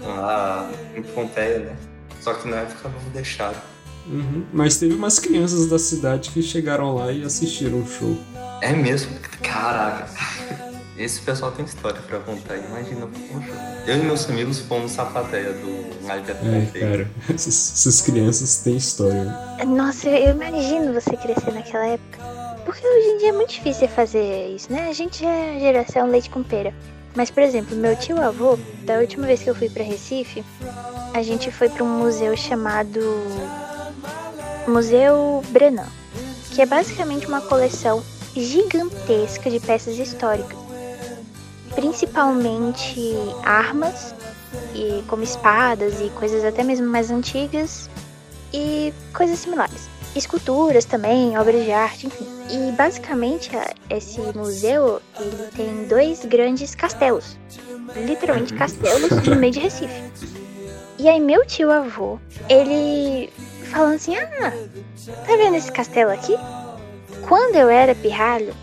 lá em Pompeia, né? Só que na época não deixaram. Uhum. Mas teve umas crianças da cidade que chegaram lá e assistiram o show. É mesmo? Caraca. Esse pessoal tem história pra contar. Imagina, poxa. Eu e meus amigos fomos à plateia do Live at É, cara, essas, essas crianças têm história. Nossa, eu imagino você crescer naquela época. Porque hoje em dia é muito difícil fazer isso, né? A gente é geração leite com pera. Mas, por exemplo, meu tio avô, da última vez que eu fui pra Recife, a gente foi pra um museu chamado Museu Brenan, que é basicamente uma coleção gigantesca de peças históricas, principalmente armas, e como espadas e coisas até mesmo mais antigas e coisas similares. Esculturas também, obras de arte, enfim. E basicamente esse museu ele tem dois grandes castelos, literalmente castelos no meio de Recife. E aí meu tio avô, ele falando assim, ah, tá vendo esse castelo aqui? Quando eu era pirralho,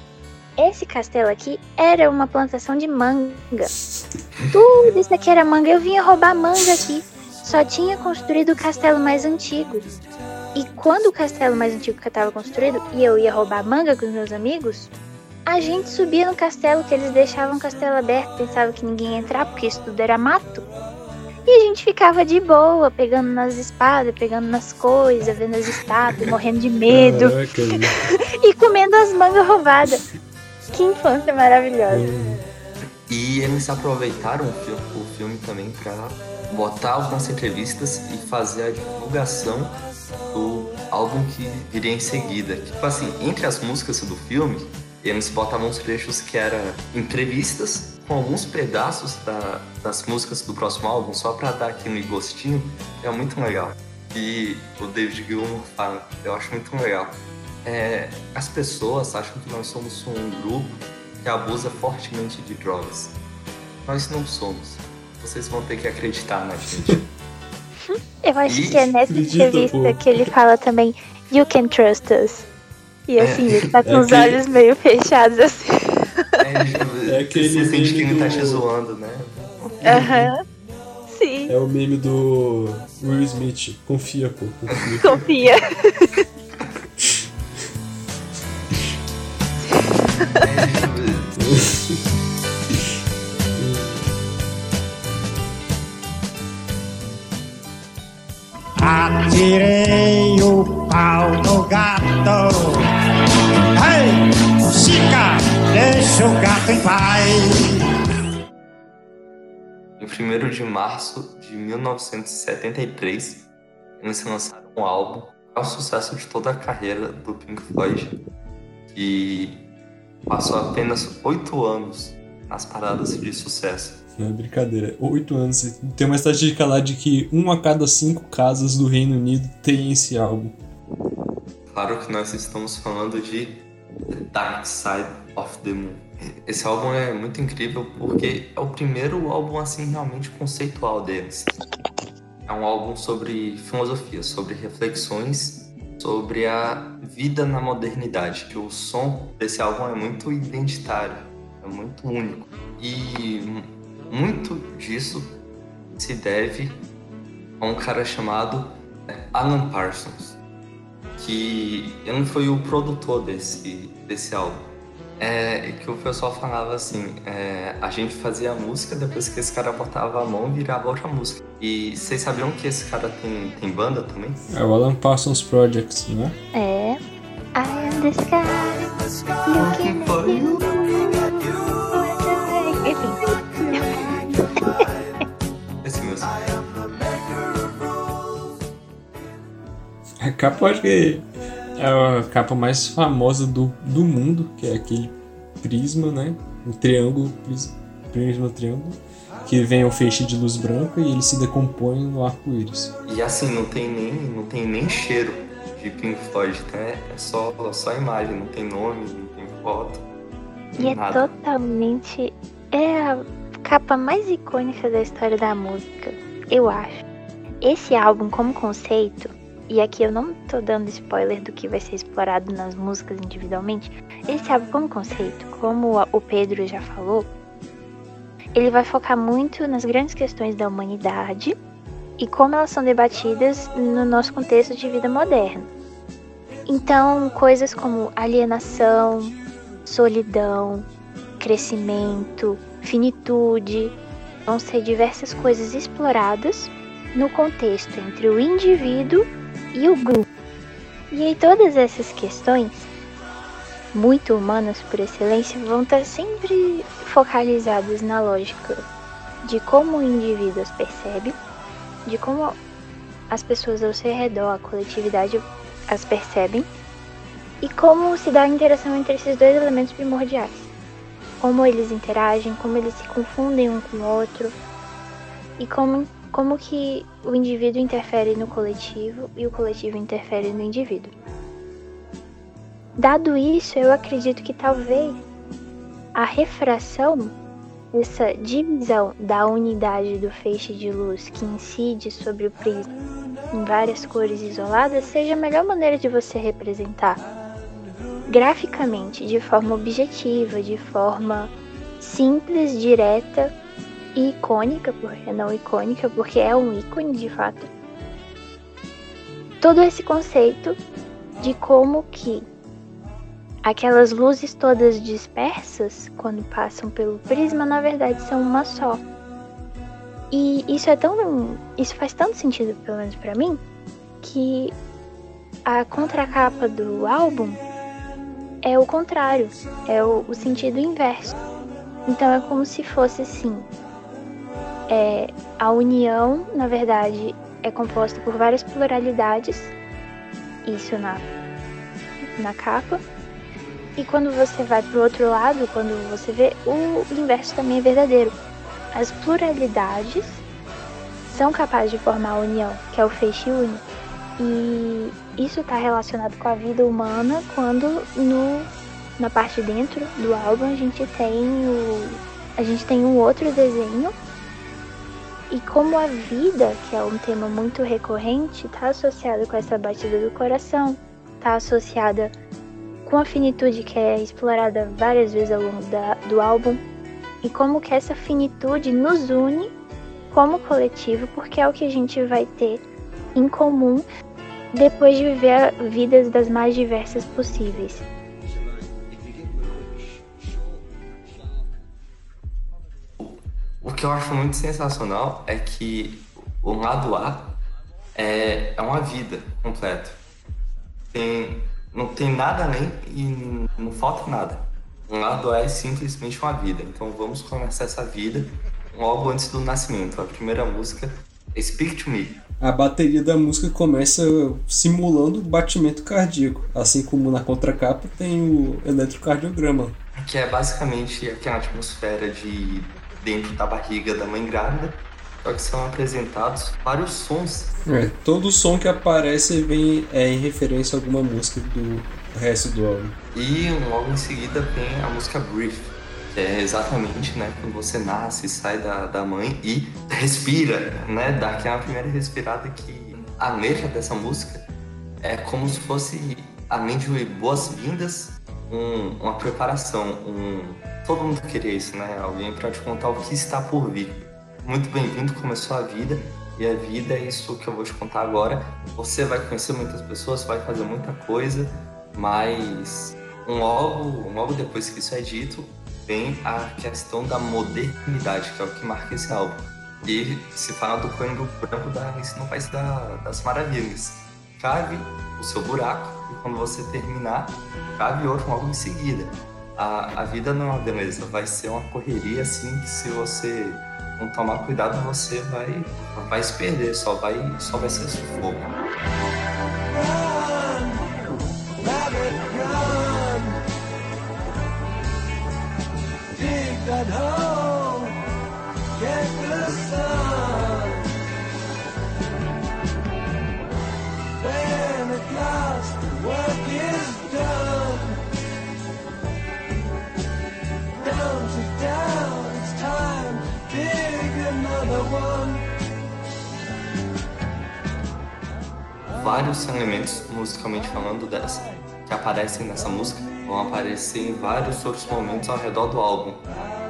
esse castelo aqui era uma plantação de manga. Tudo isso aqui era manga. Eu vinha roubar manga aqui. Só tinha construído o castelo mais antigo. E quando o castelo mais antigo que estava construído e eu ia roubar manga com os meus amigos, a gente subia no castelo que eles deixavam o castelo aberto, pensava que ninguém ia entrar porque isso tudo era mato. E a gente ficava de boa, pegando nas espadas, pegando nas coisas, vendo as estátuas, morrendo de medo velho. e comendo as mangas roubadas. Que infância maravilhosa. E eles aproveitaram o filme, o filme também para botar algumas entrevistas e fazer a divulgação do álbum que viria em seguida. Tipo assim, entre as músicas do filme, eles botavam uns trechos que eram entrevistas com alguns pedaços da- das músicas do próximo álbum, só para dar aquele gostinho. É muito legal. E o David Gilmour fala, eu acho muito legal. É, as pessoas acham que nós somos um grupo que abusa fortemente de drogas. Nós não somos. Vocês vão ter que acreditar na gente. Eu acho Ih, que é nessa acredita, entrevista pô. que ele fala também, You can trust us. E assim, ele tá com É os que- olhos meio fechados assim. É aquele Você sente que ele tá te zoando, né? Aham. Sim, É o meme do Will Smith. Confia, pô. Confia. confia. Atirei o pau no gato. Ei, Chica, deixa o gato em paz. Em 1 de março de 1973, eles lançaram um álbum, é o sucesso de toda a carreira do Pink Floyd, que passou apenas oito anos nas paradas de sucesso. Não é brincadeira. Oito anos. Tem uma estatística lá de que uma a cada cinco casas do Reino Unido tem esse álbum. Claro que nós estamos falando de The Dark Side of the Moon. Esse álbum é muito incrível porque é o primeiro álbum assim realmente conceitual deles. É um álbum sobre filosofia, sobre reflexões sobre a vida na modernidade. O som desse álbum é muito identitário, é muito único. E muito disso se deve a um cara chamado é, Alan Parsons que ele foi o produtor desse, desse álbum. É, e que o pessoal falava assim, é, a gente fazia a música, depois que esse cara botava a mão, virava outra música. E vocês sabiam que esse cara tem, tem banda também? É o Alan Parsons Project, né? É. I am the sky, looking for you. Esse A capa, eu acho que é a capa mais famosa do, do mundo, que é aquele prisma, né? Um triângulo, pris- prisma triângulo, que vem o feixe de luz branca e ele se decompõe no arco-íris. E assim, não tem nem, não tem nem cheiro de Pink Floyd, né? É só, só imagem, não tem nome, não tem foto. E é totalmente. É a capa mais icônica da história da música, eu acho. Esse álbum, como conceito, e aqui eu não tô dando spoiler do que vai ser explorado nas músicas individualmente, esse álbum, como conceito, como o Pedro já falou, ele vai focar muito nas grandes questões da humanidade e como elas são debatidas no nosso contexto de vida moderna. Então, coisas como alienação, solidão, crescimento, finitude, vão ser diversas coisas exploradas no contexto entre o indivíduo e o grupo. E aí todas essas questões muito humanas por excelência vão estar sempre focalizadas na lógica de como o indivíduo as percebe, de como as pessoas ao seu redor, a coletividade as percebem e como se dá a interação entre esses dois elementos primordiais. Como eles interagem, como eles se confundem um com o outro e como, como que o indivíduo interfere no coletivo e o coletivo interfere no indivíduo. Dado isso, eu acredito que talvez a refração, essa divisão da unidade do feixe de luz que incide sobre o prisma em várias cores isoladas, seja a melhor maneira de você representar graficamente, de forma objetiva, de forma simples, direta e icônica, porque não icônica, porque é um ícone de fato. Todo esse conceito de como que aquelas luzes todas dispersas, quando passam pelo prisma, na verdade são uma só. E isso é tão. Isso faz tanto sentido, pelo menos para mim, que a contracapa do álbum é o contrário, é o, o sentido inverso. Então é como se fosse assim. É, a união, na verdade, é composta por várias pluralidades, isso na, na capa. E quando você vai pro outro lado, quando você vê, o inverso também é verdadeiro. As pluralidades são capazes de formar a união, que é o feixe único. E isso está relacionado com a vida humana quando no, na parte de dentro do álbum a gente tem o, a gente tem um outro desenho e como a vida, que é um tema muito recorrente, está associada com essa batida do coração, está associada com a finitude que é explorada várias vezes ao longo da, do álbum, e como que essa finitude nos une como coletivo, porque é o que a gente vai ter em comum depois de viver vidas das mais diversas possíveis. O que eu acho muito sensacional é que o lado A é, é uma vida completa. Tem, não tem nada além e não falta nada. O lado A é simplesmente uma vida. Então vamos começar essa vida logo antes do nascimento. A primeira música é Speak to Me. A bateria da música começa simulando batimento cardíaco, assim como na contracapa tem o eletrocardiograma. Que é basicamente aquela atmosfera de dentro da barriga da mãe grávida, só que são apresentados vários sons. É, todo som que aparece vem é, em referência a alguma música do resto do álbum. E logo em seguida vem a música Brief, que é exatamente né, quando você nasce, sai da, da mãe e respira, né? Dá aquela primeira respirada que a letra dessa música é como se fosse, além de boas-vindas, um, uma preparação, um... Todo mundo queria isso, né? Alguém para te contar o que está por vir. Muito bem-vindo, começou a vida. E a vida é isso que eu vou te contar agora. Você vai conhecer muitas pessoas, vai fazer muita coisa, mas um logo, um logo depois que isso é dito, vem a questão da modernidade, que é o que marca esse álbum. E se fala do Coelho Branco da Alice no País da, das Maravilhas. Cave o seu buraco e quando você terminar, cave outro logo em seguida. A, a vida é beleza, vai ser uma correria assim que se você não tomar cuidado você vai, vai se perder, só vai, só vai ser sufoco. Dig vários elementos, musicalmente falando, dessa, que aparecem nessa música, vão aparecer em vários outros momentos ao redor do álbum.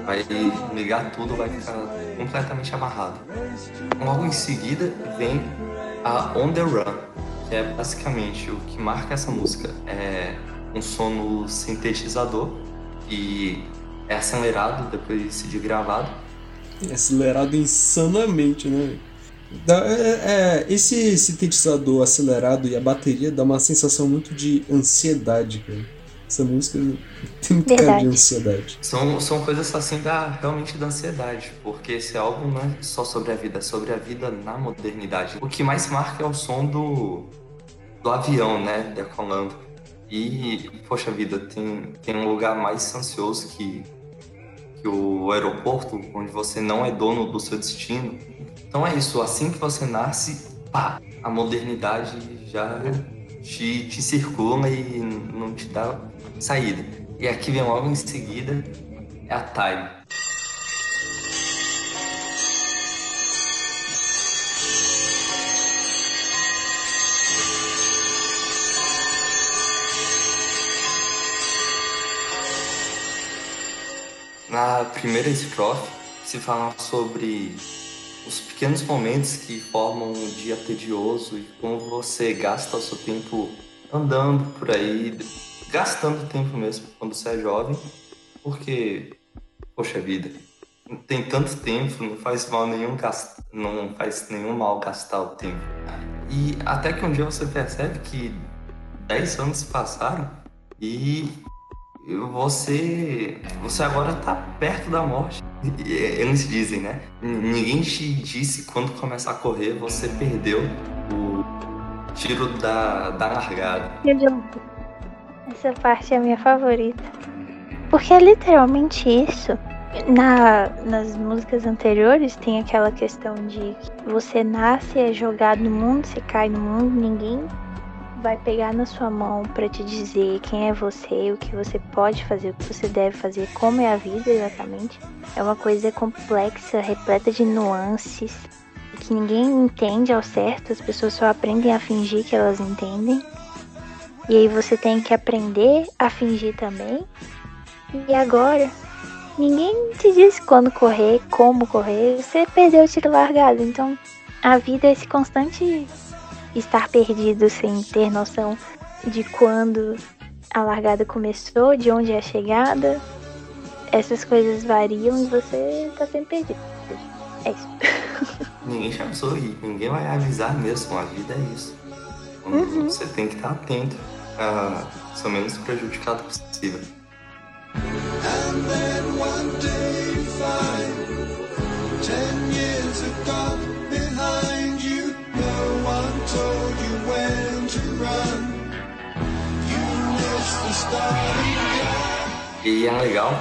Vai ligar tudo, vai ficar completamente amarrado. Logo em seguida vem a On The Run, que é basicamente o que marca essa música. É um som no sintetizador e é acelerado depois de gravado. É acelerado insanamente, né? Dá- é- é, esse sintetizador acelerado e a bateria dá uma sensação muito de ansiedade, cara. Essa música tem muito cara de ansiedade. São, são coisas assim da, realmente da ansiedade, porque esse álbum não é só sobre a vida, é sobre a vida na modernidade. O que mais marca é o som do, do avião, né, decolando. E, poxa vida, tem, tem um lugar mais ansioso que, que o aeroporto, onde você não é dono do seu destino. Então é isso, assim que você nasce, pá, a modernidade já te, te circula e não te dá saída. E aqui vem logo em seguida é a Time. Na primeira estrofe se fala sobre os pequenos momentos que formam um dia tedioso e como você gasta o seu tempo andando por aí, gastando tempo mesmo quando você é jovem, porque, poxa vida, tem tanto tempo, não faz mal nenhum gas- não faz nenhum mal gastar o tempo. E até que um dia você percebe que 10 anos se passaram e você você agora tá perto da morte. E- Eles dizem, né? Ninguém te disse quando começar a correr, você perdeu o tiro da, da largada. Essa parte é a minha favorita. Porque é literalmente isso. Na, nas músicas anteriores tem aquela questão de que você nasce, é jogado no mundo, você cai no mundo, ninguém vai pegar na sua mão pra te dizer quem é você, o que você pode fazer, o que você deve fazer, como é a vida exatamente. É uma coisa complexa, repleta de nuances, que ninguém entende ao certo, as pessoas só aprendem a fingir que elas entendem. E aí você tem que aprender a fingir também. E agora, ninguém te disse quando correr, como correr, você perdeu o tiro largado. Então, a vida é esse constante estar perdido sem ter noção de quando a largada começou, de onde é a chegada. Essas coisas variam e você tá sempre perdido. É isso. Ninguém te avisou e ninguém vai avisar mesmo. A vida é isso. Então, Uhum. Você tem que estar atento a ser o menos prejudicado possível. And E é legal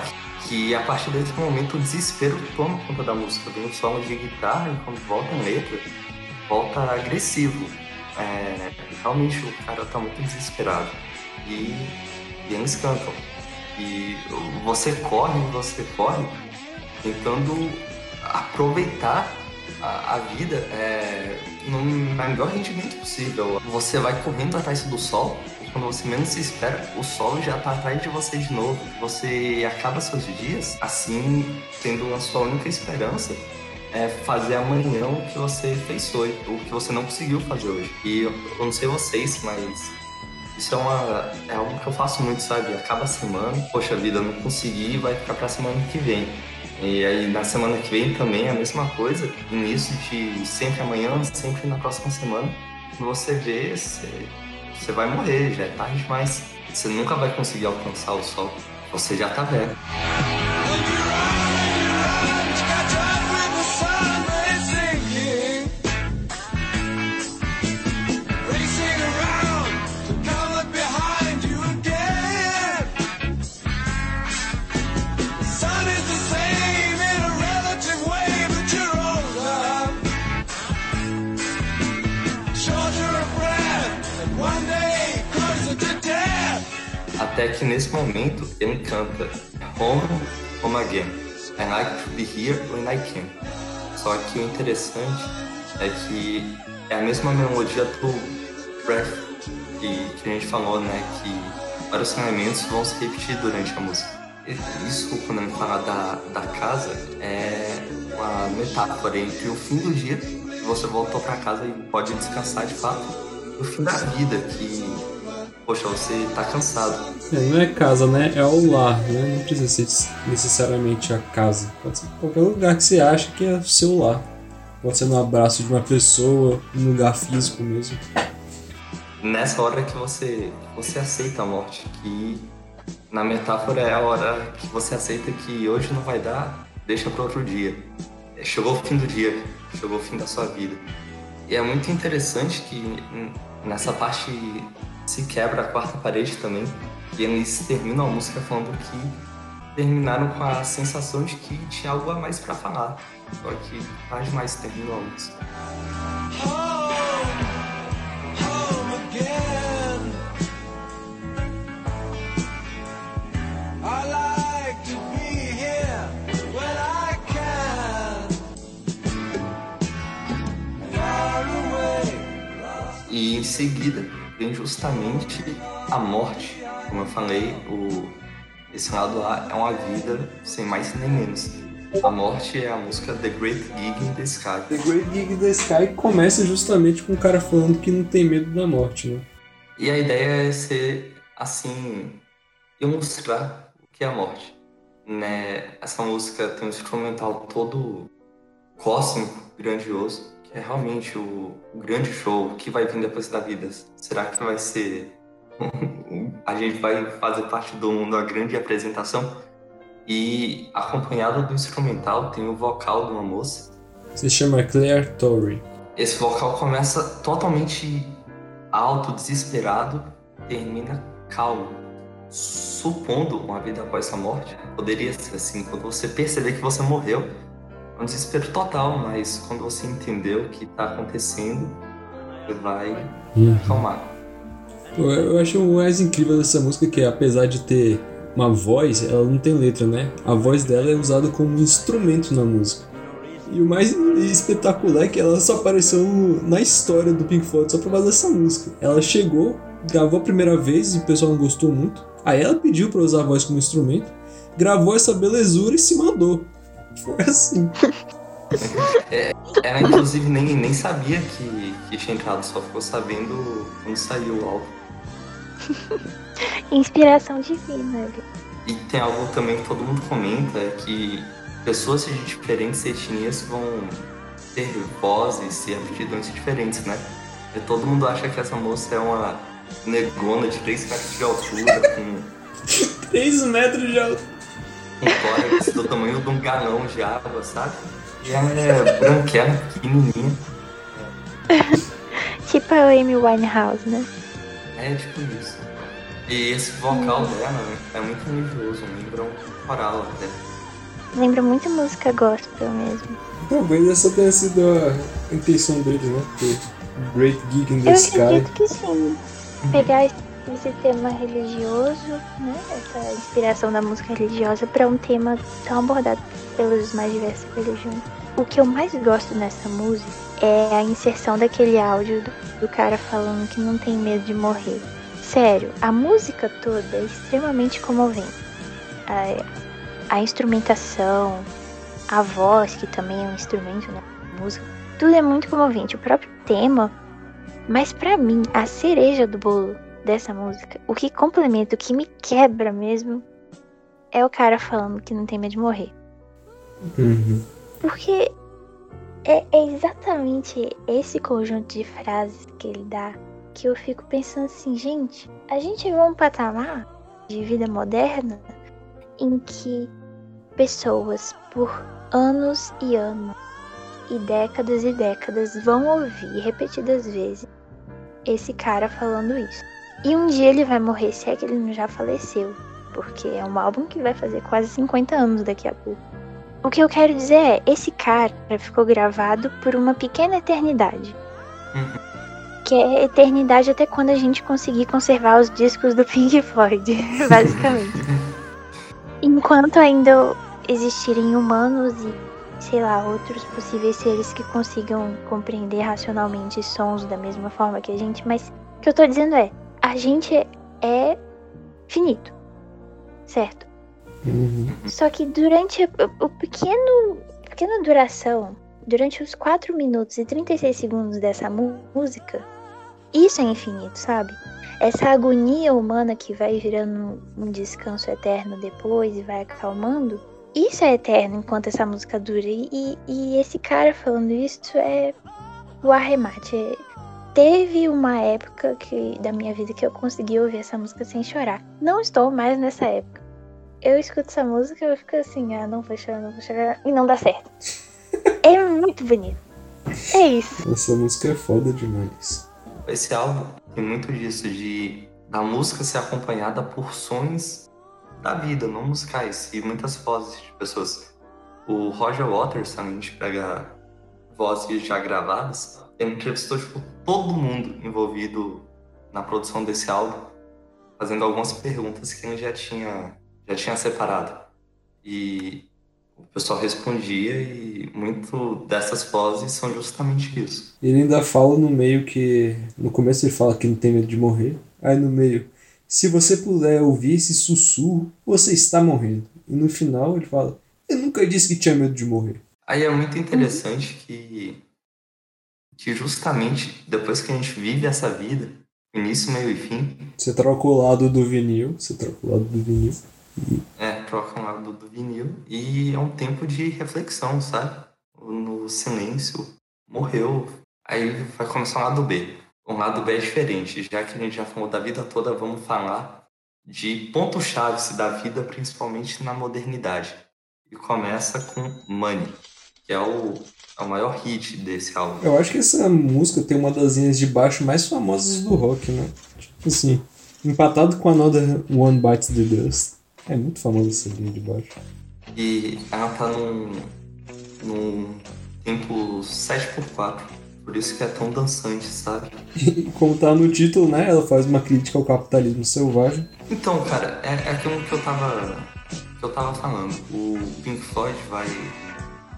que a partir desse momento o desespero toma conta da música. Vem um solo de guitarra e quando volta a letra, volta agressivo. É, realmente o cara tá muito desesperado. E, e eles cantam. E você corre, você corre, tentando aproveitar a, a vida é, no melhor rendimento possível. Você vai correndo atrás do sol, quando você menos se espera, o sol já tá atrás de você de novo. Você acaba seus dias assim, tendo a sua única esperança é fazer amanhã o que você fez hoje, o que você não conseguiu fazer hoje. E eu, eu não sei vocês, mas isso é, uma, é algo que eu faço muito, sabe? Acaba a semana, poxa vida, não consegui, vai ficar pra semana que vem. E aí na semana que vem também é a mesma coisa, início de sempre amanhã, sempre na próxima semana. Você vê, você, você vai morrer, já é tarde demais. Você nunca vai conseguir alcançar o sol, você já tá velho. Até que nesse momento ele canta Home, Home Again. I like to be here when I can. Só que o interessante é que é a mesma melodia do Breath que, que a gente falou, né? Que vários elementos vão se repetir durante a música. Isso, quando ele fala da, da casa, é uma metáfora entre o fim do dia, que você voltou para casa e pode descansar de fato, e o fim da vida, que, poxa, você tá cansado. É, não é casa, né? É o lar, né? Não precisa ser necessariamente a casa. Pode ser qualquer lugar que você acha que é o seu lar. Pode ser no abraço de uma pessoa, num lugar físico mesmo. nessa hora que você, você aceita a morte, que Na metáfora é a hora que você aceita que hoje não vai dar, deixa para outro dia. É, Chegou o fim do dia, chegou o fim da sua vida. E é muito interessante que nessa parte se quebra a quarta parede também. E eles terminam a música falando que terminaram com a sensação de que tinha algo a mais para falar. Só que tarde demais terminou a música. E em seguida vem justamente a morte. Como eu falei, o, esse lado A é uma vida sem mais nem menos. A morte é a música The Great Gig in the Sky. The Great Gig in the Sky começa justamente com o cara falando que não tem medo da morte, né? E a ideia é ser, assim, ilustrar o que é a morte. Né? Essa música tem um instrumental todo cósmico, grandioso, é realmente o, o grande show que vai vir depois da vida. Será que vai ser. a gente vai fazer parte do mundo, a grande apresentação? E acompanhado do instrumental tem o vocal de uma moça. Se chama Claire Torrey. Esse vocal começa totalmente alto, desesperado, termina calmo. Supondo uma vida após a morte, poderia ser assim, quando você perceber que você morreu, um desespero total, mas quando você entender o que está acontecendo, você vai Uhum. acalmar. Pô, Eu acho o mais incrível dessa música que apesar de ter uma voz, ela não tem letra, né? A voz dela é usada como instrumento na música. E o mais espetacular é que ela só apareceu na história do Pink Floyd só por causa dessa música. Ela chegou, gravou a primeira vez e o pessoal não gostou muito. Aí ela pediu pra usar a voz como instrumento, gravou essa belezura e se mandou. Foi assim. É, ela inclusive nem, nem sabia que, que tinha entrado, só ficou sabendo quando saiu o álbum. Inspiração divina. E tem algo também que todo mundo comenta, é que pessoas de diferentes etnias vão ter vozes e aptidões diferentes, né? E todo mundo acha que essa moça é uma negona de 3 metros de altura, com 3 metros de altura. Tórax do tamanho de um galão de água, sabe? E ela é branquela, pequenininha. Tipo a Amy Winehouse, né? É tipo isso. E esse vocal dela é muito religioso, lembra um coral até. Lembra muito música gospel mesmo. Talvez essa tenha sido a intenção deles, né? Porque Great Geek in the Eu Sky. acredito que sim. Pegar esse tema religioso, né? Essa inspiração da música religiosa para um tema tão abordado pelas mais diversas religiões. O que eu mais gosto nessa música é a inserção daquele áudio do, do cara falando que não tem medo de morrer. Sério, a música toda é extremamente comovente. A, a instrumentação, a voz, que também é um instrumento na música, tudo é muito comovente. O próprio tema mas pra mim, a cereja do bolo dessa música, o que complementa, o que me quebra mesmo, é o cara falando que não tem medo de morrer. Uhum. Porque é, é exatamente esse conjunto de frases que ele dá que eu fico pensando assim, gente, a gente a um patamar de vida moderna em que pessoas por anos e anos e décadas e décadas vão ouvir repetidas vezes esse cara falando isso. E um dia ele vai morrer, se é que ele não já faleceu. Porque é um álbum que vai fazer quase 50 anos daqui a pouco. O que eu quero dizer é, esse cara ficou gravado por uma pequena eternidade. Que é eternidade até quando a gente conseguir conservar os discos do Pink Floyd, basicamente. Enquanto ainda existirem humanos e, sei lá, outros possíveis seres que consigam compreender racionalmente sons da mesma forma que a gente, mas o que eu tô dizendo é, a gente é finito, certo? Só que durante o, pequeno, pequena duração, durante os 4 minutos e 36 segundos dessa música, isso é infinito, sabe? Essa agonia humana que vai virando um descanso eterno depois e vai acalmando, isso é eterno enquanto essa música dura. E, e- e esse cara falando isso é o arremate. É- Teve uma época que, da minha vida que eu consegui ouvir essa música sem chorar. Não estou mais nessa época. Eu escuto essa música e eu fico assim, ah, não vou chorar, não vou chorar, e não dá certo. é muito bonito. É isso. Essa música é foda demais. Esse álbum tem muito disso, de da música ser acompanhada por sons da vida, não musicais, e muitas vozes de pessoas. O Roger Waters, a gente pega vozes já gravadas, ele entrevistou tipo, todo mundo envolvido na produção desse álbum, fazendo algumas perguntas que ele já tinha, já tinha separado. E o pessoal respondia e muito dessas vozes são justamente isso. Ele ainda fala no meio que. No começo ele fala que não tem medo de morrer. Aí no meio, se você puder ouvir esse sussurro, você está morrendo. E no final ele fala, eu nunca disse que tinha medo de morrer. Aí é muito interessante que, que justamente depois que a gente vive essa vida, início, meio e fim, Você troca o lado do vinil, você troca o lado do vinil. é, troca um lado do vinil e é um tempo de reflexão, sabe? No silêncio, morreu. Aí vai começar um lado B. Um lado B é diferente, já que a gente já falou da vida toda, vamos falar de pontos-chave da vida, principalmente na modernidade. E começa com Money, que é o, é o maior hit desse álbum. Eu acho que essa música tem uma das linhas de baixo mais famosas do rock, né? Tipo assim, empatado com Another One Bites the Dust. É muito famosa essa linha de baixo. E ela tá num, num tempo 7x4, por isso que é tão dançante, sabe? E como tá no título, né? Ela faz uma crítica ao capitalismo selvagem. Então, cara, é, é aquilo que eu tava. que eu tava falando. O Pink Floyd vai.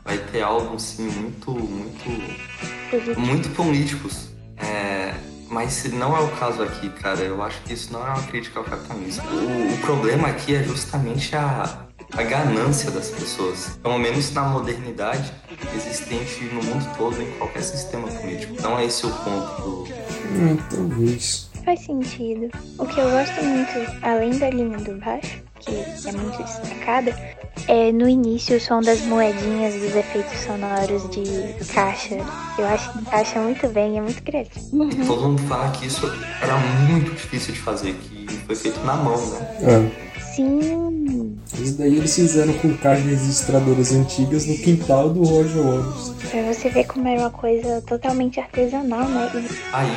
Vai ter álbuns sim muito. muito. muito políticos. É, mas não é o caso aqui, cara. Eu acho que isso não é uma crítica ao capitalismo. O, o problema aqui é justamente a, a ganância das pessoas. Pelo menos na modernidade existente no mundo todo, em qualquer sistema político. Não é esse o ponto do. É, talvez. Faz sentido. O que eu gosto muito, além da linha do baixo, que é muito destacada, é no início o som das moedinhas dos efeitos sonoros de caixa. Eu acho que encaixa muito bem, é muito criativo. E todo mundo fala que isso era muito difícil de fazer, que foi feito na mão, né? É. Sim, Isso daí eles fizeram com caixas registradoras antigas no quintal do Roger Waters. pra você ver como era uma coisa totalmente artesanal, né? Aí,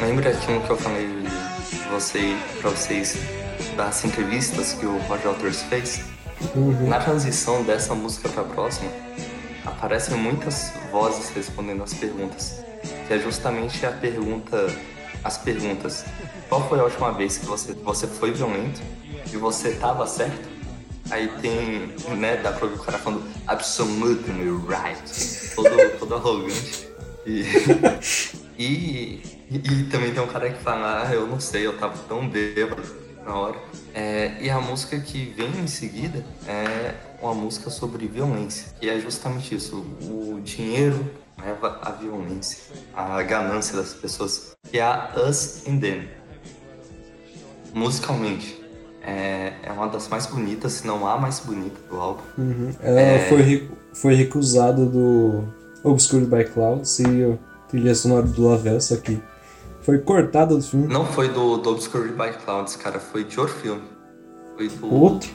lembra aquilo que eu falei de você, pra vocês das entrevistas que o Roger Waters fez? Uhum. Na transição dessa música pra próxima, aparecem muitas vozes respondendo as perguntas. Que é justamente a pergunta. As perguntas. Qual foi a última vez que você, você foi violento e você tava certo? Aí tem, né, dá pra ouvir o cara falando absolutely right. Todo, todo arrogante. E, e, e também tem um cara que fala, ah, eu não sei, eu tava tão bêbado na hora. É, e a música que vem em seguida é uma música sobre violência, que é justamente isso, o dinheiro leva à violência, à ganância das pessoas, é a Us and Them. Musicalmente, é, é uma das mais bonitas, se não a mais bonita do álbum. Uhum. Ela É. foi, foi recusada do Obscured by Clouds e trilha sonora do Lavelle, só que foi cortada do filme. Não foi do, do Obscured by Clouds, cara, foi de outro filme. Foi do. Outro?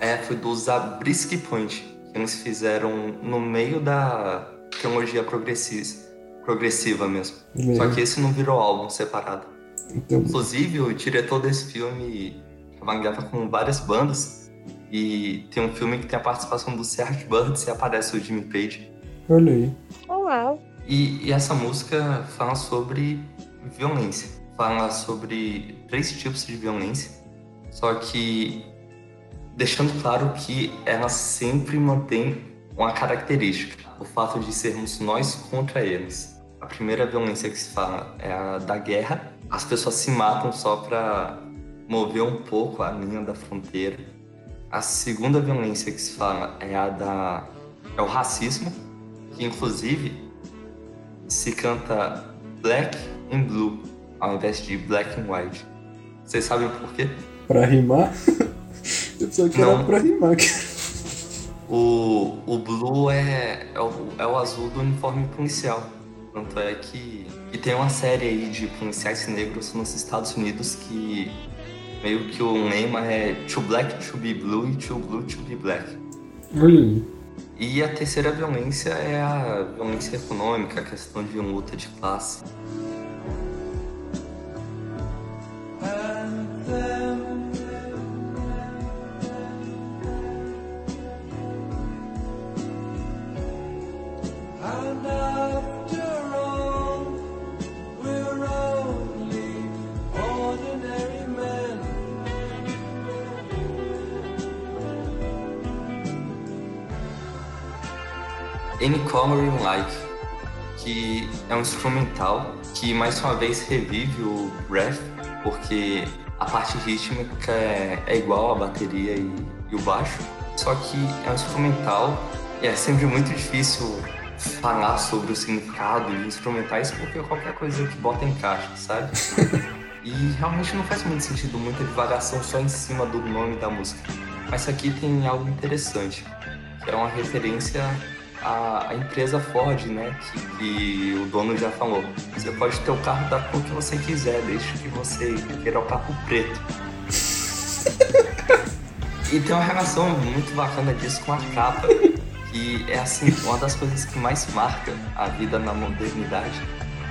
É, foi do Zabriskie Point, que eles fizeram no meio da trilogia progressiva, progressiva mesmo. Só que esse não virou álbum separado. Então, Inclusive, o diretor desse filme trabalhava com várias bandas. E tem um filme que tem a participação do Serge Burns e aparece o Jimmy Page. olha aí. uau! E, e essa música fala sobre violência. Fala sobre três tipos de violência. Só que deixando claro que ela sempre mantém uma característica: o fato de sermos nós contra eles. A primeira violência que se fala é a da guerra. As pessoas se matam só para mover um pouco a linha da fronteira. A segunda violência que se fala é a da é o racismo, que inclusive se canta black and blue ao invés de black and white. Vocês sabem por quê? Pra rimar? Eu pensava que era Não. pra rimar. O, o blue é, é, o, é o azul do uniforme policial. Tanto é que, que tem uma série aí de policiais negros nos Estados Unidos que meio que o lema é Too Black to be Blue e Too Blue to be Black. Aí. E a terceira violência é a violência econômica, a questão de luta de classe. Any Color You Like, que é um instrumental que mais uma vez revive o Breath, porque a parte rítmica é, é igual à bateria e, e o baixo, só que é um instrumental e é sempre muito difícil falar sobre o significado de instrumentais porque qualquer coisa que bota encaixa, sabe? E realmente não faz muito sentido muita divagação só em cima do nome da música. Mas isso aqui tem algo interessante, que é uma referência à, à empresa Ford, né? Que, que o dono já falou. Você pode ter o carro da cor que você quiser, desde que você queira o carro preto. E tem uma relação muito bacana disso com a capa, que é assim, uma das coisas que mais marca a vida na modernidade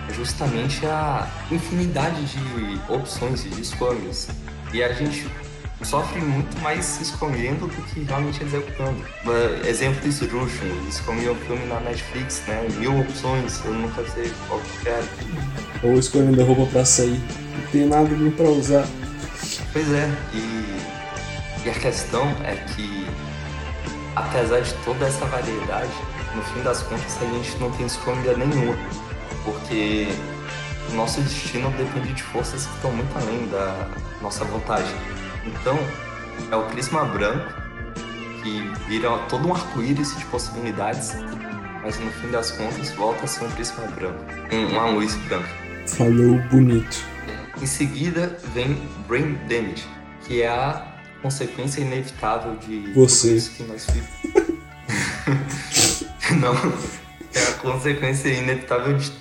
é justamente a infinidade de opções e de escolhas. E a gente sofre muito mais escolhendo do que realmente executando. Uh, exemplo esdrúxulo, escolhi um filme na Netflix, né? Mil opções, eu nunca sei qual que quero. Ou escolhendo a roupa pra sair. Não tem nada nem pra usar. Pois é, e, e a questão é que, apesar de toda essa variedade, no fim das contas a gente não tem escolha nenhuma, porque o nosso destino depende de forças que estão muito além da nossa vontade. Então, é o prisma branco que vira todo um arco-íris de possibilidades, mas no fim das contas volta a ser um prisma branco, um- uma luz branca. Falou bonito. Em seguida vem Brain Damage, que é a consequência inevitável de Você. que nós vivemos. Não, é a consequência inevitável de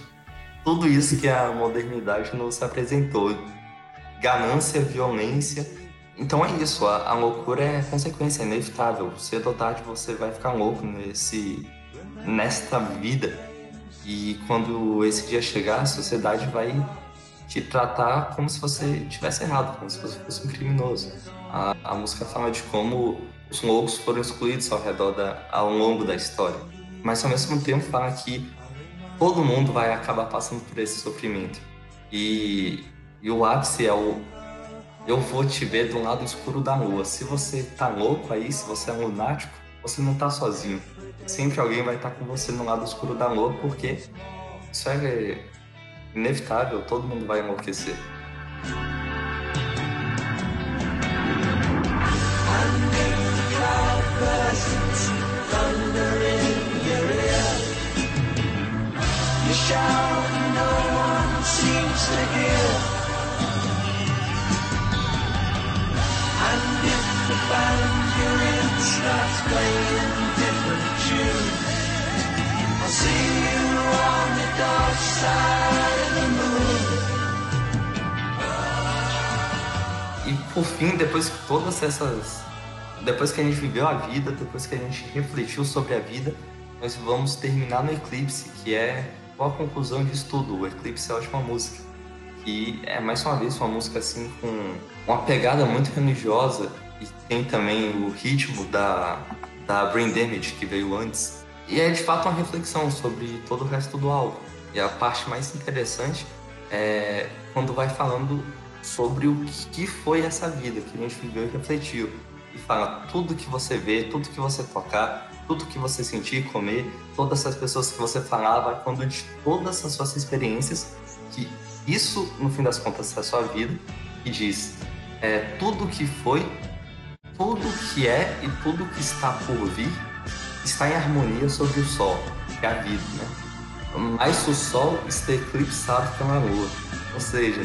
tudo isso que a modernidade nos apresentou. Ganância, violência. Então é isso, a, a loucura é consequência, é inevitável. Cedo ou tarde você vai ficar louco nesse, nesta vida. E quando esse dia chegar, a sociedade vai te tratar como se você tivesse errado, como se você fosse um criminoso. A, a música fala de como os loucos foram excluídos ao redor da, ao longo da história. Mas ao mesmo tempo fala que todo mundo vai acabar passando por esse sofrimento. E, e o ápice é o eu vou te ver do lado escuro da lua. Se você tá louco aí, se você é um lunático, você não tá sozinho. Sempre alguém vai estar com você no lado escuro da lua, porque isso é inevitável, todo mundo vai enlouquecer. E por fim, depois que todas essas. Depois que a gente viveu a vida, depois que a gente refletiu sobre a vida, nós vamos terminar no Eclipse, que é qual a conclusão disso tudo. O Eclipse é uma ótima música. Que é mais uma vez uma música assim com uma pegada muito religiosa e tem também o ritmo da, da Brain Damage que veio antes. E é de fato uma reflexão sobre todo o resto do álbum. E a parte mais interessante é quando vai falando sobre o que foi essa vida que a gente viveu e refletiu. E fala tudo que você vê, tudo que você tocar, tudo que você sentir, comer, todas essas pessoas que você falava, quando de todas as suas experiências, que isso, no fim das contas, é a sua vida, e diz é, tudo que foi, tudo que é e tudo que está por vir está em harmonia sobre o sol, que é a vida, né? Mas o sol está eclipsado pela lua. Ou seja,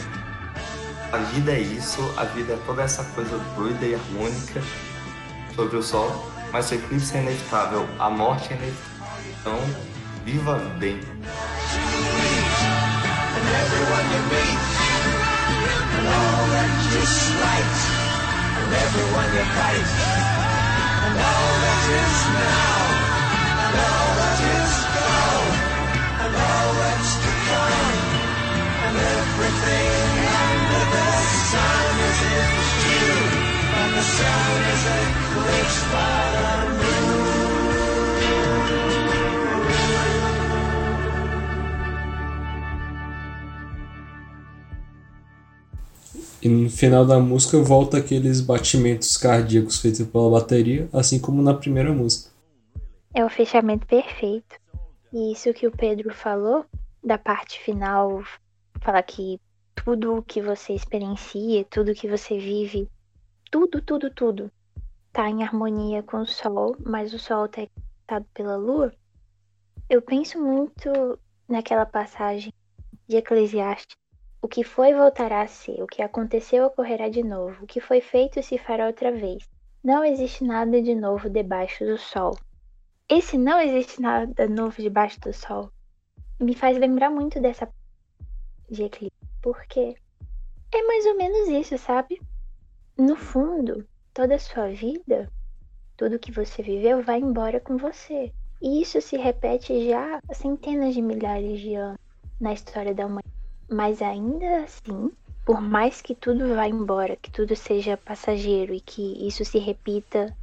a vida é isso, a vida é toda essa coisa doida e harmônica sobre o sol, mas o eclipse é inevitável, a morte é inevitável. Então, viva bem. Everyone you meet, and all that you slight, and everyone you fight, and all that is now, and all that is gone, and all that's to come, and everything under the sun is in view, and the sun is eclipsed by the moon. E no final da música volta aqueles batimentos cardíacos feitos pela bateria, assim como na primeira música. É o fechamento perfeito. E isso que o Pedro falou, da parte final, falar que tudo que você experiencia, tudo que você vive, tudo, tudo, tudo, tá em harmonia com o Sol, mas o Sol tá eclipsado pela Lua. Eu penso muito naquela passagem de Eclesiastes. O que foi voltará a ser, o que aconteceu ocorrerá de novo, o que foi feito se fará outra vez. Não existe nada de novo debaixo do sol. Esse não existe nada novo debaixo do sol me faz lembrar muito dessa de eclipse, porque é mais ou menos isso, sabe? No fundo, toda a sua vida, tudo que você viveu vai embora com você. E isso se repete já há centenas de milhares de anos na história da humanidade. Mas ainda assim, por mais que tudo vá embora, que tudo seja passageiro e que isso se repita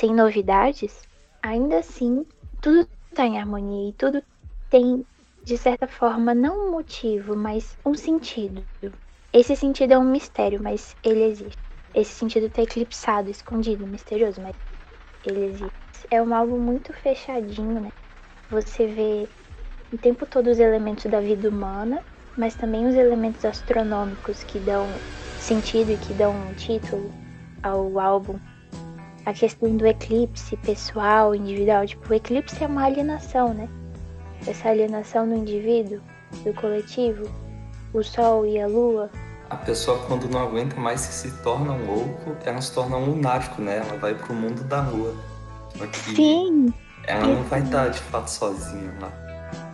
sem novidades, ainda assim, tudo está em harmonia e tudo tem, de certa forma, não um motivo, mas um sentido. Esse sentido é um mistério, mas ele existe. Esse sentido está eclipsado, escondido, misterioso, mas ele existe. É um álbum muito fechadinho, né? Você vê o tempo todo os elementos da vida humana, mas também os elementos astronômicos que dão sentido e que dão um título ao álbum. A questão do eclipse pessoal, individual, tipo, o eclipse é uma alienação, né? Essa alienação do indivíduo, do coletivo, o sol e a lua. A pessoa, quando não aguenta mais e se torna um louco, ela se torna um lunático, né? Ela vai pro mundo da lua. Sim! ela não vai estar de fato sozinha lá.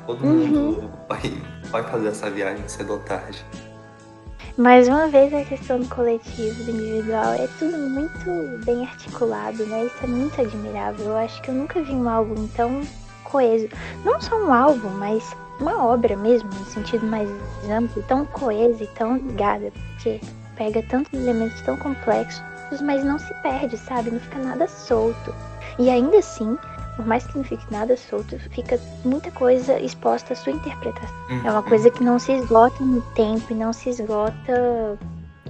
Todo Uhum. mundo vai, vai fazer essa viagem cedo ou tarde. Mais uma vez a questão do coletivo, do individual, é tudo muito bem articulado, né? Isso é muito admirável. Eu acho que eu nunca vi um álbum tão coeso. Não só um álbum, mas uma obra mesmo, no sentido mais amplo, tão coesa e tão ligada, porque pega tantos elementos tão complexos, mas não se perde, sabe? Não fica nada solto. E ainda assim, por mais que não fique nada solto, fica muita coisa exposta à sua interpretação. É uma coisa que não se esgota no tempo e não se esgota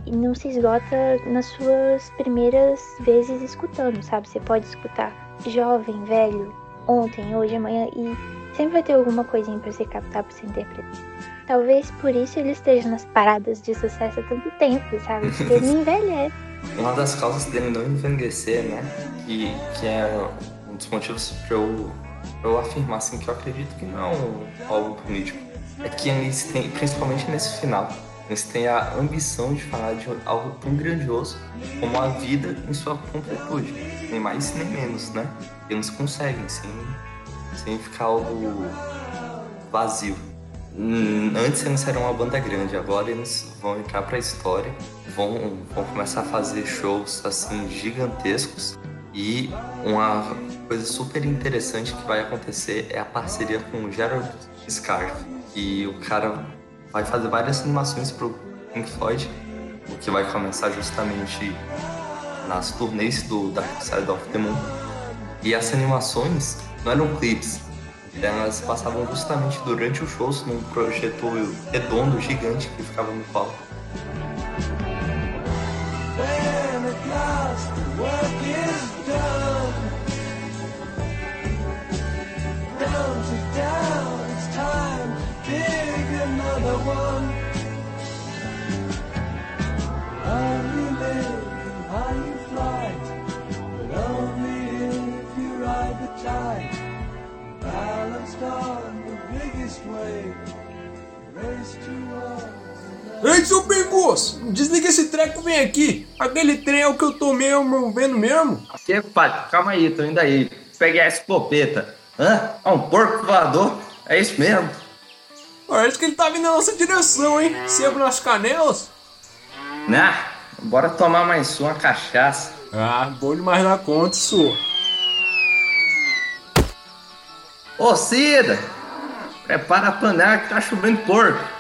e não se esgota nas suas primeiras vezes escutando, sabe? Você pode escutar jovem, velho, ontem, hoje, amanhã e sempre vai ter alguma coisinha pra você captar, pra você interpretar. Talvez por isso ele esteja nas paradas de sucesso há tanto tempo, sabe? Porque ele não envelhece. Uma das causas dele não envelhecer, né? Que, que é dos motivos pra eu, pra eu afirmar assim, que eu acredito que não é um álbum político. É que eles têm, principalmente nesse final, eles têm a ambição de falar de algo tão grandioso como a vida em sua completude. Nem mais nem menos, né? Eles conseguem, sem, sem ficar algo vazio. Antes eles eram uma banda grande, agora eles vão entrar pra história, vão, vão começar a fazer shows assim gigantescos e uma coisa super interessante que vai acontecer é a parceria com o Gerald Scarfe, que o cara vai fazer várias animações pro Pink Floyd, o que vai começar justamente nas turnês do Dark Side of the Moon. E essas animações não eram clipes, elas passavam justamente durante os shows num projetor redondo, gigante, que ficava no palco. When Ei, seu Pingus! Desliga esse treco vem aqui! Aquele trem é o que eu tô mesmo vendo mesmo? Aqui, compadre, calma aí, tô indo aí. Peguei essa popeta. Hã? É um porco voador? É isso mesmo? Parece que ele tá vindo na nossa direção, hein? Sebo nas canelas. Nah, bora tomar mais uma cachaça. Ah, bom demais na conta, isso. Ô Cida, prepara a panela que tá chovendo porco.